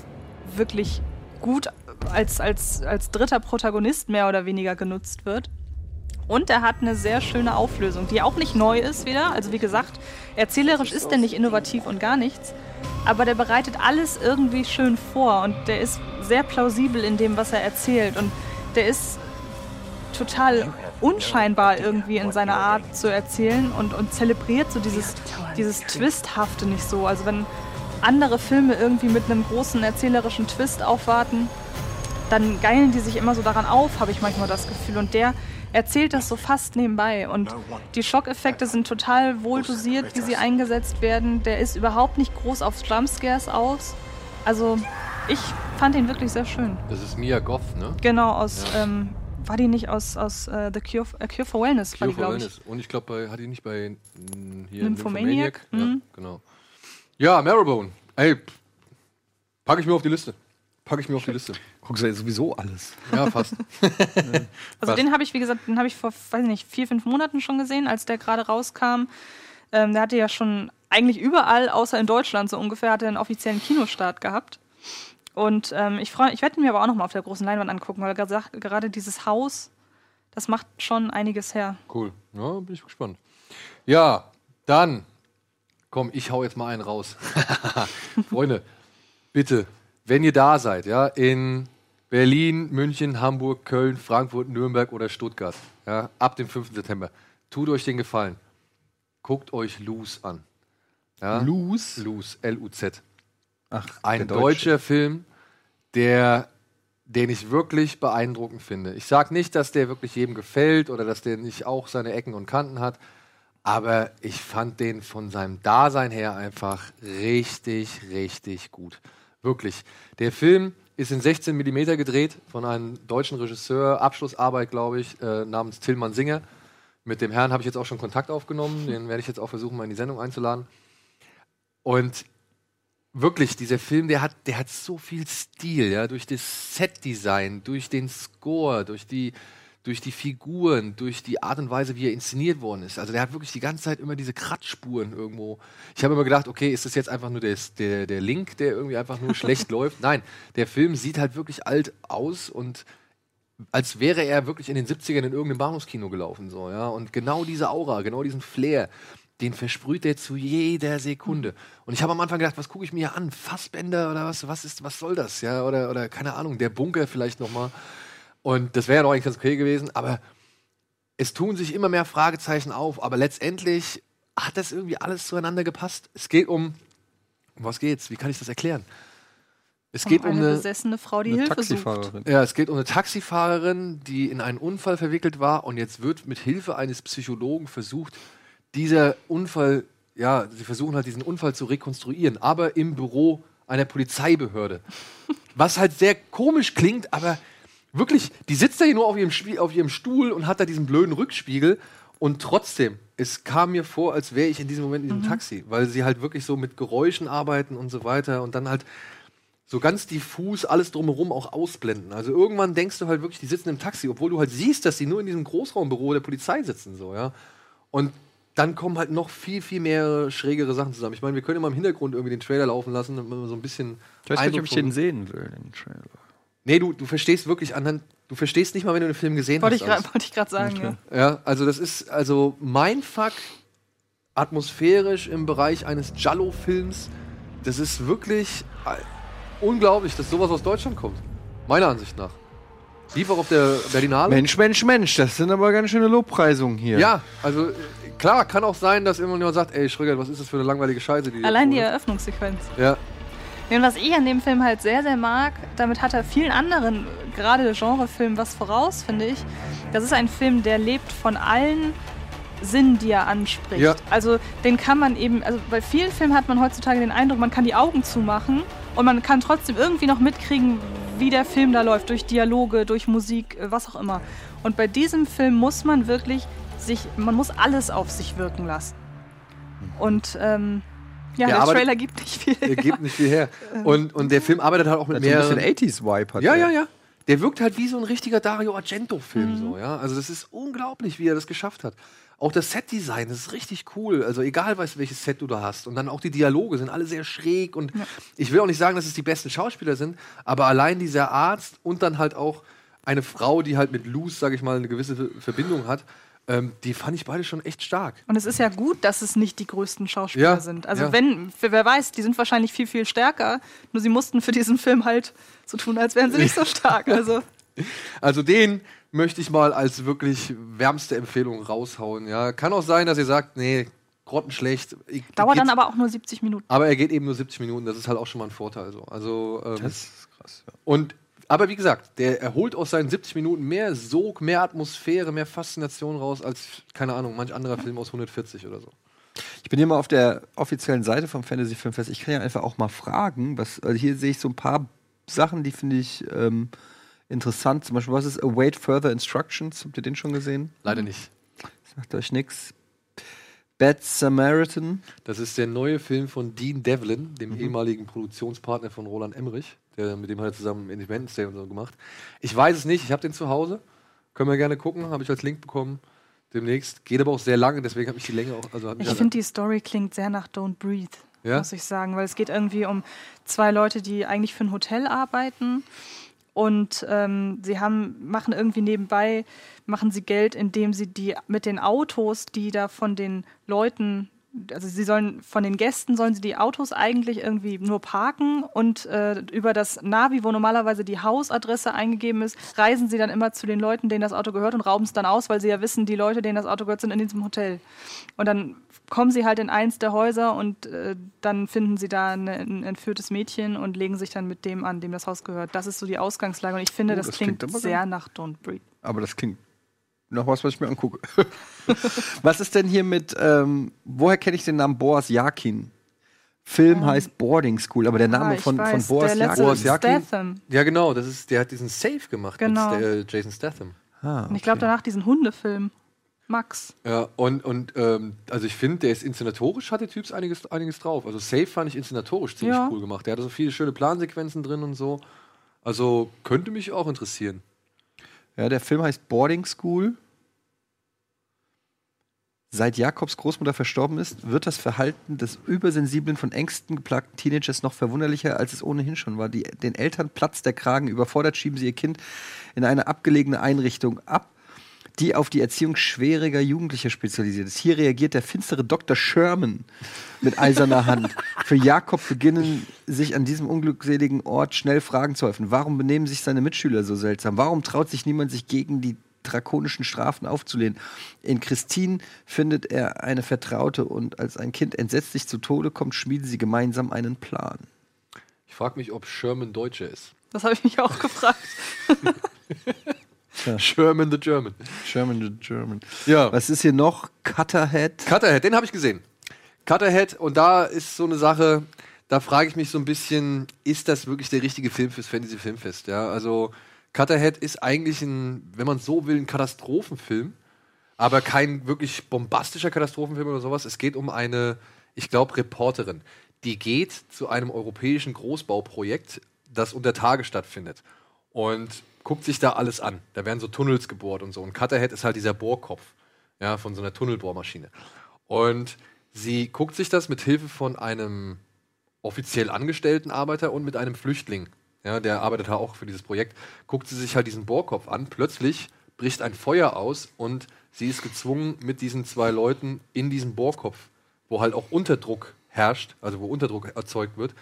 Speaker 4: wirklich gut als, als, als dritter Protagonist mehr oder weniger genutzt wird. Und er hat eine sehr schöne Auflösung, die auch nicht neu ist wieder. Also wie gesagt, erzählerisch ist der nicht innovativ und gar nichts. Aber der bereitet alles irgendwie schön vor und der ist sehr plausibel in dem, was er erzählt. Und der ist total unscheinbar irgendwie in seiner Art zu erzählen und, und zelebriert so dieses, dieses Twisthafte nicht so. Also wenn andere Filme irgendwie mit einem großen erzählerischen Twist aufwarten, dann geilen die sich immer so daran auf, habe ich manchmal das Gefühl. Und der, erzählt das so fast nebenbei. Und die Schockeffekte sind total wohl dosiert, wie sie eingesetzt werden. Der ist überhaupt nicht groß auf Jumpscares aus. Also, ich fand ihn wirklich sehr schön.
Speaker 1: Das ist Mia Goff, ne?
Speaker 4: Genau, aus,
Speaker 1: Ja.
Speaker 4: ähm, war die nicht aus, aus äh, The Cure, äh, Cure for Wellness, war
Speaker 1: Cure
Speaker 4: die,
Speaker 1: for
Speaker 4: glaube ich.
Speaker 1: Wellness. Und ich glaube, hat die nicht bei mh, hier
Speaker 4: Nymphomaniac?
Speaker 1: Ja,
Speaker 4: Mhm.
Speaker 1: genau. Ja, Marrowbone. Ey, packe ich mir auf die Liste. Packe ich mir auf die Liste.
Speaker 3: Guckst du ja sowieso alles.
Speaker 1: Ja, fast.
Speaker 4: Also den habe ich, wie gesagt, den habe ich vor, weiß ich nicht, vier, fünf Monaten schon gesehen, als der gerade rauskam. Ähm, der hatte ja schon eigentlich überall, außer in Deutschland so ungefähr, hatte er einen offiziellen Kinostart gehabt. Und ähm, ich freue, ich werde ihn mir aber auch noch mal auf der großen Leinwand angucken, weil gesagt, gerade dieses Haus, das macht schon einiges her.
Speaker 1: Cool. Ja, bin ich gespannt. Ja, dann. Komm, ich hau jetzt mal einen raus. Freunde, bitte, wenn ihr da seid, ja, in Berlin, München, Hamburg, Köln, Frankfurt, Nürnberg oder Stuttgart, ja, ab dem 5. September, tut euch den Gefallen. Guckt euch Luz an. Ja?
Speaker 3: Luz?
Speaker 1: Luz, L-U-Z.
Speaker 3: Ach,
Speaker 1: Ein
Speaker 3: Deutsche.
Speaker 1: deutscher Film, der, den ich wirklich beeindruckend finde. Ich sage nicht, dass der wirklich jedem gefällt oder dass der nicht auch seine Ecken und Kanten hat, aber ich fand den von seinem Dasein her einfach richtig, richtig gut. Wirklich. Der Film ist in 16 mm gedreht von einem deutschen Regisseur, Abschlussarbeit, glaube ich, äh, namens Tillmann Singer. Mit dem Herrn habe ich jetzt auch schon Kontakt aufgenommen. Den werde ich jetzt auch versuchen, mal in die Sendung einzuladen. Und wirklich, dieser Film, der hat, der hat so viel Stil, ja, durch das Setdesign, durch den Score, durch die, durch die Figuren, durch die Art und Weise, wie er inszeniert worden ist. Also der hat wirklich die ganze Zeit immer diese Kratzspuren irgendwo. Ich habe immer gedacht, okay, ist das jetzt einfach nur des, der, der Link, der irgendwie einfach nur schlecht läuft? Nein, der Film sieht halt wirklich alt aus und als wäre er wirklich in den 70ern in irgendeinem Bahnhofskino gelaufen. So, ja? Und genau diese Aura, genau diesen Flair, den versprüht er zu jeder Sekunde. Und ich habe am Anfang gedacht, was gucke ich mir hier an? Fassbänder oder was? Was, ist, was soll das? Ja? Oder, oder keine Ahnung, der Bunker vielleicht nochmal. Und das wäre ja doch eigentlich ganz okay gewesen, aber es tun sich immer mehr Fragezeichen auf, aber letztendlich hat das irgendwie alles zueinander gepasst. Es geht um, um was geht's? Wie kann ich das erklären? Es geht um,
Speaker 4: eine,
Speaker 1: eine
Speaker 4: besessene Frau, die Hilfe sucht.
Speaker 1: ja, es geht um eine Taxifahrerin, die in einen Unfall verwickelt war und jetzt wird mit Hilfe eines Psychologen versucht, dieser Unfall, ja, sie versuchen halt diesen Unfall zu rekonstruieren, aber im Büro einer Polizeibehörde. Was halt sehr komisch klingt, aber wirklich, die sitzt da hier nur auf ihrem, Spie auf ihrem Stuhl und hat da diesen blöden Rückspiegel und trotzdem, es kam mir vor, als wäre ich in diesem Moment in diesem Taxi, weil sie halt wirklich so mit Geräuschen arbeiten und so weiter und dann halt so ganz diffus alles drumherum auch ausblenden. Also irgendwann denkst du halt wirklich, die sitzen im Taxi, obwohl du halt siehst, dass die nur in diesem Großraumbüro der Polizei sitzen, so, ja. Und dann kommen halt noch viel, viel mehr schrägere Sachen zusammen. Ich meine, wir können immer im Hintergrund irgendwie den Trailer laufen lassen, damit man so ein bisschen.
Speaker 3: Ich weiß gar nicht, ob ich
Speaker 1: Eindruck
Speaker 3: den sehen will, den Trailer.
Speaker 1: Nee, du, du verstehst wirklich anhand, du verstehst nicht mal, wenn du den Film gesehen
Speaker 4: Wollte
Speaker 1: hast.
Speaker 4: ich grad- wollte ich grad sagen, ja.
Speaker 1: Ja, also das ist, also Mindfuck atmosphärisch im Bereich eines Jallo-Films, das ist wirklich äh, unglaublich, dass sowas aus Deutschland kommt. Meiner Ansicht nach. Lief auch auf der Berlinale.
Speaker 3: Mensch, Mensch, Mensch, das sind aber ganz schöne Lobpreisungen hier.
Speaker 1: Ja, also äh, klar, kann auch sein, dass irgendjemand sagt, ey Schröger, was ist das für eine langweilige Scheiße, die
Speaker 4: Allein die Eröffnungssequenz.
Speaker 1: Ja.
Speaker 4: Und was ich an dem Film halt sehr, sehr mag, damit hat er vielen anderen, gerade Genrefilmen, was voraus, finde ich. Das ist ein Film, der lebt von allen Sinnen, die er anspricht.
Speaker 1: Ja.
Speaker 4: Also den kann man eben, also bei vielen Filmen hat man heutzutage den Eindruck, man kann die Augen zumachen und man kann trotzdem irgendwie noch mitkriegen, wie der Film da läuft, durch Dialoge, durch Musik, äh, was auch immer. Und bei diesem Film muss man wirklich sich, man muss alles auf sich wirken lassen. Und ähm, ja,
Speaker 1: Der
Speaker 4: der Trailer gibt nicht viel.
Speaker 1: Er gibt nicht viel her. Und, und der Film arbeitet halt auch mit
Speaker 3: so ein
Speaker 1: mehreren...
Speaker 3: bisschen 80s-Vibe hat
Speaker 1: Ja,
Speaker 3: der.
Speaker 1: ja, ja. Der wirkt halt wie so ein richtiger Dario Argento-Film. So, ja? Also das ist unglaublich, wie er das geschafft hat. Auch das Set-Design, ist richtig cool. Also egal, was, welches Set du da hast. Und dann auch die Dialoge sind alle sehr schräg. Und ich will auch nicht sagen, dass es die besten Schauspieler sind, aber allein dieser Arzt und dann halt auch eine Frau, die halt mit Luz, sage ich mal, eine gewisse Ver- Verbindung hat, ähm, die fand ich beide schon echt stark.
Speaker 4: Und es ist ja gut, dass es nicht die größten Schauspieler
Speaker 1: Ja,
Speaker 4: sind. Also
Speaker 1: ja.
Speaker 4: wenn, wer weiß, die sind wahrscheinlich viel, viel stärker. Nur sie mussten für diesen Film halt so tun, als wären sie nicht so stark. Also
Speaker 1: Also den möchte ich mal als wirklich wärmste Empfehlung raushauen. Ja, kann auch sein, dass ihr sagt, nee, grottenschlecht. Ich-
Speaker 4: dauert dann aber auch nur 70 Minuten.
Speaker 1: Aber er geht eben nur 70 Minuten, das ist halt auch schon mal ein Vorteil. So. Also, ähm,
Speaker 3: Das ist krass. Ja.
Speaker 1: Und aber wie gesagt, der erholt aus seinen 70 Minuten mehr Sog, mehr Atmosphäre, mehr Faszination raus als, keine Ahnung, manch anderer Film aus 140 oder so.
Speaker 3: Ich bin hier mal auf der offiziellen Seite vom Fantasy Filmfest. Ich kann ja einfach auch mal fragen, was, also hier sehe ich so ein paar Sachen, die finde ich ähm, interessant. Zum Beispiel, was ist Await Further Instructions? Habt ihr den schon gesehen?
Speaker 1: Leider nicht.
Speaker 3: Sagt euch nix. Bad Samaritan.
Speaker 1: Das ist der neue Film von Dean Devlin, dem
Speaker 3: Mhm.
Speaker 1: ehemaligen Produktionspartner von Roland Emmerich. Der, mit dem hat er zusammen Independence Day und so gemacht. Ich weiß es nicht, ich habe den zu Hause. Können wir gerne gucken, habe ich als Link bekommen. Demnächst. Geht aber auch sehr lange, deswegen habe ich die Länge auch. Also
Speaker 4: Ich finde, die Story klingt sehr nach Don't Breathe,
Speaker 1: Ja?
Speaker 4: muss ich sagen, weil es geht irgendwie um zwei Leute, die eigentlich für ein Hotel arbeiten und ähm, sie haben, machen irgendwie nebenbei, machen sie Geld, indem sie die mit den Autos, die da von den Leuten also sie sollen von den Gästen sollen sie die Autos eigentlich irgendwie nur parken und äh, über das Navi, wo normalerweise die Hausadresse eingegeben ist, reisen sie dann immer zu den Leuten, denen das Auto gehört und rauben es dann aus, weil sie ja wissen, die Leute, denen das Auto gehört, sind in diesem Hotel. Und dann kommen sie halt in eins der Häuser und äh, dann finden sie da eine, ein entführtes Mädchen und legen sich dann mit dem an, dem das Haus gehört. Das ist so die Ausgangslage und ich finde,
Speaker 3: Oh,
Speaker 4: das,
Speaker 3: das
Speaker 4: klingt,
Speaker 3: klingt
Speaker 4: sehr nach Don't Breathe.
Speaker 3: Aber das klingt noch was, was ich mir angucke. was ist denn hier mit, ähm, woher kenne ich den Namen Boas Yakin? Film heißt Boarding School, aber der Name
Speaker 4: Ähm. Ah,
Speaker 3: von,
Speaker 4: weiß,
Speaker 3: von Boas
Speaker 4: der Statham.
Speaker 1: Ja, genau, das ist, der hat diesen Safe gemacht
Speaker 4: Genau.
Speaker 1: mit äh, Jason Statham.
Speaker 3: Ah,
Speaker 4: Und ich glaube danach diesen Hundefilm. Max.
Speaker 1: Ja, und, und ähm, also ich finde, der ist inszenatorisch, hat der Typ einiges, einiges drauf. Also Safe fand ich inszenatorisch ziemlich
Speaker 4: Ja.
Speaker 1: cool gemacht. Der hatte so viele schöne Plansequenzen drin und so. Also könnte mich auch interessieren.
Speaker 3: Ja, der Film heißt Boarding School. Seit Jakobs Großmutter verstorben ist, wird das Verhalten des übersensiblen, von Ängsten geplagten Teenagers noch verwunderlicher, als es ohnehin schon war. Die, den Eltern platzt der Kragen, überfordert schieben sie ihr Kind in eine abgelegene Einrichtung ab, die auf die Erziehung schwieriger Jugendlicher spezialisiert ist. Hier reagiert der finstere Dr. Sherman mit eiserner Hand. Für Jakob beginnen sich an diesem unglückseligen Ort schnell Fragen zu häufen. Warum benehmen sich seine Mitschüler so seltsam? Warum traut sich niemand, sich gegen die drakonischen Strafen aufzulehnen? In Christine findet er eine Vertraute und als ein Kind entsetzlich zu Tode kommt, schmieden sie gemeinsam einen Plan.
Speaker 1: Ich frage mich, ob Sherman Deutscher ist.
Speaker 4: Das habe ich mich auch gefragt.
Speaker 1: Sherman the German.
Speaker 3: Sherman the German.
Speaker 1: Ja.
Speaker 3: Was ist hier noch? Cutterhead.
Speaker 1: Cutterhead, den habe ich gesehen. Cutterhead, und da ist so eine Sache, da frage ich mich so ein bisschen, ist das wirklich der richtige Film fürs Fantasy Filmfest? Ja, also Cutterhead ist eigentlich ein, wenn man so will, ein Katastrophenfilm, aber kein wirklich bombastischer Katastrophenfilm oder sowas. Es geht um eine, ich glaube, Reporterin, die geht zu einem europäischen Großbauprojekt, das unter Tage stattfindet und guckt sich da alles an. Da werden so Tunnels gebohrt und so. Und Cutterhead ist halt dieser Bohrkopf ja, von so einer Tunnelbohrmaschine. Und sie guckt sich das mit Hilfe von einem offiziell angestellten Arbeiter und mit einem Flüchtling, ja, der arbeitet auch für dieses Projekt, guckt sie sich halt diesen Bohrkopf an. Plötzlich bricht ein Feuer aus und sie ist gezwungen, mit diesen zwei Leuten in diesem Bohrkopf, wo halt auch Unterdruck herrscht, also wo Unterdruck erzeugt wird,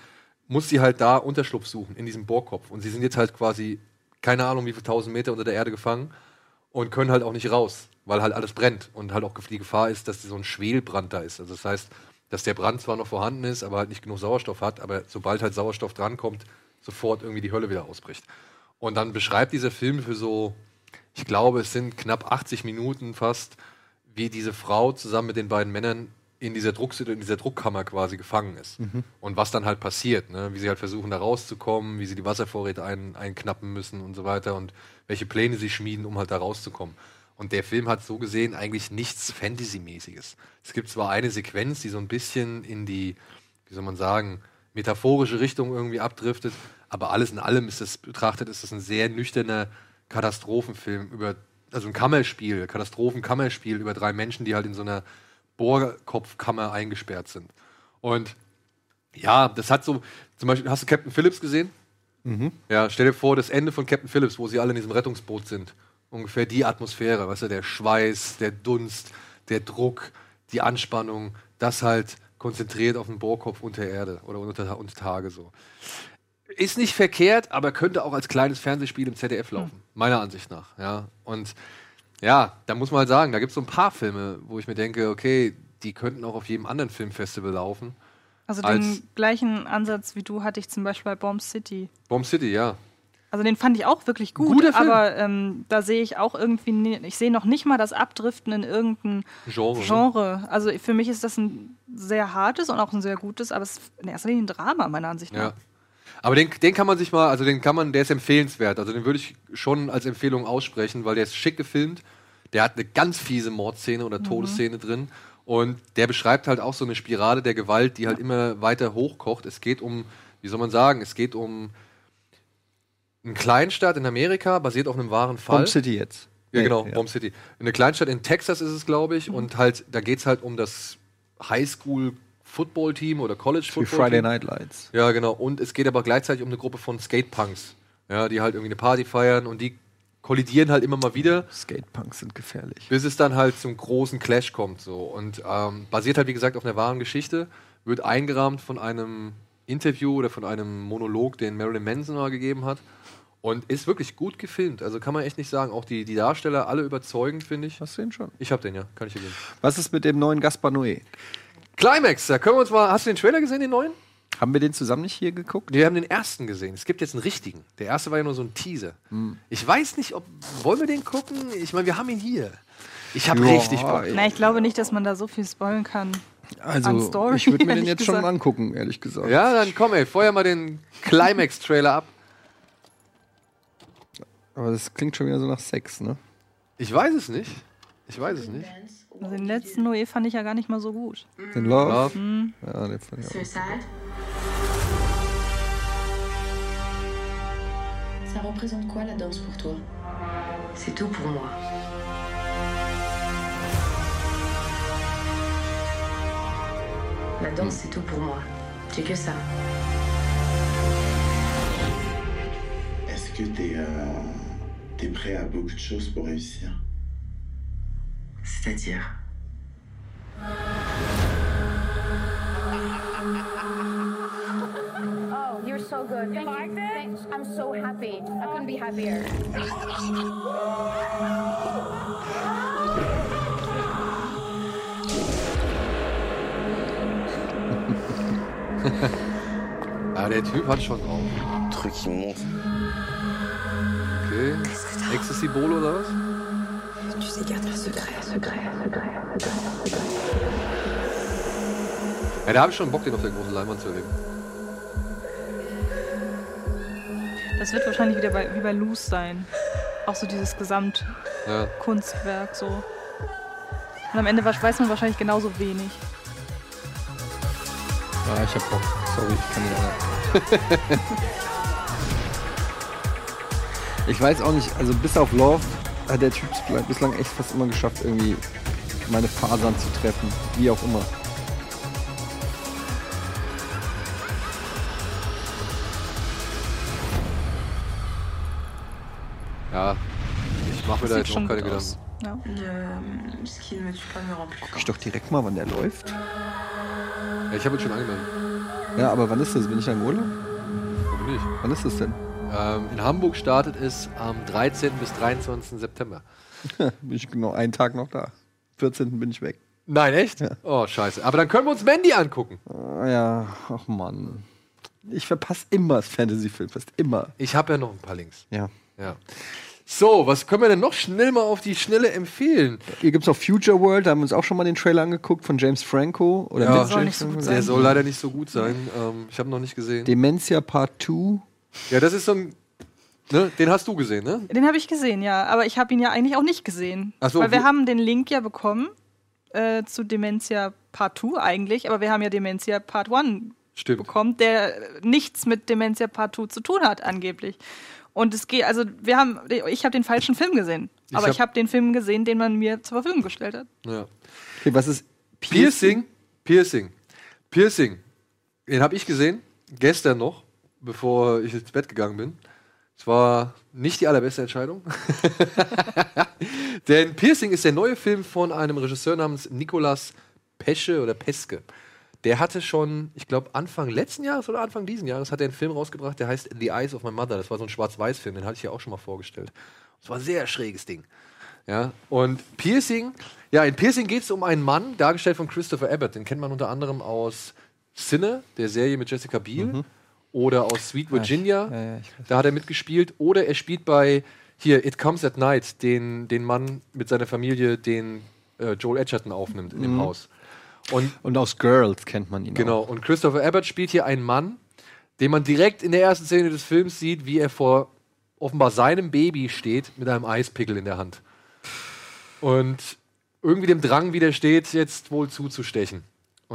Speaker 1: muss sie halt da Unterschlupf suchen, in diesem Bohrkopf. Und sie sind jetzt halt quasi, keine Ahnung, wie viele tausend Meter unter der Erde gefangen und können halt auch nicht raus, weil halt alles brennt und halt auch die Gefahr ist, dass so ein Schwelbrand da ist. Also das heißt, dass der Brand zwar noch vorhanden ist, aber halt nicht genug Sauerstoff hat, aber sobald halt Sauerstoff drankommt, sofort irgendwie die Hölle wieder ausbricht. Und dann beschreibt dieser Film für so, ich glaube, es sind knapp 80 Minuten fast, wie diese Frau zusammen mit den beiden Männern in dieser, Drucksituation, in dieser Druckkammer quasi gefangen ist.
Speaker 3: Mhm.
Speaker 1: Und was dann halt passiert, ne? wie sie halt versuchen, da rauszukommen, wie sie die Wasservorräte ein, einknappen müssen und so weiter und welche Pläne sie schmieden, um halt da rauszukommen. Und der Film hat so gesehen eigentlich nichts Fantasy-mäßiges. Es gibt zwar eine Sequenz, die so ein bisschen in die, wie soll man sagen, metaphorische Richtung irgendwie abdriftet, aber alles in allem ist das betrachtet, ist das ein sehr nüchterner Katastrophenfilm über, also ein Kammerspiel, Katastrophenkammerspiel über drei Menschen, die halt in so einer Bohrkopfkammer eingesperrt sind. Und ja, das hat so, zum Beispiel, hast du Captain Phillips gesehen?
Speaker 3: Mhm.
Speaker 1: Ja, stell dir vor, das Ende von Captain Phillips, wo sie alle in diesem Rettungsboot sind. Ungefähr die Atmosphäre, weißt du, der Schweiß, der Dunst, der Druck, die Anspannung, das halt konzentriert auf den Bohrkopf unter Erde oder unter, unter Tage so. Ist nicht verkehrt, aber könnte auch als kleines Fernsehspiel im ZDF laufen, meiner Ansicht nach. Ja. Und ja, da muss man halt sagen, da gibt es so ein paar Filme, wo ich mir denke, okay, die könnten auch auf jedem anderen Filmfestival laufen.
Speaker 4: Also
Speaker 1: Als-
Speaker 4: den gleichen Ansatz wie du hatte ich zum Beispiel bei Bomb City.
Speaker 1: Bomb City, ja.
Speaker 4: Also den fand ich auch wirklich gut,
Speaker 1: Guter Film.
Speaker 4: aber ähm, da sehe ich auch irgendwie, ich sehe noch nicht mal das Abdriften in irgendein
Speaker 1: Genre, ne?
Speaker 4: Genre. Also für mich ist das ein sehr hartes und auch ein sehr gutes, aber es ist in erster Linie ein Drama, meiner Ansicht nach.
Speaker 1: Ja. Aber den, den kann man sich mal, also den kann man, der ist empfehlenswert. Also den würde ich schon als Empfehlung aussprechen, weil der ist schick gefilmt. Der hat eine ganz fiese Mordszene oder Todesszene drin. Und der beschreibt halt auch so eine Spirale der Gewalt, die halt immer weiter hochkocht. Es geht um, wie soll man sagen, es geht um eine Kleinstadt in Amerika, basiert auf einem wahren Fall.
Speaker 3: Bomb City jetzt.
Speaker 1: Ja, genau,
Speaker 3: ja.
Speaker 1: Bomb City. In der Kleinstadt in Texas ist es, glaube ich. Und halt, da geht es halt um das Highschool-Football-Team oder
Speaker 3: Wie
Speaker 1: College-Football-Team.
Speaker 3: Friday Night Lights.
Speaker 1: Ja, genau. Und es geht aber gleichzeitig um eine Gruppe von Skatepunks, ja, die halt irgendwie eine Party feiern und die kollidieren halt immer mal wieder,
Speaker 3: Skatepunks sind gefährlich.
Speaker 1: bis es dann halt zum großen Clash kommt. So. Und ähm, basiert halt, wie gesagt, auf einer wahren Geschichte, wird eingerahmt von einem Interview oder von einem Monolog, den Marilyn Manson mal gegeben hat. Und ist wirklich gut gefilmt. Also kann man echt nicht sagen. Auch die, die Darsteller alle überzeugend, finde ich.
Speaker 3: Hast du den schon?
Speaker 1: Ich hab den, ja. Kann ich dir geben.
Speaker 3: Was ist mit dem neuen Gaspar Noé?
Speaker 1: Climax, da können wir uns mal. Hast du den Trailer gesehen, den neuen?
Speaker 3: Haben wir den zusammen nicht hier geguckt?
Speaker 1: Wir haben den ersten gesehen. Es gibt jetzt einen richtigen. Der erste war ja nur so ein Teaser.
Speaker 3: Hm.
Speaker 1: Ich weiß nicht, ob. Wollen wir den gucken? Ich meine, wir haben ihn hier. Ich habe richtig Bock.
Speaker 4: Na, ich glaube nicht, dass man da so viel spoilen kann. An
Speaker 3: Also,
Speaker 4: Story,
Speaker 3: ich würde mir den jetzt schon
Speaker 4: gesagt.
Speaker 3: angucken, ehrlich gesagt.
Speaker 1: Ja, dann komm, ey, feuer mal den Climax-Trailer ab.
Speaker 3: Aber das klingt schon wieder so nach Sex, ne?
Speaker 1: Ich weiß es nicht. Ich weiß es nicht.
Speaker 4: Also den letzten Noé fand ich ja gar nicht mal so gut.
Speaker 3: Den Love?
Speaker 1: Love.
Speaker 4: Mhm.
Speaker 3: Ja, den fand ich auch.
Speaker 11: Suicide Ça représente quoi la danse pour toi C'est tout pour moi. La danse, c'est tout pour moi. J'ai que ça.
Speaker 12: Est-ce que t'es euh, t'es prêt à beaucoup de choses pour réussir
Speaker 11: C'est-à-dire
Speaker 13: Oh, you're so good. Thank you. Thanks. I'm so happy. I couldn't be happier.
Speaker 1: Ja, der Typ hat schon drauf.
Speaker 10: Truc qui monte.
Speaker 1: Okay. Ecstasy-Bowl oder was?
Speaker 11: Tu sais garder un secret, secret, secret, secret, secret.
Speaker 1: Ja, da habe ich schon Bock, den auf der großen Leinwand zu erleben.
Speaker 4: Das wird wahrscheinlich wieder bei, wie bei Loose sein. Auch so dieses Gesamtkunstwerk
Speaker 1: Ja.
Speaker 4: so. Und am Ende weiß man wahrscheinlich genauso wenig.
Speaker 3: Ja, ich hab Bock. Sorry, ich kann nicht anders. ich weiß auch nicht, also bis auf Love hat der Typ bislang echt fast immer geschafft, irgendwie meine Fasern zu treffen. Wie auch immer.
Speaker 1: Ja, ich mache mir da jetzt
Speaker 4: schon
Speaker 1: auch keine Gedanken.
Speaker 4: Ja.
Speaker 11: Ne plus
Speaker 3: Guck ich doch direkt mal, wann der läuft.
Speaker 1: Ja, ich habe ihn schon angemeldet.
Speaker 3: Ja, aber wann ist das? Bin ich da im Urlaub?
Speaker 1: Warum nicht?
Speaker 3: Wann ist das denn?
Speaker 1: Ähm, in Hamburg startet es am 13. bis 23. September.
Speaker 3: bin ich genau einen Tag noch da. 14. bin ich weg.
Speaker 1: Nein, echt? Oh, scheiße. Aber dann können wir uns Mandy angucken.
Speaker 3: Ah, ja, ach Mann. Ich verpasse immer das Fantasy-Film, fast immer.
Speaker 1: Ich habe ja noch ein paar Links.
Speaker 3: Ja.
Speaker 1: Ja. So, was können wir denn noch schnell mal auf die Schnelle empfehlen?
Speaker 3: Hier gibt's noch Future World, da haben wir uns auch schon mal den Trailer angeguckt von James Franco. Oder
Speaker 1: Ja,
Speaker 3: mit James Franco.
Speaker 1: Der soll leider nicht so gut sein. Ähm, ich habe noch nicht gesehen.
Speaker 3: Dementia Part 2.
Speaker 1: Ja, das ist so ein. Ne? Den hast du gesehen, ne?
Speaker 4: Den habe ich gesehen, ja. Aber ich habe ihn ja eigentlich auch nicht gesehen.
Speaker 1: Ach so,
Speaker 4: Weil wir haben den Link ja bekommen äh, zu Dementia Part 2 eigentlich, aber wir haben ja Dementia Part 1
Speaker 1: Stimmt.
Speaker 4: bekommen, der nichts mit Dementia Part 2 zu tun hat, angeblich. Und es geht, also wir haben, ich habe den falschen Film gesehen.
Speaker 1: Ich
Speaker 4: aber
Speaker 1: hab-
Speaker 4: ich habe den Film gesehen, den man mir zur Verfügung gestellt hat.
Speaker 1: Ja.
Speaker 3: Okay, was ist
Speaker 1: Piercing? Piercing. Piercing. Den habe ich gesehen, gestern noch, bevor ich ins Bett gegangen bin. Es war nicht die allerbeste Entscheidung. Denn Piercing ist der neue Film von einem Regisseur namens Nicolas Pesce oder Peske. Der hatte schon, ich glaube, Anfang letzten Jahres oder Anfang diesen Jahres hat er einen Film rausgebracht, der heißt The Eyes of My Mother. Das war so ein Schwarz-Weiß-Film, den hatte ich ja auch schon mal vorgestellt. Das war ein sehr schräges Ding. Ja, und Piercing, ja, in Piercing geht es um einen Mann, dargestellt von Christopher Abbott. Den kennt man unter anderem aus Sinne, der Serie mit Jessica Biel. Oder aus Sweet Virginia.
Speaker 3: ja, ja,
Speaker 1: da hat er mitgespielt. Oder er spielt bei hier It Comes at Night, den, den Mann mit seiner Familie, den äh, Joel Edgerton aufnimmt in dem
Speaker 3: Mhm.
Speaker 1: Haus. Und,
Speaker 3: Und aus Girls kennt man ihn
Speaker 1: genau.
Speaker 3: auch.
Speaker 1: Und Christopher Abbott spielt hier einen Mann, den man direkt in der ersten Szene des Films sieht, wie er vor offenbar seinem Baby steht mit einem Eispickel in der Hand. Und irgendwie dem Drang widersteht, jetzt wohl zuzustechen.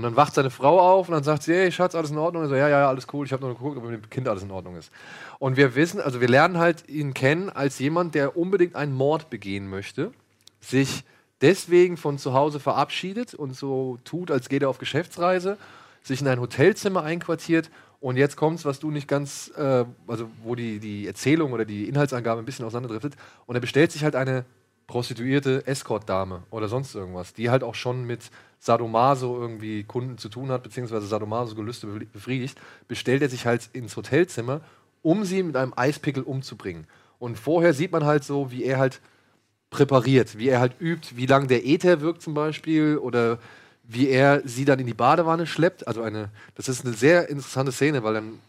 Speaker 1: Und dann wacht seine Frau auf und dann sagt sie, hey Schatz, alles in Ordnung? Und so, ja, ja, ja, alles cool, ich habe nur geguckt, ob mit dem Kind alles in Ordnung ist. Und wir wissen, also wir lernen halt ihn kennen als jemand, der unbedingt einen Mord begehen möchte, sich deswegen von zu Hause verabschiedet und so tut, als geht er auf Geschäftsreise, sich in ein Hotelzimmer einquartiert und jetzt kommt's, was du nicht ganz, äh, also wo die, die Erzählung oder die Inhaltsangabe ein bisschen auseinanderdriftet und er bestellt sich halt eine Prostituierte Escort-Dame oder sonst irgendwas, die halt auch schon mit Sadomaso irgendwie Kunden zu tun hat, beziehungsweise Sadomaso-Gelüste be- befriedigt, bestellt er sich halt ins Hotelzimmer, um sie mit einem Eispickel umzubringen. Und vorher sieht man halt so, wie er halt präpariert, wie er halt übt, wie lang der Äther wirkt zum Beispiel oder wie er sie dann in die Badewanne schleppt. Also eine, das ist eine sehr interessante Szene, weil dann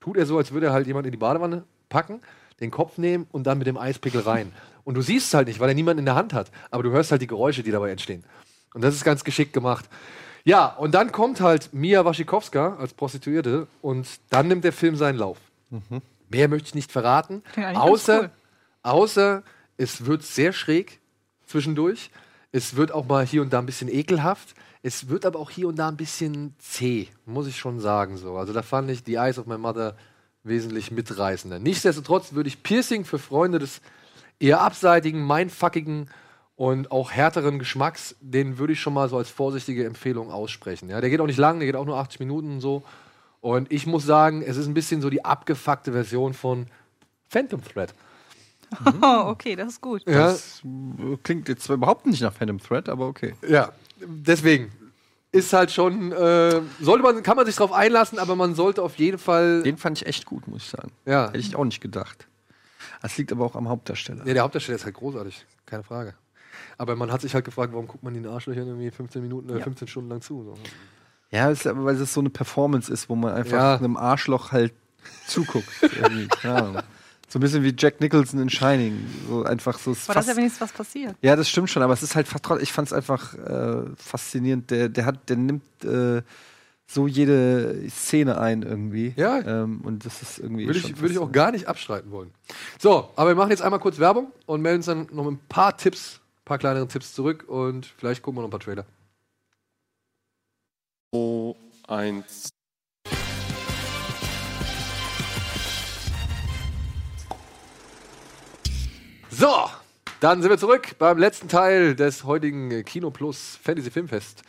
Speaker 1: tut er so, als würde er halt jemand in die Badewanne packen, den Kopf nehmen und dann mit dem Eispickel rein. Und du siehst es halt nicht, weil er niemanden in der Hand hat, aber du hörst halt die Geräusche, die dabei entstehen. Und das ist ganz geschickt gemacht. Ja, und dann kommt halt Mia Wasikowska als Prostituierte und dann nimmt der Film seinen Lauf. Mehr möchte ich nicht verraten,
Speaker 4: ganz
Speaker 1: außer,
Speaker 4: cool.
Speaker 1: außer es wird sehr schräg zwischendurch. Es wird auch mal hier und da ein bisschen ekelhaft. Es wird aber auch hier und da ein bisschen zäh, muss ich schon sagen. So. Also da fand ich The Eyes of My Mother wesentlich mitreißender. Nichtsdestotrotz würde ich Piercing für Freunde des eher abseitigen, mindfuckigen und auch härteren Geschmacks, den würde ich schon mal so als vorsichtige Empfehlung aussprechen. Ja, der geht auch nicht lang, der geht auch nur 80 Minuten und so. Und ich muss sagen, es ist ein bisschen so die abgefuckte Version von Phantom Thread.
Speaker 4: Oh, okay, das ist gut.
Speaker 1: Ja.
Speaker 3: Das klingt jetzt überhaupt nicht nach Phantom Thread, aber okay.
Speaker 1: Ja, deswegen ist halt schon, äh, sollte man, kann man sich drauf einlassen, aber man sollte auf jeden Fall.
Speaker 3: Den fand ich echt gut, muss ich sagen.
Speaker 1: Ja.
Speaker 3: Hätte ich auch nicht gedacht. Das liegt aber auch am Hauptdarsteller.
Speaker 1: Ja, der Hauptdarsteller ist halt großartig, keine Frage. Aber man hat sich halt gefragt, warum guckt man den Arschlöchern irgendwie 15 Minuten oder
Speaker 3: Ja.
Speaker 1: 15 Stunden lang zu. So.
Speaker 3: Ja, ist weil es so eine Performance ist, wo man einfach
Speaker 1: Ja.
Speaker 3: einem Arschloch halt zuguckt. Ahnung. So ein bisschen wie Jack Nicholson in Shining. So einfach so.
Speaker 4: Aber das ist ja wenigstens was passiert.
Speaker 3: Ja, das stimmt schon, aber es ist halt fast trotzdem, ich fand es einfach äh, faszinierend. Der, der hat, der nimmt äh, so jede Szene ein irgendwie.
Speaker 1: Ja.
Speaker 3: Ähm, und das ist irgendwie.
Speaker 1: Würde ich, würde ich auch gar nicht abstreiten wollen. So, aber wir machen jetzt einmal kurz Werbung und melden uns dann noch mit ein paar Tipps, ein paar kleineren Tipps zurück und vielleicht gucken wir noch ein paar Trailer.
Speaker 14: Oh, eins.
Speaker 1: So, dann sind wir zurück beim letzten Teil des heutigen Kino Plus Fantasy Filmfest.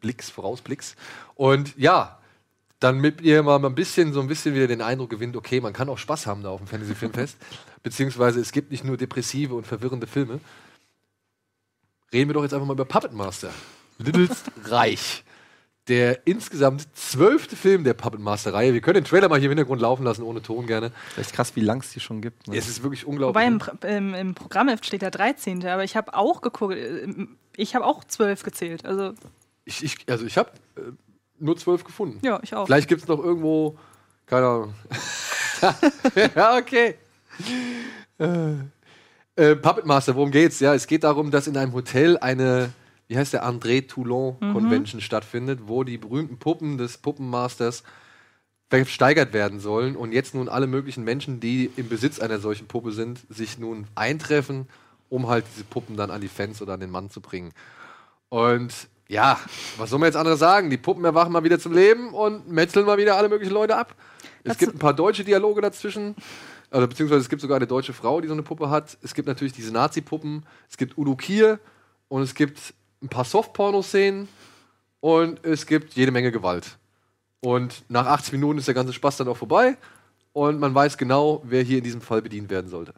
Speaker 1: Vorblicks, Vorausblicks. Und ja, damit ihr mal ein bisschen, so ein bisschen wieder den Eindruck gewinnt, okay, man kann auch Spaß haben da auf dem Fantasy Filmfest. Beziehungsweise es gibt nicht nur depressive und verwirrende Filme. Reden wir doch jetzt einfach mal über Puppet Master. Littles Reich. Der insgesamt zwölfte Film der Puppet Master-Reihe. Wir können den Trailer mal hier im Hintergrund laufen lassen, ohne Ton gerne.
Speaker 3: Echt krass, wie lang es die schon gibt. Ne?
Speaker 1: Es ist wirklich unglaublich.
Speaker 4: Wobei im, Pr- im, im Programmheft steht der 13. Aber ich habe auch geguckt, äh, ich habe auch zwölf gezählt. Also
Speaker 1: Ich, ich, also ich habe äh, nur zwölf gefunden.
Speaker 4: Ja, ich auch.
Speaker 1: Vielleicht gibt es noch irgendwo, keine Ahnung. ja, okay. Äh, äh, Puppet Master, worum geht's? Ja, es geht darum, dass in einem Hotel eine, wie heißt der, André Toulon
Speaker 4: Mhm.
Speaker 1: Convention stattfindet, wo die berühmten Puppen des Puppenmasters versteigert werden sollen und jetzt nun alle möglichen Menschen, die im Besitz einer solchen Puppe sind, sich nun eintreffen, um halt diese Puppen dann an die Fans oder an den Mann zu bringen. Und ja, was soll man jetzt anderes sagen? Die Puppen erwachen mal wieder zum Leben und metzeln mal wieder alle möglichen Leute ab. Es gibt ein paar deutsche Dialoge dazwischen. Also, beziehungsweise es gibt sogar eine deutsche Frau, die so eine Puppe hat. Es gibt natürlich diese Nazi-Puppen. Es gibt Udo Kier und es gibt ein paar Soft-Porno-Szenen und es gibt jede Menge Gewalt. Und nach 80 Minuten ist der ganze Spaß dann auch vorbei und man weiß genau, wer hier in diesem Fall bedient werden sollte.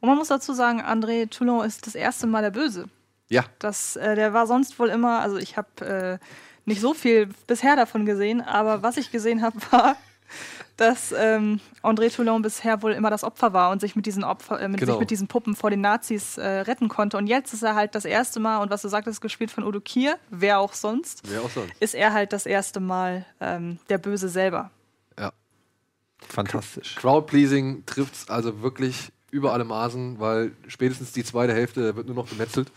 Speaker 4: Und man muss dazu sagen, André Toulon ist das erste Mal der Böse.
Speaker 1: Ja.
Speaker 4: Das, äh, der war sonst wohl immer, also ich habe äh, nicht so viel bisher davon gesehen, aber was ich gesehen habe, war dass ähm, André Toulon bisher wohl immer das Opfer war und sich mit diesen Opfer, äh, mit,
Speaker 1: Genau.
Speaker 4: sich mit diesen Puppen vor den Nazis äh, retten konnte. Und jetzt ist er halt das erste Mal, und was du sagtest, gespielt von Udo Kier, wer auch sonst,
Speaker 1: Wer auch sonst.
Speaker 4: ist er halt das erste Mal ähm, der Böse selber.
Speaker 1: Ja.
Speaker 3: Fantastisch.
Speaker 1: Crowdpleasing trifft's also wirklich über alle Maßen, weil spätestens die zweite Hälfte da wird nur noch gemetzelt.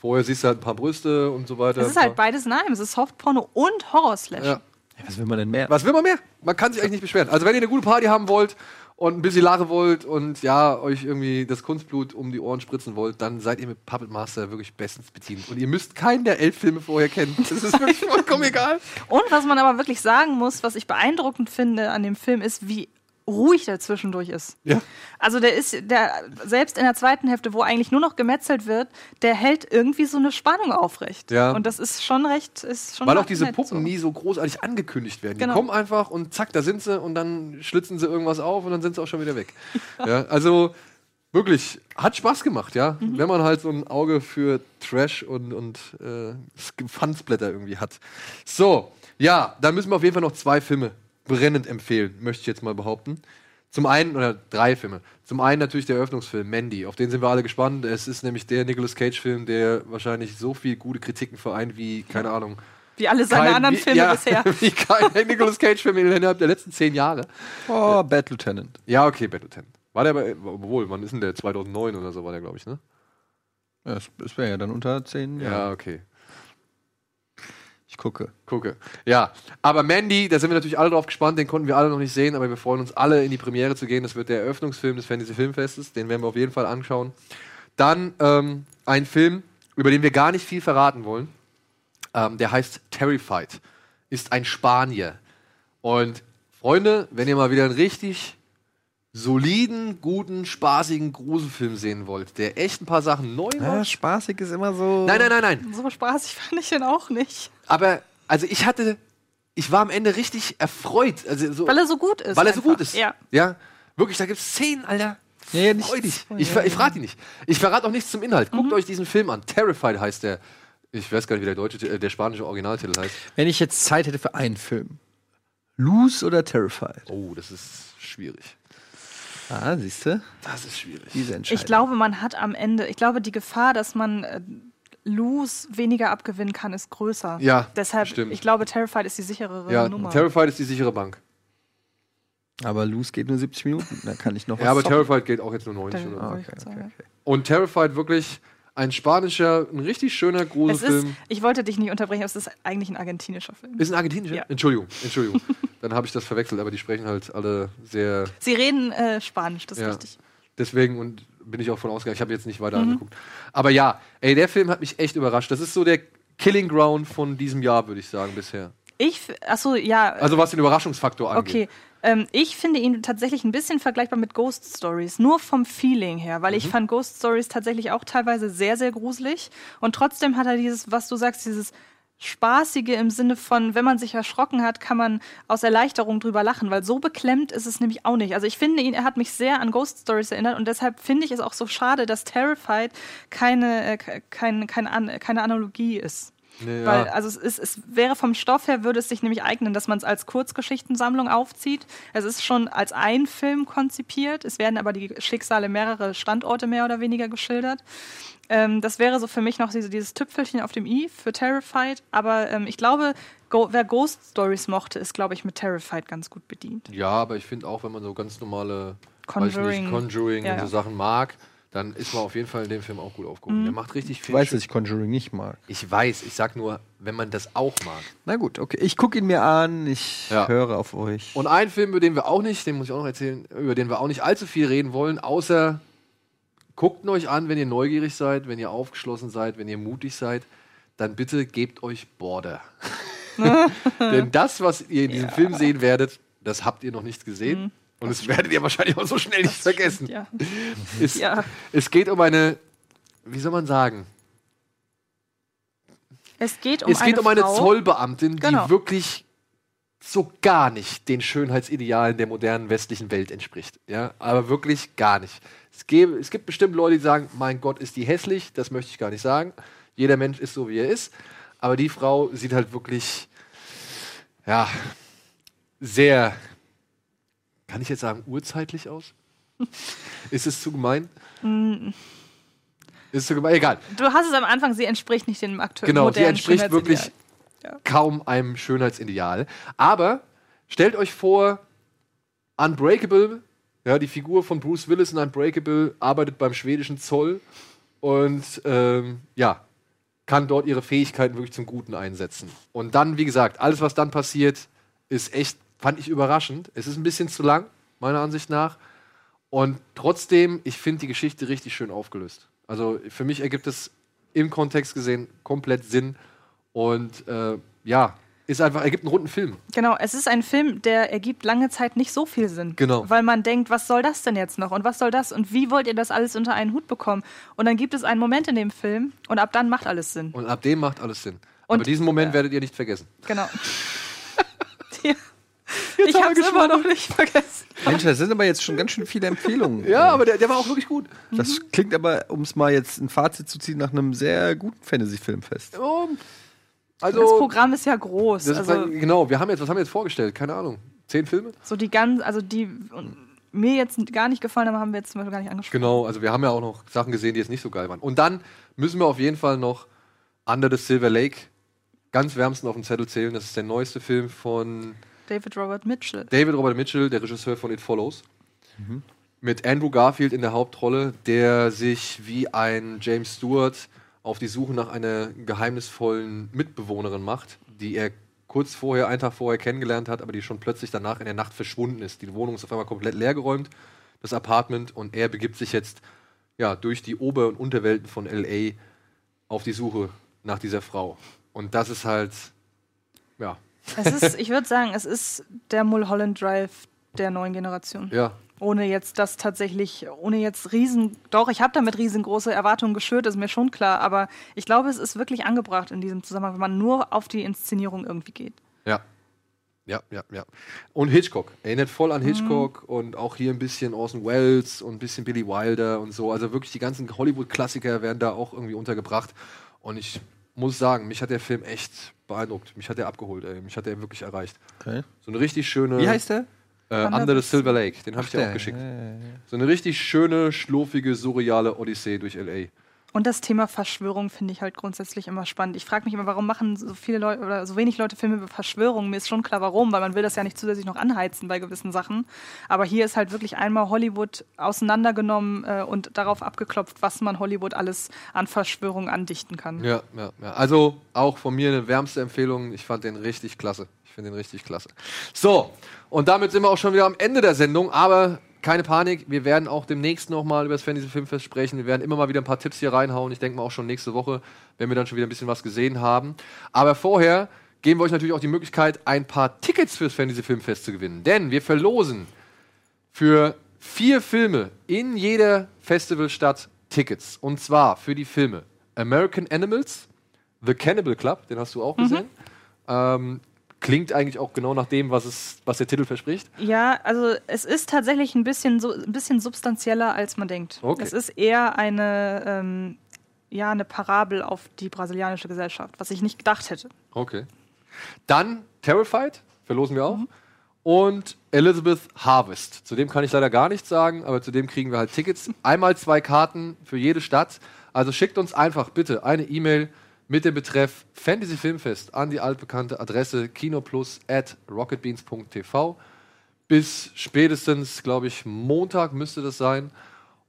Speaker 1: Vorher siehst du halt ein paar Brüste und so weiter.
Speaker 4: Es ist halt beides in einem. Es ist Softporno und Horror-Slash.
Speaker 1: Ja.
Speaker 3: Was will man denn mehr?
Speaker 1: Was will man mehr? Man kann sich eigentlich nicht beschweren. Also wenn ihr eine gute Party haben wollt und ein bisschen Lache wollt und ja, euch irgendwie das Kunstblut um die Ohren spritzen wollt, dann seid ihr mit Puppet Master wirklich bestens bedient. Und ihr müsst keinen der elf Filme vorher kennen. Das ist wirklich vollkommen egal.
Speaker 4: Und was man aber wirklich sagen muss, was ich beeindruckend finde an dem Film, ist, wie ruhig der zwischendurch ist.
Speaker 1: Ja.
Speaker 4: Also der ist, der, selbst in der zweiten Hälfte, wo eigentlich nur noch gemetzelt wird, der hält irgendwie so eine Spannung aufrecht.
Speaker 1: Ja.
Speaker 4: Und das ist schon recht, ist schon
Speaker 1: Weil auch diese Puppen
Speaker 4: so.
Speaker 1: nie so großartig angekündigt werden.
Speaker 4: Genau.
Speaker 1: Die kommen einfach und zack, da sind sie und dann schlitzen sie irgendwas auf und dann sind sie auch schon wieder weg. Ja. also wirklich, hat Spaß gemacht, ja.
Speaker 4: Mhm.
Speaker 1: Wenn man halt so ein Auge für Trash und, und äh, irgendwie hat. So, ja, dann müssen wir auf jeden Fall noch zwei Filme brennend empfehlen, möchte ich jetzt mal behaupten. Zum einen, oder drei Filme. Zum einen natürlich der Eröffnungsfilm Mandy, auf den sind wir alle gespannt. Es ist nämlich der Nicolas Cage-Film, der wahrscheinlich so viel gute Kritiken vereint wie, keine Ahnung,
Speaker 4: Wie alle seine
Speaker 1: kein-
Speaker 4: anderen
Speaker 1: wie,
Speaker 4: Filme
Speaker 1: ja,
Speaker 4: bisher.
Speaker 1: Wie kein Nicolas Cage-Film innerhalb der letzten zehn Jahre.
Speaker 3: Oh, Bad Lieutenant.
Speaker 1: Ja, okay, Battle 10. War der bei, obwohl, wann ist denn der? 2009 oder so war der, glaube ich, ne?
Speaker 3: Ja, das, wäre ja dann unter 10
Speaker 1: Ja,
Speaker 3: Jahren.
Speaker 1: okay.
Speaker 3: Gucke.
Speaker 1: Gucke. Ja, aber Mandy, da sind wir natürlich alle drauf gespannt, den konnten wir alle noch nicht sehen, aber wir freuen uns alle in die Premiere zu gehen. Das wird der Eröffnungsfilm des Fantasy Filmfestes, den werden wir auf jeden Fall anschauen. Dann ähm, ein Film, über den wir gar nicht viel verraten wollen. Ähm, der heißt Terrified. Ist ein Spanier. Und Freunde, wenn ihr mal wieder einen richtig soliden, guten, spaßigen Gruselfilm sehen wollt, der echt ein paar Sachen neu macht.
Speaker 3: Ja, spaßig ist immer so.
Speaker 1: Nein, nein, nein, nein.
Speaker 4: So spaßig fand ich den auch nicht.
Speaker 1: Aber, also ich hatte, ich war am Ende richtig erfreut. Also so,
Speaker 4: Weil er so gut ist.
Speaker 1: weil er so
Speaker 4: einfach.
Speaker 1: gut ist.
Speaker 4: Ja.
Speaker 1: Ja, wirklich, da gibt es Szenen, Alter.
Speaker 3: Ja, ja, nicht-
Speaker 1: Freu dich. Ich, ver- ich verrate die nicht. Ich verrate auch nichts zum Inhalt. Guckt euch diesen Film an. Terrified heißt der. Ich weiß gar nicht, wie der deutsche, äh, der spanische Originaltitel heißt.
Speaker 3: Wenn ich jetzt Zeit hätte für einen Film. Loose oder Terrified?
Speaker 1: Oh, das ist schwierig.
Speaker 3: Ah, siehst du?
Speaker 1: Das ist schwierig.
Speaker 3: Diese Entscheidung.
Speaker 4: Ich glaube, man hat am Ende, ich glaube, die Gefahr, dass man äh, Lose weniger abgewinnen kann, ist größer.
Speaker 1: Ja,
Speaker 4: Deshalb,
Speaker 1: stimmt.
Speaker 4: ich glaube, Terrified ist die sicherere
Speaker 1: Ja,
Speaker 4: Nummer.
Speaker 1: Terrified ist die sichere Bank.
Speaker 3: Aber Loose geht nur 70 Minuten. Da kann ich noch was
Speaker 1: Ja, aber
Speaker 3: zocken.
Speaker 1: Terrified geht auch jetzt nur 90
Speaker 4: Da-
Speaker 1: oder so.
Speaker 3: Ah, okay, okay, okay.
Speaker 1: Und Terrified wirklich ein spanischer, ein richtig schöner
Speaker 4: Es ist,
Speaker 1: Gruselfilm.
Speaker 4: ich wollte dich nicht unterbrechen, aber es ist eigentlich ein argentinischer Film.
Speaker 1: Ist ein argentinischer?
Speaker 4: Ja.
Speaker 1: Entschuldigung, Entschuldigung. Dann habe ich das verwechselt, aber die sprechen halt alle sehr.
Speaker 4: Sie reden äh, Spanisch, das ist
Speaker 1: Ja.
Speaker 4: richtig.
Speaker 1: Deswegen und bin ich auch von ausgegangen. Ich habe jetzt nicht weiter
Speaker 4: Mhm.
Speaker 1: angeguckt. Aber ja, ey, der Film hat mich echt überrascht. Das ist so der Killing Ground von diesem Jahr, würde ich sagen, bisher.
Speaker 4: Ich, achso, ja.
Speaker 1: Also was den Überraschungsfaktor angeht.
Speaker 4: Okay. Ähm, ich finde ihn tatsächlich ein bisschen vergleichbar mit Ghost Stories, nur vom Feeling her, weil ich
Speaker 1: Mhm.
Speaker 4: fand Ghost Stories tatsächlich auch teilweise sehr, sehr gruselig. Und trotzdem hat er dieses, was du sagst, dieses Spaßige im Sinne von, wenn man sich erschrocken hat, kann man aus Erleichterung drüber lachen, weil so beklemmt ist es nämlich auch nicht. Also ich finde ihn, er hat mich sehr an Ghost Stories erinnert und deshalb finde ich es auch so schade, dass Terrified keine, äh, ke- kein, kein, keine Analogie ist.
Speaker 1: Nee,
Speaker 4: Weil,
Speaker 1: ja.
Speaker 4: also es, ist, es wäre vom Stoff her, würde es sich nämlich eignen, dass man es als Kurzgeschichtensammlung aufzieht. Es ist schon als ein Film konzipiert. Es werden aber die Schicksale mehrerer Standorte mehr oder weniger geschildert. Ähm, das wäre so für mich noch diese, dieses Tüpfelchen auf dem i für Terrified. Aber ähm, ich glaube, go, wer Ghost Stories mochte, ist, glaube ich, mit Terrified ganz gut bedient.
Speaker 1: Ja, aber ich finde auch, wenn man so ganz normale
Speaker 4: Conjuring.
Speaker 1: Nicht, Conjuring
Speaker 4: Ja,
Speaker 1: und so. Sachen mag, dann ist man auf jeden Fall in dem Film auch gut aufgehoben.
Speaker 4: Mhm.
Speaker 1: Der macht richtig
Speaker 3: Ich
Speaker 1: viel.
Speaker 3: weiß,
Speaker 1: schön-
Speaker 3: dass ich Conjuring nicht mag.
Speaker 1: ich weiß, ich sag nur, wenn man das auch mag.
Speaker 3: Na gut, okay. Ich gucke ihn mir an. Ich
Speaker 1: Ja.
Speaker 3: höre auf euch.
Speaker 1: Und ein Film, über den wir auch nicht, den muss ich auch noch erzählen, über den wir auch nicht allzu viel reden wollen, außer guckt ihn euch an, wenn ihr neugierig seid, wenn ihr aufgeschlossen seid, wenn ihr mutig seid, dann bitte gebt euch Border. Denn das, was ihr in diesem Film sehen werdet, das habt ihr noch nicht gesehen.
Speaker 4: Mhm.
Speaker 1: Und das werdet ihr wahrscheinlich auch so schnell nicht vergessen.
Speaker 4: Ja.
Speaker 1: Es,
Speaker 4: Ja.
Speaker 1: es geht um eine, wie soll man sagen,
Speaker 4: Es geht um
Speaker 1: es geht
Speaker 4: eine
Speaker 1: um eine. Zollbeamtin,
Speaker 4: Genau.
Speaker 1: die wirklich so gar nicht den Schönheitsidealen der modernen westlichen Welt entspricht. Ja, aber wirklich gar nicht. Es, gäbe, es gibt bestimmt Leute, die sagen, mein Gott, ist die hässlich, das möchte ich gar nicht sagen. Jeder Mensch ist so, wie er ist. Aber die Frau sieht halt wirklich, ja, sehr kann ich jetzt sagen, urzeitlich aus? ist es zu gemein? Ist es zu gemein? Egal.
Speaker 4: Du hast es am Anfang, sie entspricht nicht dem aktuellen
Speaker 1: Genau, sie entspricht wirklich
Speaker 4: Schönheitsideal.
Speaker 1: kaum einem Schönheitsideal. Aber stellt euch vor, Unbreakable, ja, die Figur von Bruce Willis in Unbreakable arbeitet beim schwedischen Zoll und ähm, ja, kann dort ihre Fähigkeiten wirklich zum Guten einsetzen. Und dann, wie gesagt, alles, was dann passiert, ist echt, fand ich überraschend. Es ist ein bisschen zu lang, meiner Ansicht nach. Und trotzdem, ich finde die Geschichte richtig schön aufgelöst. Also für mich ergibt es im Kontext gesehen komplett Sinn. Und äh, ja, ist einfach, ergibt einen runden Film.
Speaker 4: Genau, es ist ein Film, der ergibt lange Zeit nicht so viel Sinn.
Speaker 1: Genau.
Speaker 4: Weil man denkt, was soll das denn jetzt noch? Und was soll das? Und wie wollt ihr das alles unter einen Hut bekommen? Und dann gibt es einen Moment in dem Film und ab dann macht alles Sinn.
Speaker 1: Und ab dem macht alles Sinn.
Speaker 4: Und-
Speaker 1: Aber diesen Moment werdet ihr nicht vergessen.
Speaker 4: Genau. Ja. Ich hab's immer noch nicht vergessen.
Speaker 3: Mensch, das sind aber jetzt schon ganz schön viele Empfehlungen.
Speaker 1: Ja, aber der, der war auch wirklich gut.
Speaker 3: Das klingt aber, um es mal jetzt ein Fazit zu ziehen, nach einem sehr guten Fantasy-Filmfest.
Speaker 1: Oh, also,
Speaker 4: das Programm ist ja groß.
Speaker 1: das ist
Speaker 4: also
Speaker 1: halt- genau, wir haben jetzt, was haben wir jetzt vorgestellt? Keine Ahnung. Zehn Filme?
Speaker 4: so die ganz, also die mir jetzt gar nicht gefallen haben, haben wir jetzt zum Beispiel gar nicht angesprochen.
Speaker 1: Genau, also wir haben ja auch noch Sachen gesehen, die jetzt nicht so geil waren. Und dann müssen wir auf jeden Fall noch Under the Silver Lake ganz wärmsten auf dem Zettel zählen. Das ist der neueste Film von
Speaker 4: David Robert Mitchell.
Speaker 1: David Robert Mitchell, der Regisseur von It Follows. Mit Andrew Garfield in der Hauptrolle, der sich wie ein James Stewart auf die Suche nach einer geheimnisvollen Mitbewohnerin macht, die er kurz vorher, einen Tag vorher kennengelernt hat, aber die schon plötzlich danach in der Nacht verschwunden ist. Die Wohnung ist auf einmal komplett leergeräumt, das Apartment, und er begibt sich jetzt ja, durch die Ober- und Unterwelten von LA auf die Suche nach dieser Frau. Und das ist halt, ja,
Speaker 4: Es ist, ich würde sagen, es ist der Mulholland Drive der neuen Generation.
Speaker 1: ja,
Speaker 4: Ohne jetzt das tatsächlich, ohne jetzt riesen, doch, ich habe damit riesengroße Erwartungen geschürt, ist mir schon klar, aber ich glaube, es ist wirklich angebracht in diesem Zusammenhang, wenn man nur auf die Inszenierung irgendwie geht.
Speaker 1: Ja. Ja, ja, ja. Und Hitchcock. Erinnert voll an Hitchcock und auch hier ein bisschen Orson Welles und ein bisschen Billy Wilder und so. Also wirklich die ganzen Hollywood-Klassiker werden da auch irgendwie untergebracht. Und ich muss sagen, mich hat der Film echt beeindruckt. Mich hat er abgeholt, ey. Mich hat er wirklich erreicht.
Speaker 3: Okay.
Speaker 1: So eine richtig schöne.
Speaker 3: Wie heißt der?
Speaker 1: Äh,
Speaker 4: Under the
Speaker 1: Silver Lake. Den habe ich dir auch geschickt.
Speaker 3: ja, ja, ja.
Speaker 1: So eine richtig schöne, schlurfige, surreale Odyssee durch L.A.
Speaker 4: Und das Thema Verschwörung finde ich halt grundsätzlich immer spannend. Ich frage mich immer, warum machen so viele Leute oder so wenig Leute Filme über Verschwörungen? Mir ist schon klar, warum, weil man will das ja nicht zusätzlich noch anheizen bei gewissen Sachen. Aber hier ist halt wirklich einmal Hollywood auseinandergenommen äh, und darauf abgeklopft, was man Hollywood alles an Verschwörungen andichten kann.
Speaker 1: Ja, ja, ja. Also auch von mir eine wärmste Empfehlung. Ich fand den richtig klasse. Ich finde den richtig klasse. So, und damit sind wir auch schon wieder am Ende der Sendung. Aber keine Panik, wir werden auch demnächst nochmal über das Fantasy Filmfest sprechen. Wir werden immer mal wieder ein paar Tipps hier reinhauen. Ich denke mal auch schon nächste Woche, wenn wir dann schon wieder ein bisschen was gesehen haben. Aber vorher geben wir euch natürlich auch die Möglichkeit, ein paar Tickets fürs Fantasy Filmfest zu gewinnen. Denn wir verlosen für vier Filme in jeder Festivalstadt Tickets. Und zwar für die Filme American Animals, The Cannibal Club, den hast du auch gesehen. Ähm, klingt eigentlich auch genau nach dem, was, es, was der Titel verspricht.
Speaker 4: Ja, also es ist tatsächlich ein bisschen, so, ein bisschen substanzieller, als man denkt.
Speaker 1: Okay.
Speaker 4: Es ist eher eine, ähm, ja, eine Parabel auf die brasilianische Gesellschaft, was ich nicht gedacht hätte.
Speaker 1: Okay. Dann Terrified, verlosen wir auch. Und Elizabeth Harvest. Zu dem kann ich leider gar nichts sagen, aber zu dem kriegen wir halt Tickets. Einmal zwei Karten für jede Stadt. Also schickt uns einfach bitte eine E-Mail mit dem Betreff Fantasy Filmfest an die altbekannte Adresse kinoplus at rocketbeans.tv. Bis spätestens, glaube ich, Montag müsste das sein.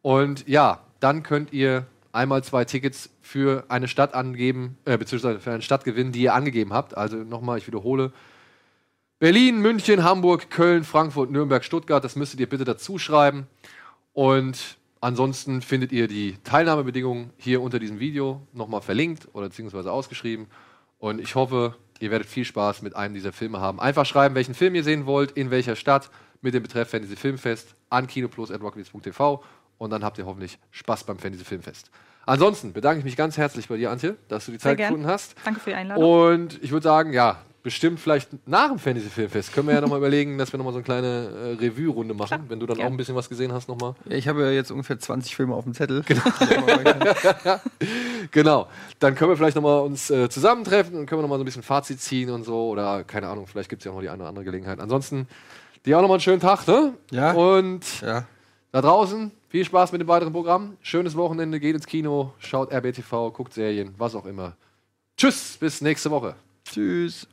Speaker 1: Und ja, dann könnt ihr einmal zwei Tickets für eine Stadt angeben, äh, beziehungsweise für eine Stadt gewinnen, die ihr angegeben habt. Also nochmal, ich wiederhole. Berlin, München, Hamburg, Köln, Frankfurt, Nürnberg, Stuttgart, das müsstet ihr bitte dazu schreiben. Und ansonsten findet ihr die Teilnahmebedingungen hier unter diesem Video nochmal verlinkt oder beziehungsweise ausgeschrieben. Und ich hoffe, ihr werdet viel Spaß mit einem dieser Filme haben. Einfach schreiben, welchen Film ihr sehen wollt, in welcher Stadt, mit dem Betreff Fantasy Filmfest an kinoplus.rockbeats.tv und dann habt ihr hoffentlich Spaß beim Fantasy Filmfest. Ansonsten bedanke ich mich ganz herzlich bei dir, Antje, dass du die
Speaker 4: Sehr
Speaker 1: Zeit
Speaker 4: gern.
Speaker 1: gefunden hast.
Speaker 4: Danke für die Einladung.
Speaker 1: Und ich würde sagen, ja, bestimmt vielleicht nach dem Fantasy Filmfest können wir ja nochmal überlegen, dass wir nochmal so eine kleine äh, Revue-Runde machen, wenn du dann
Speaker 3: Ja.
Speaker 1: auch ein bisschen was gesehen hast nochmal.
Speaker 3: Ja, ich habe ja jetzt ungefähr 20 Filme auf dem Zettel.
Speaker 1: Genau. Dann können wir vielleicht nochmal uns äh, zusammentreffen und können wir nochmal so ein bisschen Fazit ziehen und so. Oder keine Ahnung, vielleicht gibt es ja auch noch die eine oder andere Gelegenheit. Ansonsten Dir auch nochmal einen schönen Tag, ne?
Speaker 3: Ja.
Speaker 1: Und
Speaker 3: Ja.
Speaker 1: da draußen, viel Spaß mit dem weiteren Programm. Schönes Wochenende, geht ins Kino, schaut RBTV, guckt Serien, was auch immer. Tschüss, bis nächste Woche.
Speaker 3: Tschüss.